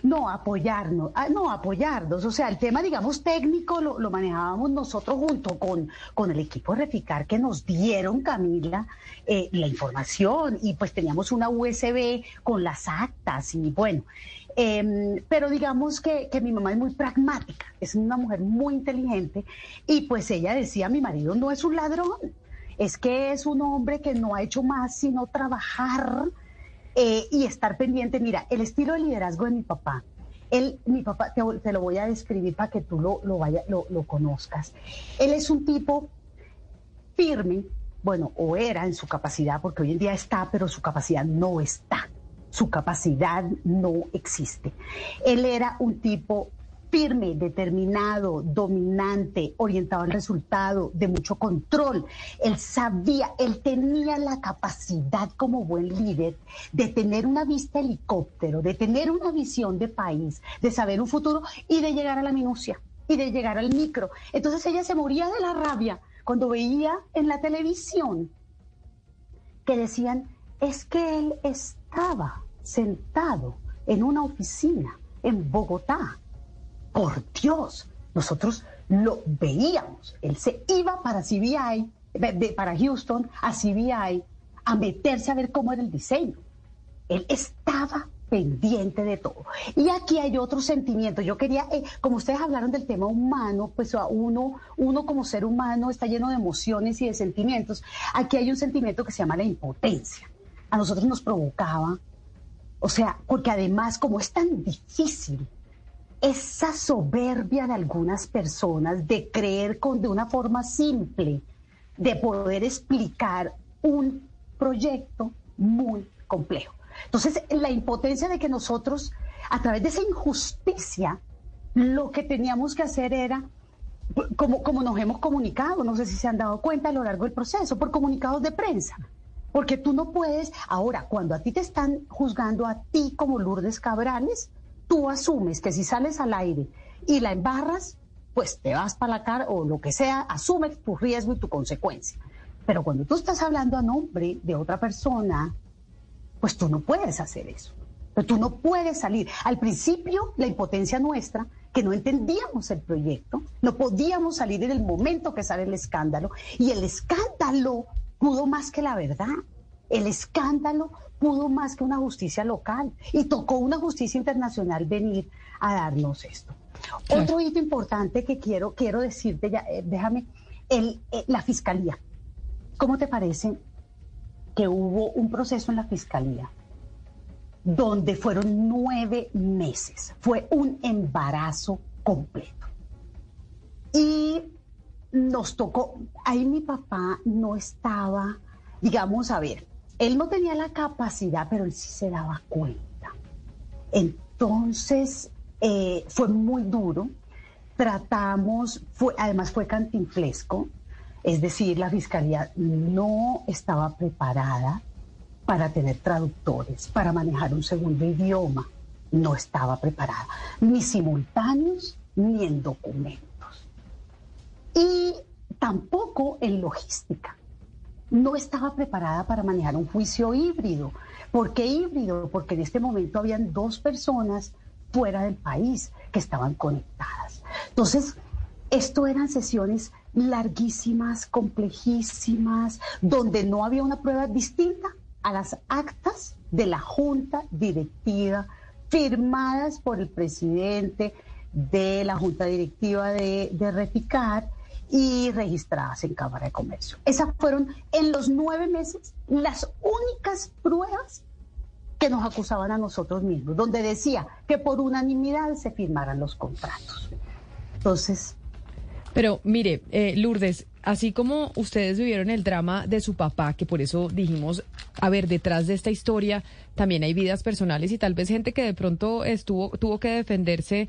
No, apoyarnos, ah, no, apoyarnos. O sea, el tema, digamos, técnico lo, lo manejábamos nosotros junto con, con el equipo de Reficar que nos dieron, Camila, eh, la información y pues teníamos una USB con las actas y bueno. em, pero digamos que, que mi mamá es muy pragmática, es una mujer muy inteligente y pues ella decía, mi marido no es un ladrón, es que es un hombre que no ha hecho más sino trabajar eh, y estar pendiente. Mira, el estilo de liderazgo de mi papá. Él, mi papá, te, te lo voy a describir para que tú lo, lo, vaya, lo, lo conozcas. Él es un tipo firme, bueno, o era en su capacidad, porque hoy en día está, pero su capacidad no está. Su capacidad no existe. Él era un tipo firme, determinado, dominante, orientado al resultado, de mucho control. Él sabía, él tenía la capacidad como buen líder de tener una vista helicóptero, de tener una visión de país, de saber un futuro y de llegar a la minucia y de llegar al micro. Entonces ella se moría de la rabia cuando veía en la televisión que decían, es que él estaba sentado en una oficina en Bogotá por Dios, nosotros lo veíamos. Él se iba para CBI, para Houston, a CBI, a meterse a ver cómo era el diseño. Él estaba pendiente de todo. Y aquí hay otro sentimiento. Yo quería, eh, como ustedes hablaron del tema humano, pues a uno, uno como ser humano está lleno de emociones y de sentimientos. Aquí hay un sentimiento que se llama la impotencia. A nosotros nos provocaba, o sea, porque además como es tan difícil esa soberbia de algunas personas de creer con de una forma simple de poder explicar un proyecto muy complejo. Entonces, la impotencia de que nosotros, a través de esa injusticia, lo que teníamos que hacer era, como, como nos hemos comunicado, no sé si se han dado cuenta a lo largo del proceso, por comunicados de prensa. Porque tú no puedes, ahora, cuando a ti te están juzgando a ti como Lourdes Cabrales, tú asumes que si sales al aire y la embarras, pues te vas para la cara o lo que sea, asume tu riesgo y tu consecuencia. Pero cuando tú estás hablando a nombre de otra persona, pues tú no puedes hacer eso. Pero tú no puedes salir. Al principio, la impotencia nuestra, que no entendíamos el proyecto, no podíamos salir en el momento que sale el escándalo. Y el escándalo pudo más que la verdad. El escándalo pudo más que una justicia local y tocó una justicia internacional venir a darnos esto. Otro hito importante que quiero, quiero decirte, ya, eh, déjame, el, eh, la fiscalía. ¿Cómo te parece que hubo un proceso en la fiscalía donde fueron nueve meses? Fue un embarazo completo. Y nos tocó, ahí mi papá no estaba, digamos, a ver, él no tenía la capacidad, pero él sí se daba cuenta. Entonces, eh, fue muy duro. Tratamos, además fue cantinflesco, es decir, la fiscalía no estaba preparada para tener traductores, para manejar un segundo idioma. No estaba preparada, ni simultáneos, ni en documentos. Y tampoco en logística no estaba preparada para manejar un juicio híbrido. ¿Por qué híbrido? Porque en este momento habían dos personas fuera del país que estaban conectadas. Entonces, esto eran sesiones larguísimas, complejísimas, donde no había una prueba distinta a las actas de la junta directiva firmadas por el presidente de la junta directiva de, de y registradas en Cámara de Comercio. Esas fueron en los nueve meses las únicas pruebas que nos acusaban a nosotros mismos, donde decía que por unanimidad se firmaran los contratos. Entonces... Pero mire, eh, Lourdes, así como ustedes vivieron el drama de su papá, que por eso dijimos, a ver, detrás de esta historia también hay vidas personales y tal vez gente que de pronto estuvo, tuvo que defenderse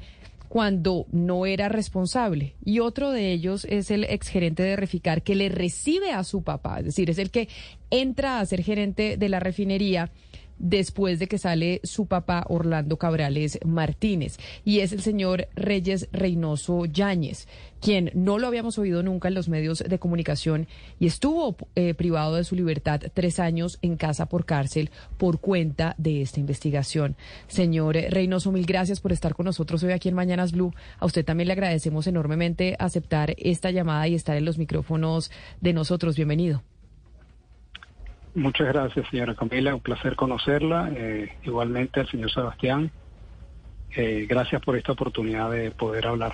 cuando no era responsable. Y otro de ellos es el exgerente de Reficar que le recibe a su papá, es decir, es el que entra a ser gerente de la refinería después de que sale su papá Orlando Cabrales Martínez. Y es el señor Reyes Reynoso Yáñez, quien no lo habíamos oído nunca en los medios de comunicación y estuvo eh, privado de su libertad tres años en casa por cárcel por cuenta de esta investigación. Señor Reynoso, mil gracias por estar con nosotros hoy aquí en Mañanas Blue. A usted también le agradecemos enormemente aceptar esta llamada y estar en los micrófonos de nosotros. Bienvenido. Muchas gracias, señora Camila. Un placer conocerla. Eh, igualmente al señor Sebastián. Eh, gracias por esta oportunidad de poder hablar.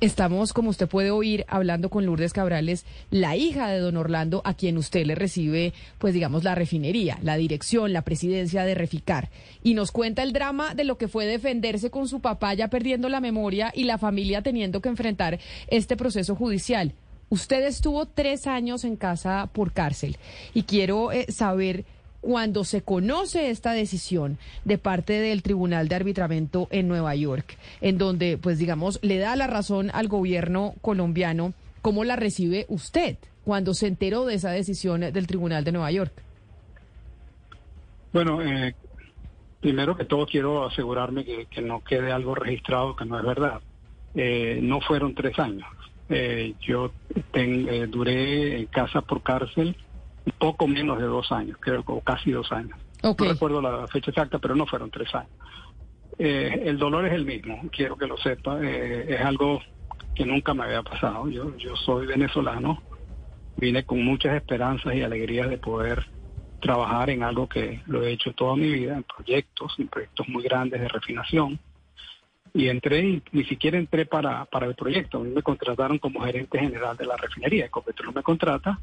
Estamos, como usted puede oír, hablando con Lourdes Cabrales, la hija de don Orlando, a quien usted le recibe, pues digamos, la refinería, la dirección, la presidencia de Reficar. Y nos cuenta el drama de lo que fue defenderse con su papá ya perdiendo la memoria y la familia teniendo que enfrentar este proceso judicial. Usted estuvo tres años en casa por cárcel y quiero eh, saber cuando se conoce esta decisión de parte del Tribunal de Arbitramiento en Nueva York, en donde, pues digamos, le da la razón al gobierno colombiano, ¿cómo la recibe usted cuando se enteró de esa decisión del Tribunal de Nueva York? Bueno, eh, primero que todo quiero asegurarme que, no quede algo registrado que no es verdad. Eh, no fueron tres años. Eh, yo duré en casa por cárcel poco menos de dos años, creo que casi dos años. No recuerdo la fecha exacta, pero no fueron tres años. Eh, el dolor es el mismo, quiero que lo sepa. Eh, es algo que nunca me había pasado. Yo, yo soy venezolano, vine con muchas esperanzas y alegrías de poder trabajar en algo que lo he hecho toda mi vida, en proyectos, en proyectos muy grandes de refinación. Y entré, y ni siquiera entré para, para el proyecto. A mí me contrataron como gerente general de la refinería. Ecopetrol me contrata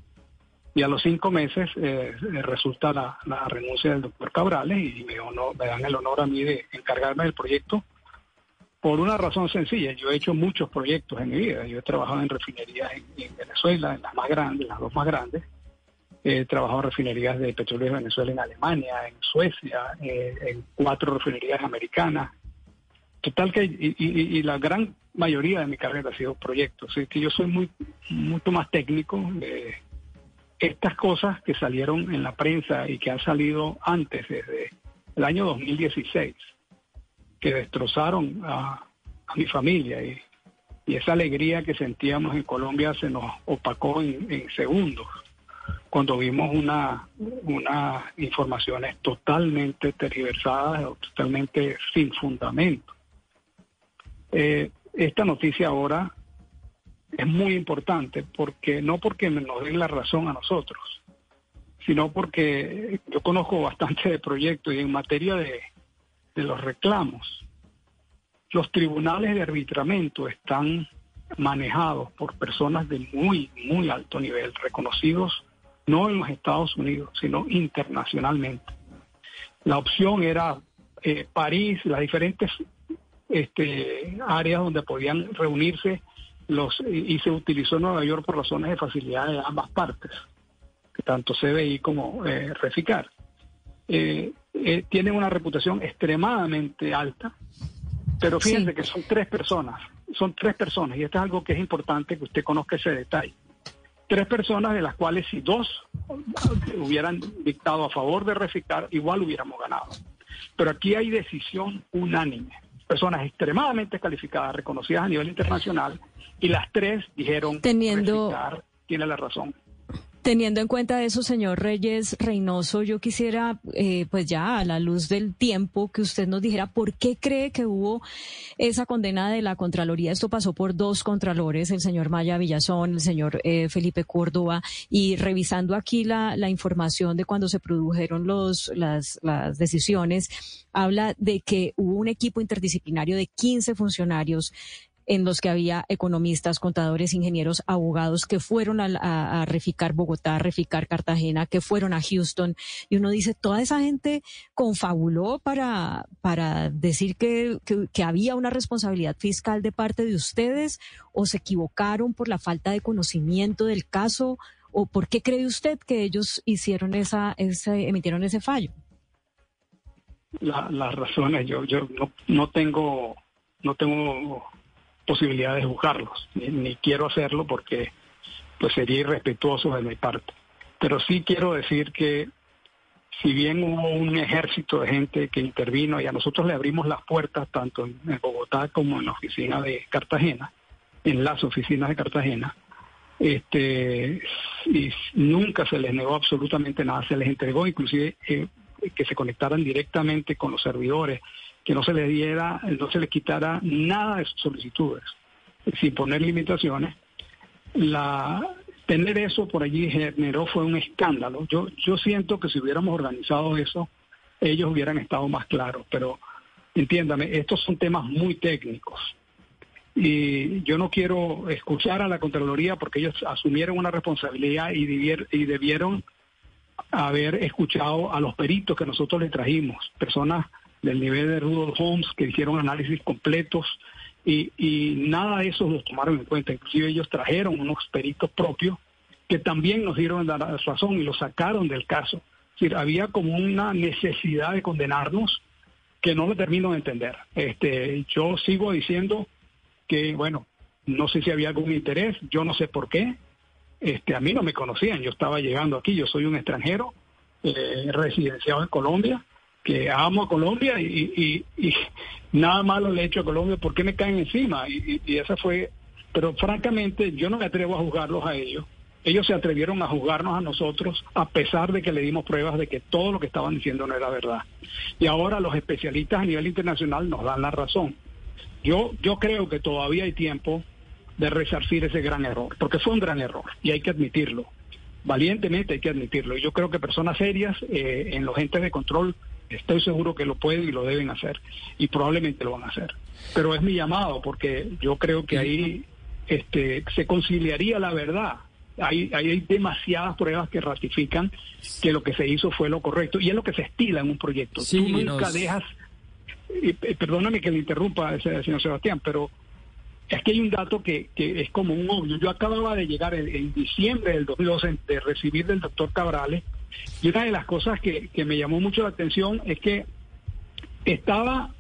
y a los cinco meses eh, eh, resulta la, renuncia del doctor Cabrales y me, me dan el honor a mí de encargarme del proyecto por una razón sencilla. Yo he hecho muchos proyectos en mi vida. Yo he trabajado en refinerías en, Venezuela, en las más grandes, las dos más grandes. He trabajado en refinerías de petróleo de Venezuela en Alemania, en Suecia, eh, en cuatro refinerías americanas. Total que, y, la gran mayoría de mi carrera ha sido proyectos. Es que yo soy muy, mucho más técnico. Eh, estas cosas que salieron en la prensa y que han salido antes, desde el año 2016, que destrozaron a, mi familia y, esa alegría que sentíamos en Colombia se nos opacó en, segundos cuando vimos una, unas informaciones totalmente tergiversadas totalmente sin fundamento. Eh, esta noticia ahora es muy importante, porque no porque nos den la razón a nosotros, sino porque yo conozco bastante de proyectos y en materia de, de los reclamos, los tribunales de arbitramiento están manejados por personas de muy, muy alto nivel, reconocidos no en los Estados Unidos, sino internacionalmente. La opción era eh, París, las diferentes este, áreas donde podían reunirse los y se utilizó Nueva York por razones de facilidad de ambas partes, tanto CBI como eh, Reficar. Eh, eh, tienen una reputación extremadamente alta, pero fíjense que son tres personas, son tres personas, y esto es algo que es importante que usted conozca ese detalle. Tres personas de las cuales si dos hubieran dictado a favor de Reficar, igual hubiéramos ganado. Pero aquí hay decisión unánime personas extremadamente calificadas, reconocidas a nivel internacional, y las tres dijeron, teniendo, tiene la razón. Teniendo en cuenta eso, señor Reyes Reynoso, yo quisiera, eh, pues ya a la luz del tiempo, que usted nos dijera por qué cree que hubo esa condena de la Contraloría. Esto pasó por dos contralores, el señor Maya Villazón, el señor eh, Felipe Córdoba, y revisando aquí la, la información de cuando se produjeron los, las, las decisiones, habla de que hubo un equipo interdisciplinario de 15 funcionarios en los que había economistas, contadores, ingenieros, abogados que fueron a, reficar Bogotá, a reficar Cartagena, que fueron a Houston. Y uno dice, toda esa gente confabuló para, para decir que, que, había una responsabilidad fiscal de parte de ustedes o se equivocaron por la falta de conocimiento del caso. ¿O por qué cree usted que ellos hicieron esa, ese, emitieron ese fallo? las razones, yo, yo no, no tengo, no tengo posibilidad de juzgarlos, ni, quiero hacerlo porque pues sería irrespetuoso de mi parte. Pero sí quiero decir que si bien hubo un ejército de gente que intervino y a nosotros le abrimos las puertas tanto en Bogotá como en la oficina de Cartagena, en las oficinas de Cartagena, este, y nunca se les negó absolutamente nada, se les entregó inclusive eh, que se conectaran directamente con los servidores, que no se le diera, no se le quitara nada de sus solicitudes, sin poner limitaciones. La, tener eso por allí generó fue un escándalo. Yo, yo siento que si hubiéramos organizado eso, ellos hubieran estado más claros, pero entiéndame, estos son temas muy técnicos. y yo no quiero escuchar a la Contraloría porque ellos asumieron una responsabilidad y, debier- y debieron haber escuchado a los peritos que nosotros le trajimos, personas del nivel de Rudolf Holmes que hicieron análisis completos y, nada de eso los tomaron en cuenta. Inclusive ellos trajeron unos peritos propios que también nos dieron la razón y lo sacaron del caso. Decir, había como una necesidad de condenarnos que no lo termino de entender. Este, yo sigo diciendo que, bueno, no sé si había algún interés, yo no sé por qué. Este, a mí no me conocían, yo estaba llegando aquí, yo soy un extranjero eh, residenciado en Colombia, que amo a Colombia y, nada malo le he hecho a Colombia, ¿por qué me caen encima? Y esa fue, pero francamente yo no me atrevo a juzgarlos a ellos. Ellos se atrevieron a juzgarnos a nosotros a pesar de que le dimos pruebas de que todo lo que estaban diciendo no era verdad. Y ahora los especialistas a nivel internacional nos dan la razón. Yo, yo creo que todavía hay tiempo de resarcir ese gran error, porque fue un gran error y hay que admitirlo. Valientemente hay que admitirlo. Y yo creo que personas serias eh, en los entes de control estoy seguro que lo pueden y lo deben hacer y probablemente lo van a hacer. Pero es mi llamado porque yo creo que ahí este, se conciliaría la verdad. Hay, hay, hay demasiadas pruebas que ratifican que lo que se hizo fue lo correcto y es lo que se estila en un proyecto. Sí, Tú nunca nos- dejas, y, eh, perdóname que le interrumpa, ese- señor Sebastián, pero es que hay un dato que, que es como un obvio. Yo acababa de llegar en, en diciembre del 2012 de recibir del doctor Cabrales y una de las cosas que, que me llamó mucho la atención es que estaba,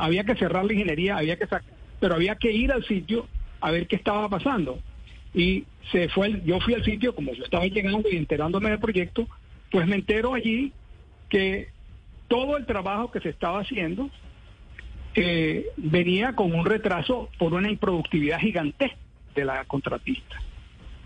había que cerrar la ingeniería, había que sac- pero había que ir al sitio a ver qué estaba pasando. Y se fue, yo fui al sitio, como yo estaba llegando y enterándome del proyecto, pues me entero allí que todo el trabajo que se estaba haciendo eh, venía con un retraso por una improductividad gigantesca de la contratista.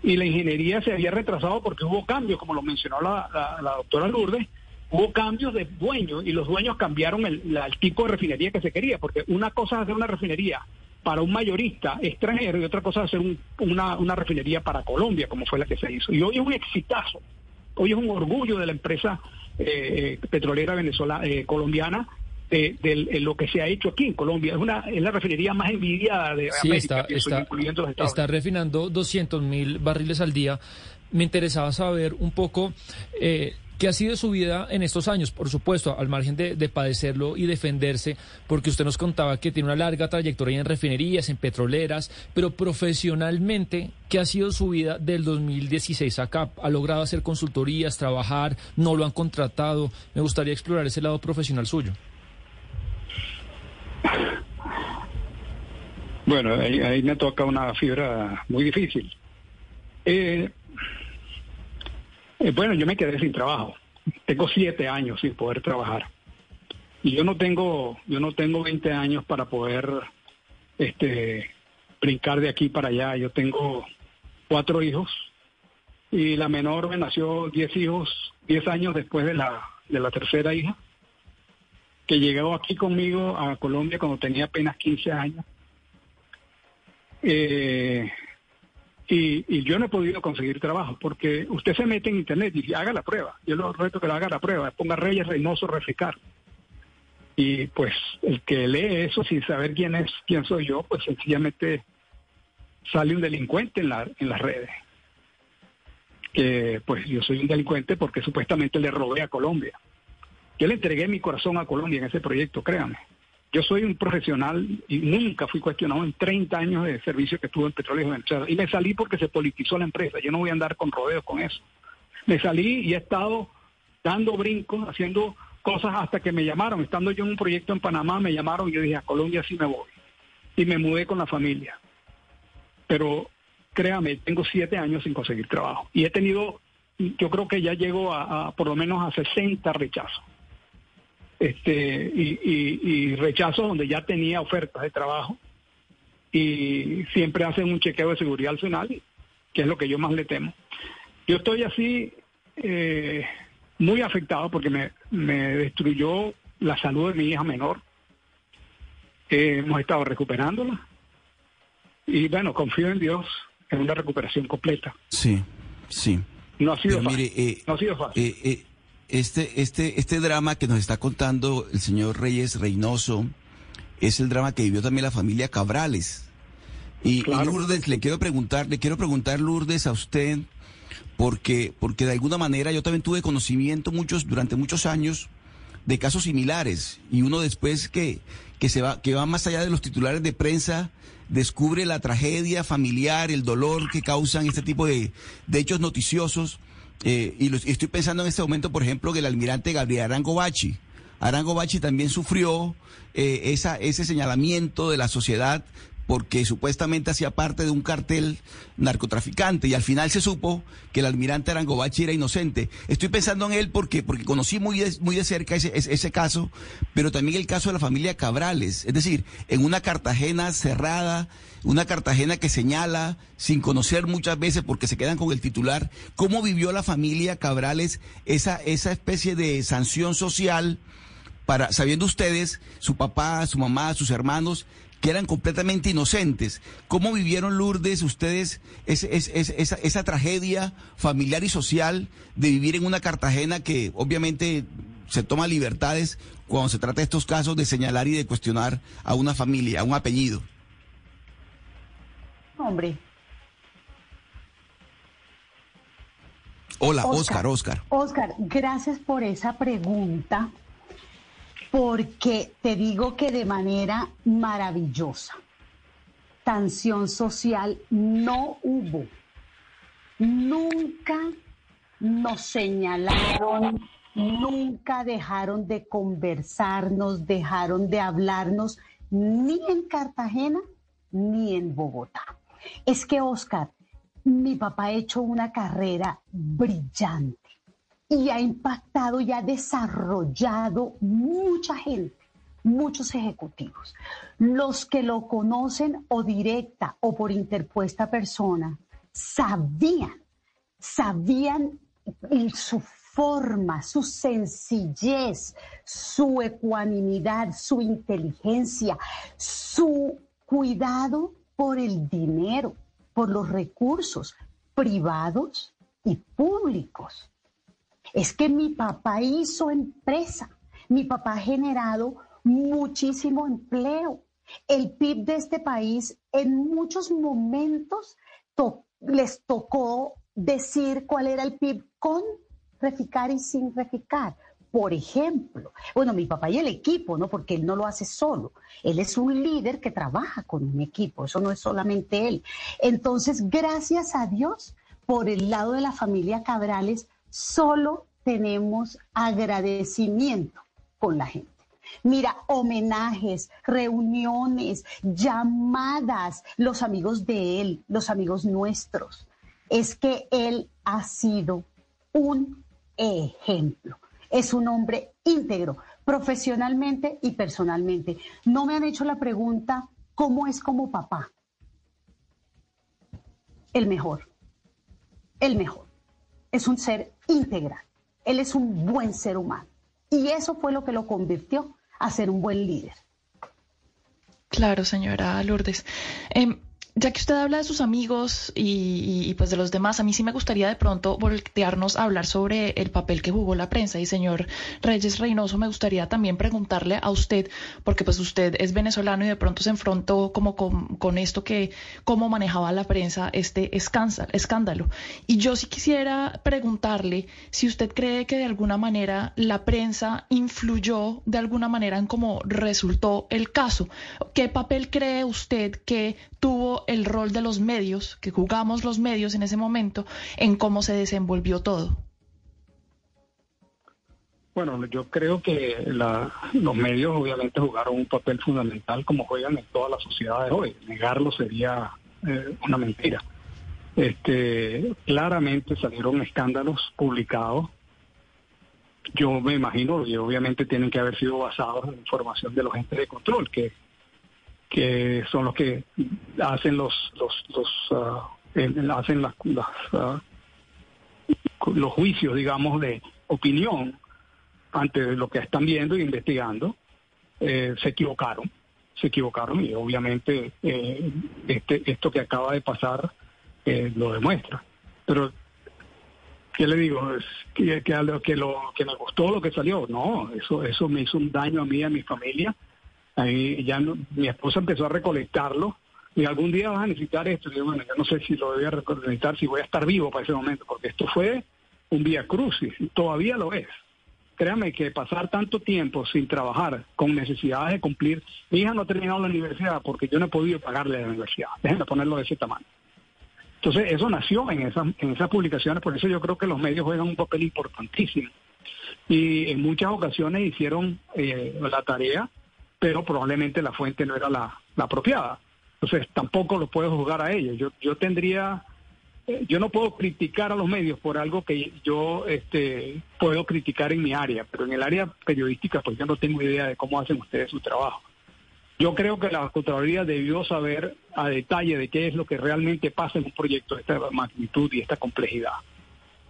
Y la ingeniería se había retrasado porque hubo cambios, como lo mencionó la, la- la doctora Lourdes, hubo cambios de dueños y los dueños cambiaron el, la- el tipo de refinería que se quería, porque una cosa es hacer una refinería para un mayorista extranjero y otra cosa es hacer un- una, refinería para Colombia, como fue la que se hizo. Y hoy es un exitazo, hoy es un orgullo de la empresa eh, eh, petrolera venezolana, colombiana, de, de lo que se ha hecho aquí en Colombia. Es, una, es la refinería más envidiada de Sí, América, está, pienso está, incluyendo los Estados está refinando 200 mil barriles al día. Me interesaba saber un poco eh, qué ha sido su vida en estos años, por supuesto, al margen de, de padecerlo y defenderse, porque usted nos contaba que tiene una larga trayectoria en refinerías, en petroleras, pero profesionalmente, ¿qué ha sido su vida del 2016 acá? ¿Ha logrado hacer consultorías, trabajar? ¿No lo han contratado? Me gustaría explorar ese lado profesional suyo. Bueno, ahí, me toca una fibra muy difícil. Eh, eh, bueno, yo me quedé sin trabajo. Tengo siete años sin poder trabajar. Y yo no tengo, yo no tengo 20 años para poder este, brincar de aquí para allá. Yo tengo cuatro hijos y la menor me nació 10 hijos, 10 años después de la, de la tercera hija, que llegó aquí conmigo a Colombia cuando tenía apenas 15 años. Eh, y, yo no he podido conseguir trabajo porque usted se mete en internet y haga la prueba. Yo lo reto que lo haga la prueba, ponga Reyes Reynoso Reficar. Y pues el que lee eso sin saber quién es, quién soy yo, pues sencillamente sale un delincuente en, la, en las redes. Que pues yo soy un delincuente porque supuestamente le robé a Colombia. Yo le entregué mi corazón a Colombia en ese proyecto, créanme. Yo soy un profesional y nunca fui cuestionado en 30 años de servicio que tuve en Petróleo de Venezuela. Y me salí porque se politizó la empresa. Yo no voy a andar con rodeos con eso. Me salí y he estado dando brincos, haciendo cosas hasta que me llamaron. Estando yo en un proyecto en Panamá, me llamaron y yo dije, a Colombia sí me voy. Y me mudé con la familia. Pero créame, tengo siete años sin conseguir trabajo. Y he tenido, yo creo que ya llego a, a por lo menos a 60 rechazos este y, y, y rechazos donde ya tenía ofertas de trabajo y siempre hacen un chequeo de seguridad al final, que es lo que yo más le temo. Yo estoy así eh, muy afectado porque me, me destruyó la salud de mi hija menor. Eh, hemos estado recuperándola y bueno, confío en Dios en una recuperación completa. Sí, sí. No ha sido Pero fácil. mire, eh, no ha sido fácil. Este, este, este drama que nos está contando el señor Reyes Reynoso, es el drama que vivió también la familia Cabrales. Y, y. Lourdes, le quiero preguntar, le quiero preguntar, Lourdes, a usted, porque, porque de alguna manera yo también tuve conocimiento muchos, durante muchos años de casos similares. Y uno después que, que se va, que va más allá de los titulares de prensa, descubre la tragedia familiar, el dolor que causan este tipo de, de hechos noticiosos. Eh, y, y estoy pensando en este momento, por ejemplo, que el almirante Gabriel Arango Bachi. Arango Bachi también sufrió eh, esa, ese señalamiento de la sociedad porque supuestamente hacía parte de un cartel narcotraficante y al final se supo que el almirante Arangobachi era inocente. Estoy pensando en él porque, porque conocí muy de, muy de cerca ese, ese, ese caso, pero también el caso de la familia Cabrales, es decir, en una Cartagena cerrada, una Cartagena que señala sin conocer muchas veces porque se quedan con el titular, cómo vivió la familia Cabrales esa, esa especie de sanción social para, sabiendo ustedes, su papá, su mamá, sus hermanos, que eran completamente inocentes. ¿Cómo vivieron Lourdes ustedes esa, esa tragedia familiar y social de vivir en una Cartagena que obviamente se toma libertades cuando se trata de estos casos de señalar y de cuestionar a una familia, a un apellido? Hombre, Hola, Oscar. Oscar, Oscar. Oscar, gracias por esa pregunta, porque te digo que de manera maravillosa, sanción social no hubo. Nunca nos señalaron, nunca dejaron de conversarnos, dejaron de hablarnos, ni en Cartagena ni en Bogotá. Es que, Oscar, mi papá ha hecho una carrera brillante y ha impactado y ha desarrollado mucha gente, muchos ejecutivos. Los que lo conocen o directa o por interpuesta persona, sabían, sabían su forma, su sencillez, su ecuanimidad, su inteligencia, su cuidado por el dinero, por los recursos privados y públicos. Es que mi papá hizo empresa, mi papá ha generado muchísimo empleo. El PIB de este país en muchos momentos to- les tocó decir cuál era el PIB con reficar y sin reficar. Por ejemplo, bueno, mi papá y el equipo, ¿no? Porque él no lo hace solo. Él es un líder que trabaja con un equipo, eso no es solamente él. Entonces, gracias a Dios, por el lado de la familia Cabrales, solo tenemos agradecimiento con la gente. Mira, homenajes, reuniones, llamadas, los amigos de él, los amigos nuestros. Es que él ha sido un ejemplo. Es un hombre íntegro, profesionalmente y personalmente. No me han hecho la pregunta, ¿cómo es como papá? El mejor, el mejor. Es un ser integral. Él es un buen ser humano. Y eso fue lo que lo convirtió a ser un buen líder. Claro, señora Lourdes. Em, ya que usted habla de sus amigos y, y- pues de los demás, a mí sí me gustaría de pronto voltearnos a hablar sobre el papel que jugó la prensa. Y señor Reyes Reynoso, me gustaría también preguntarle a usted, porque pues usted es venezolano y de pronto se enfrentó como con, con esto que, cómo manejaba la prensa este escándalo. Y yo sí quisiera preguntarle si usted cree que de alguna manera la prensa influyó de alguna manera en cómo resultó el caso. ¿Qué papel cree usted que tuvo el rol de los medios, que jugamos los medios en ese momento, en cómo se desenvolvió todo? Bueno, yo creo que la- los medios obviamente jugaron un papel fundamental como juegan en todas las sociedades hoy. Negarlo sería eh, una mentira. Este, claramente salieron escándalos publicados. Yo me imagino, y obviamente tienen que haber sido basados en información de los entes de control, que, que son los que hacen los, los, los el- hacen las, las, ah, los juicios, digamos, de opinión ante lo que están viendo e investigando, eh, se equivocaron, se equivocaron y obviamente eh, este, esto que acaba de pasar eh, lo demuestra. Pero, ¿qué le digo? Es que, que, que, lo, que me gustó lo que salió. No, eso, eso me hizo un daño a mí a mi familia Ahí ya mi esposa empezó a recolectarlo y algún día vas a necesitar esto. Y yo, bueno, yo no sé si lo voy a reco- necesitar, si voy a estar vivo para ese momento, porque esto fue un vía crucis y todavía lo es. Créame que pasar tanto tiempo sin trabajar, con necesidades de cumplir. Mi hija no ha terminado la universidad porque yo no he podido pagarle la universidad. Déjenme ponerlo de ese tamaño. Entonces, eso nació en esas, en esas publicaciones, por eso yo creo que los medios juegan un papel importantísimo. Y en muchas ocasiones hicieron eh, la tarea, pero probablemente la fuente no era la, la apropiada. Entonces, tampoco lo puedo juzgar a ellos. Yo, yo tendría, eh, yo no puedo criticar a los medios por algo que yo este, puedo criticar en mi área, pero en el área periodística, pues yo no tengo idea de cómo hacen ustedes su trabajo. Yo creo que la Contraloría debió saber a detalle de qué es lo que realmente pasa en un proyecto de esta magnitud y esta complejidad.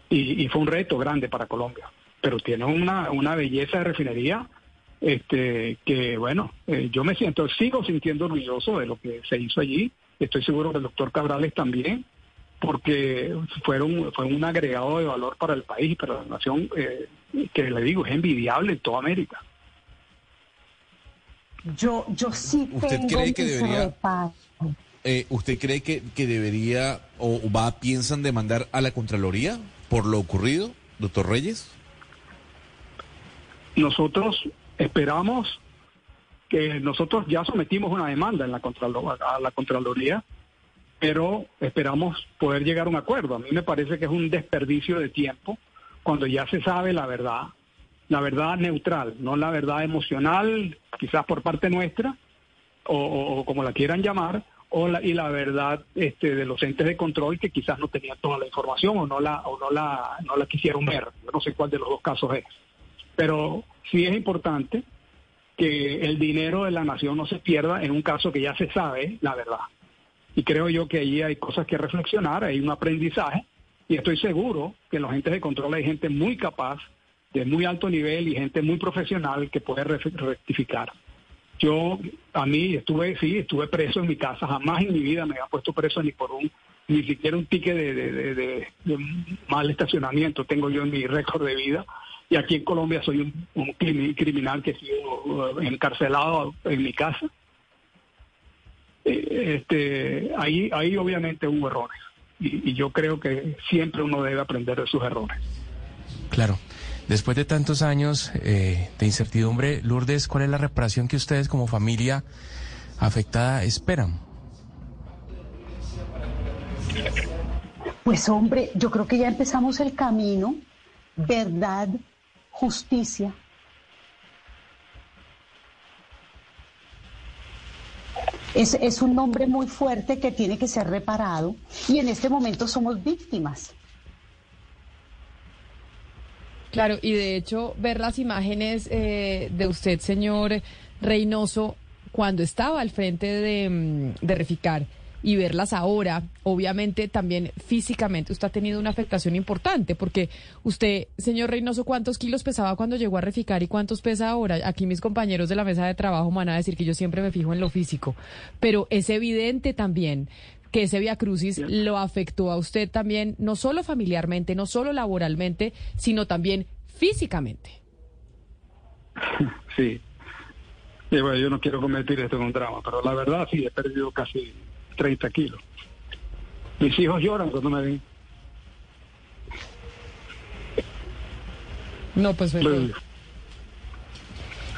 Y, y fue un reto grande para Colombia. Pero tiene una, una belleza de refinería este, que, bueno, eh, yo me siento, sigo sintiendo orgulloso de lo que se hizo allí. Estoy seguro que el doctor Cabrales también, porque fueron, fue un agregado de valor para el país y para la nación, eh, que le digo, es envidiable en toda América. Yo, yo sí ¿Usted tengo cree que debería-. Eh, ¿Usted cree que, que debería o va piensan demandar a la Contraloría por lo ocurrido, doctor Reyes? Nosotros esperamos que nosotros ya sometimos una demanda en la a la Contraloría, pero esperamos poder llegar a un acuerdo. A mí me parece que es un desperdicio de tiempo cuando ya se sabe la verdad, la verdad neutral, no la verdad emocional, quizás por parte nuestra, o, o- o como la quieran llamar, o la, y la verdad este, de los entes de control que quizás no tenían toda la información o no la, o no la, no la quisieron ver. Yo no sé cuál de los dos casos es. Pero sí es importante que el dinero de la nación no se pierda en un caso que ya se sabe la verdad. Y creo yo que ahí hay cosas que reflexionar, hay un aprendizaje, y estoy seguro que en los entes de control hay gente muy capaz, de muy alto nivel y gente muy profesional que puede rectificar. Yo, a mí, estuve, sí, estuve preso en mi casa, jamás en mi vida me había puesto preso ni por un, ni siquiera un ticket de mal estacionamiento tengo yo en mi récord de vida. Y aquí en Colombia soy un, un crimi- criminal que he sido uh, encarcelado en mi casa. Eh, Este, ahí, ahí obviamente hubo errores. Y, y yo creo que siempre uno debe aprender de sus errores. Claro. Después de tantos años eh, de incertidumbre, Lourdes, ¿cuál es la reparación que ustedes como familia afectada esperan? Pues hombre, yo creo que ya empezamos el camino, verdad, justicia. Es, es un nombre muy fuerte que tiene que ser reparado y en este momento somos víctimas. Claro, y de hecho, ver las imágenes eh, de usted, señor Reynoso, cuando estaba al frente de, mm, de Reficar y verlas ahora, obviamente también físicamente usted ha tenido una afectación importante, porque usted, señor Reynoso, ¿cuántos kilos pesaba cuando llegó a Reficar y cuántos pesa ahora? Aquí mis compañeros de la mesa de trabajo me van a decir que yo siempre me fijo en lo físico, pero es evidente también que ese Via Crucis lo afectó a usted también, no solo familiarmente, no solo laboralmente, sino también físicamente. Sí. Y bueno, yo no quiero convertir esto en un drama, pero la verdad sí, he perdido casi 30 kilos. Mis hijos lloran cuando me ven. No, pues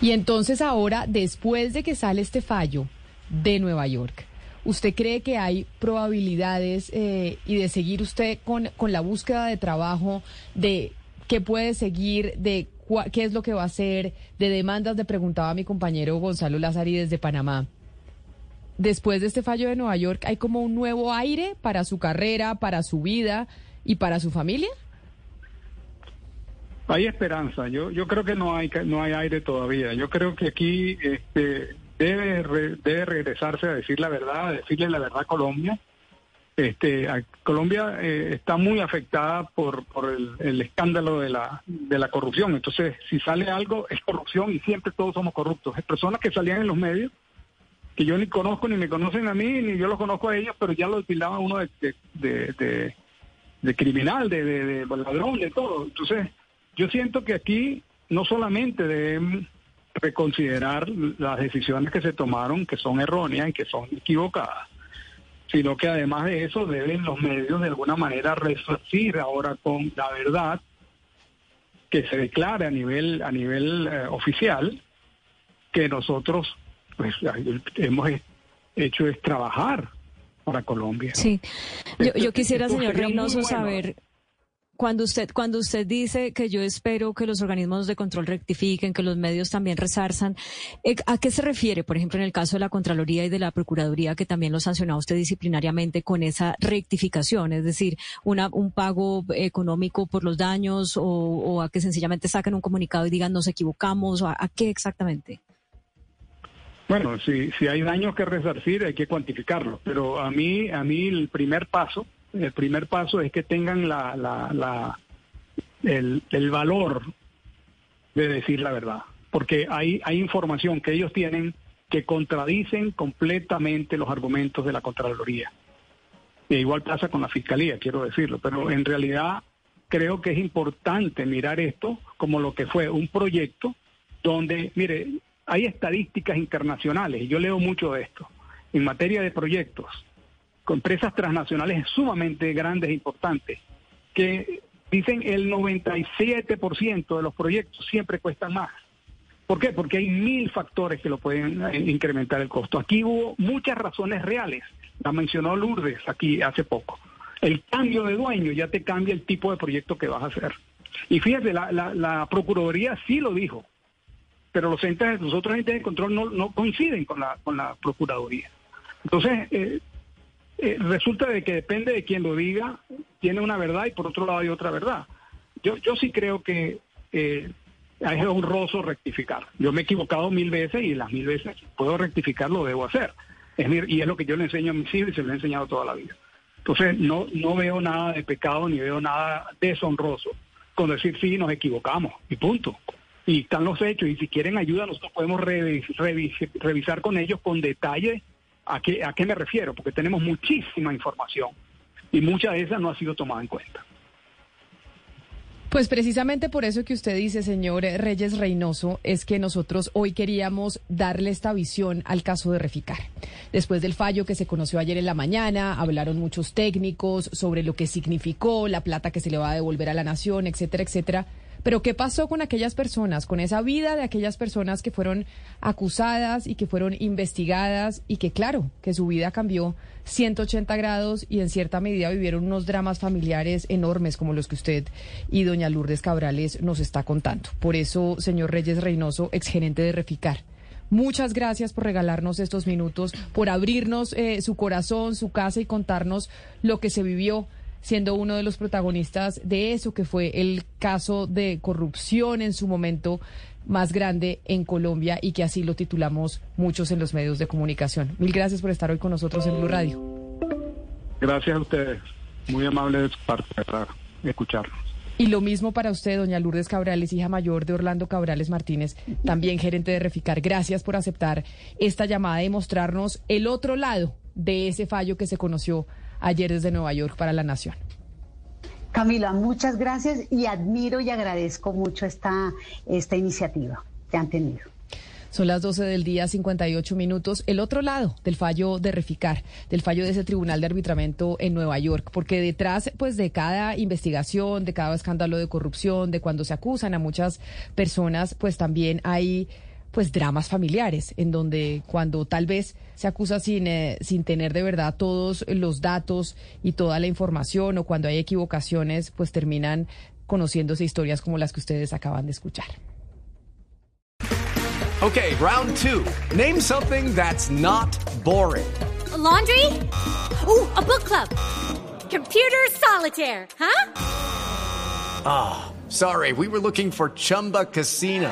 Y entonces ahora, después de que sale este fallo de Nueva York, ¿usted cree que hay probabilidades eh, y de seguir usted con, con la búsqueda de trabajo, de qué puede seguir, de cua- qué es lo que va a hacer, de demandas? Le preguntaba a mi compañero Gonzalo Lázari desde Panamá. Después de este fallo de Nueva York, ¿hay como un nuevo aire para su carrera, para su vida y para su familia? Hay esperanza. Yo yo creo que no hay no hay aire todavía. Yo creo que aquí este, debe debe regresarse a decir la verdad, a decirle la verdad a Colombia. Este, Colombia eh, está muy afectada por, por el, escándalo de la, de la corrupción. Entonces, si sale algo, es corrupción y siempre todos somos corruptos. Hay personas que salían en los medios que yo ni conozco, ni me conocen a mí, ni yo los conozco a ellos, pero ya lo tildaban uno de, de, de- de- criminal, de ladrón, de todo. Entonces, yo siento que aquí no solamente deben reconsiderar las decisiones que se tomaron, que son erróneas y que son equivocadas, sino que además de eso deben los medios de alguna manera resarcir ahora con la verdad que se declare a nivel a nivel eh, oficial que nosotros pues hemos hecho es trabajar para Colombia. Sí, yo, yo quisiera, Esto señor Reynoso, bueno. saber cuando usted cuando usted dice que yo espero que los organismos de control rectifiquen, que los medios también resarzan, eh, ¿a qué se refiere? Por ejemplo, en el caso de la Contraloría y de la Procuraduría, que también lo sancionó usted disciplinariamente con esa rectificación, es decir, una, un pago económico por los daños o, o a que sencillamente saquen un comunicado y digan nos equivocamos, o a, a qué exactamente? Bueno, si, si hay daños que resarcir hay que cuantificarlos, pero a mí, a mí el primer paso, el primer paso es que tengan la, la, la, el, el valor de decir la verdad, porque hay, hay información que ellos tienen que contradicen completamente los argumentos de la Contraloría. E igual pasa con la Fiscalía, quiero decirlo, pero en realidad creo que es importante mirar esto como lo que fue un proyecto donde, mire, hay estadísticas internacionales, y yo leo mucho de esto, en materia de proyectos, con empresas transnacionales sumamente grandes e importantes, que dicen el 97% de los proyectos siempre cuestan más. ¿Por qué? Porque hay mil factores que lo pueden eh, incrementar el costo. Aquí hubo muchas razones reales, la mencionó Lourdes aquí hace poco. El cambio de dueño ya te cambia el tipo de proyecto que vas a hacer. Y fíjate, la, la, la Procuraduría sí lo dijo, pero los entes, los otros entes de control no, coinciden con la, con la Procuraduría. Entonces, eh, eh, resulta de que depende de quien lo diga, tiene una verdad y por otro lado hay otra verdad. Yo, yo sí creo que eh, es honroso rectificar. Yo me he equivocado mil veces y las mil veces puedo rectificar, lo debo hacer. Es mi- y es lo que yo le enseño a mis hijos y se lo he enseñado toda la vida. Entonces, no, no veo nada de pecado ni veo nada deshonroso con decir sí, nos equivocamos y punto. Y están los hechos y si quieren ayuda nosotros podemos revis- revis- revisar con ellos con detalle a qué, a qué me refiero, porque tenemos muchísima información y mucha de esa no ha sido tomada en cuenta. Pues precisamente por eso que usted dice, señor Reyes Reynoso, es que nosotros hoy queríamos darle esta visión al caso de Reficar. Después del fallo que se conoció ayer en la mañana, hablaron muchos técnicos sobre lo que significó la plata que se le va a devolver a la nación, etcétera, etcétera. Pero ¿qué pasó con aquellas personas, con esa vida de aquellas personas que fueron acusadas y que fueron investigadas y que claro, que su vida cambió 180 grados y en cierta medida vivieron unos dramas familiares enormes como los que usted y doña Lourdes Cabrales nos está contando? Por eso, señor Reyes Reynoso, exgerente de Reficar. Muchas gracias por regalarnos estos minutos, por abrirnos eh, su corazón, su casa y contarnos lo que se vivió siendo uno de los protagonistas de eso que fue el caso de corrupción en su momento más grande en Colombia y que así lo titulamos muchos en los medios de comunicación. Mil gracias por estar hoy con nosotros en Blue Radio. Gracias a ustedes. Muy amable de su parte, ¿verdad? escucharnos. Y lo mismo para usted, doña Lourdes Cabrales, hija mayor de Orlando Cabrales Martínez, también gerente de Reficar. Gracias por aceptar esta llamada y mostrarnos el otro lado de ese fallo que se conoció ayer desde Nueva York para la Nación. Camila, muchas gracias y admiro y agradezco mucho esta, esta iniciativa que han tenido. Son las 12 del día, 58 minutos. El otro lado del fallo de Reficar, del fallo de ese tribunal de arbitramiento en Nueva York, porque detrás, pues, de cada investigación, de cada escándalo de corrupción, de cuando se acusan a muchas personas, pues también hay pues dramas familiares, en donde cuando tal vez se acusa sin, eh, sin tener de verdad todos los datos y toda la información, o cuando hay equivocaciones, pues terminan conociéndose historias como las que ustedes acaban de escuchar. Okay, round two. Name something that's not boring. A laundry? Ooh, a book club. Computer solitaire, huh? Ah, sorry, we were looking for Chumba Casino.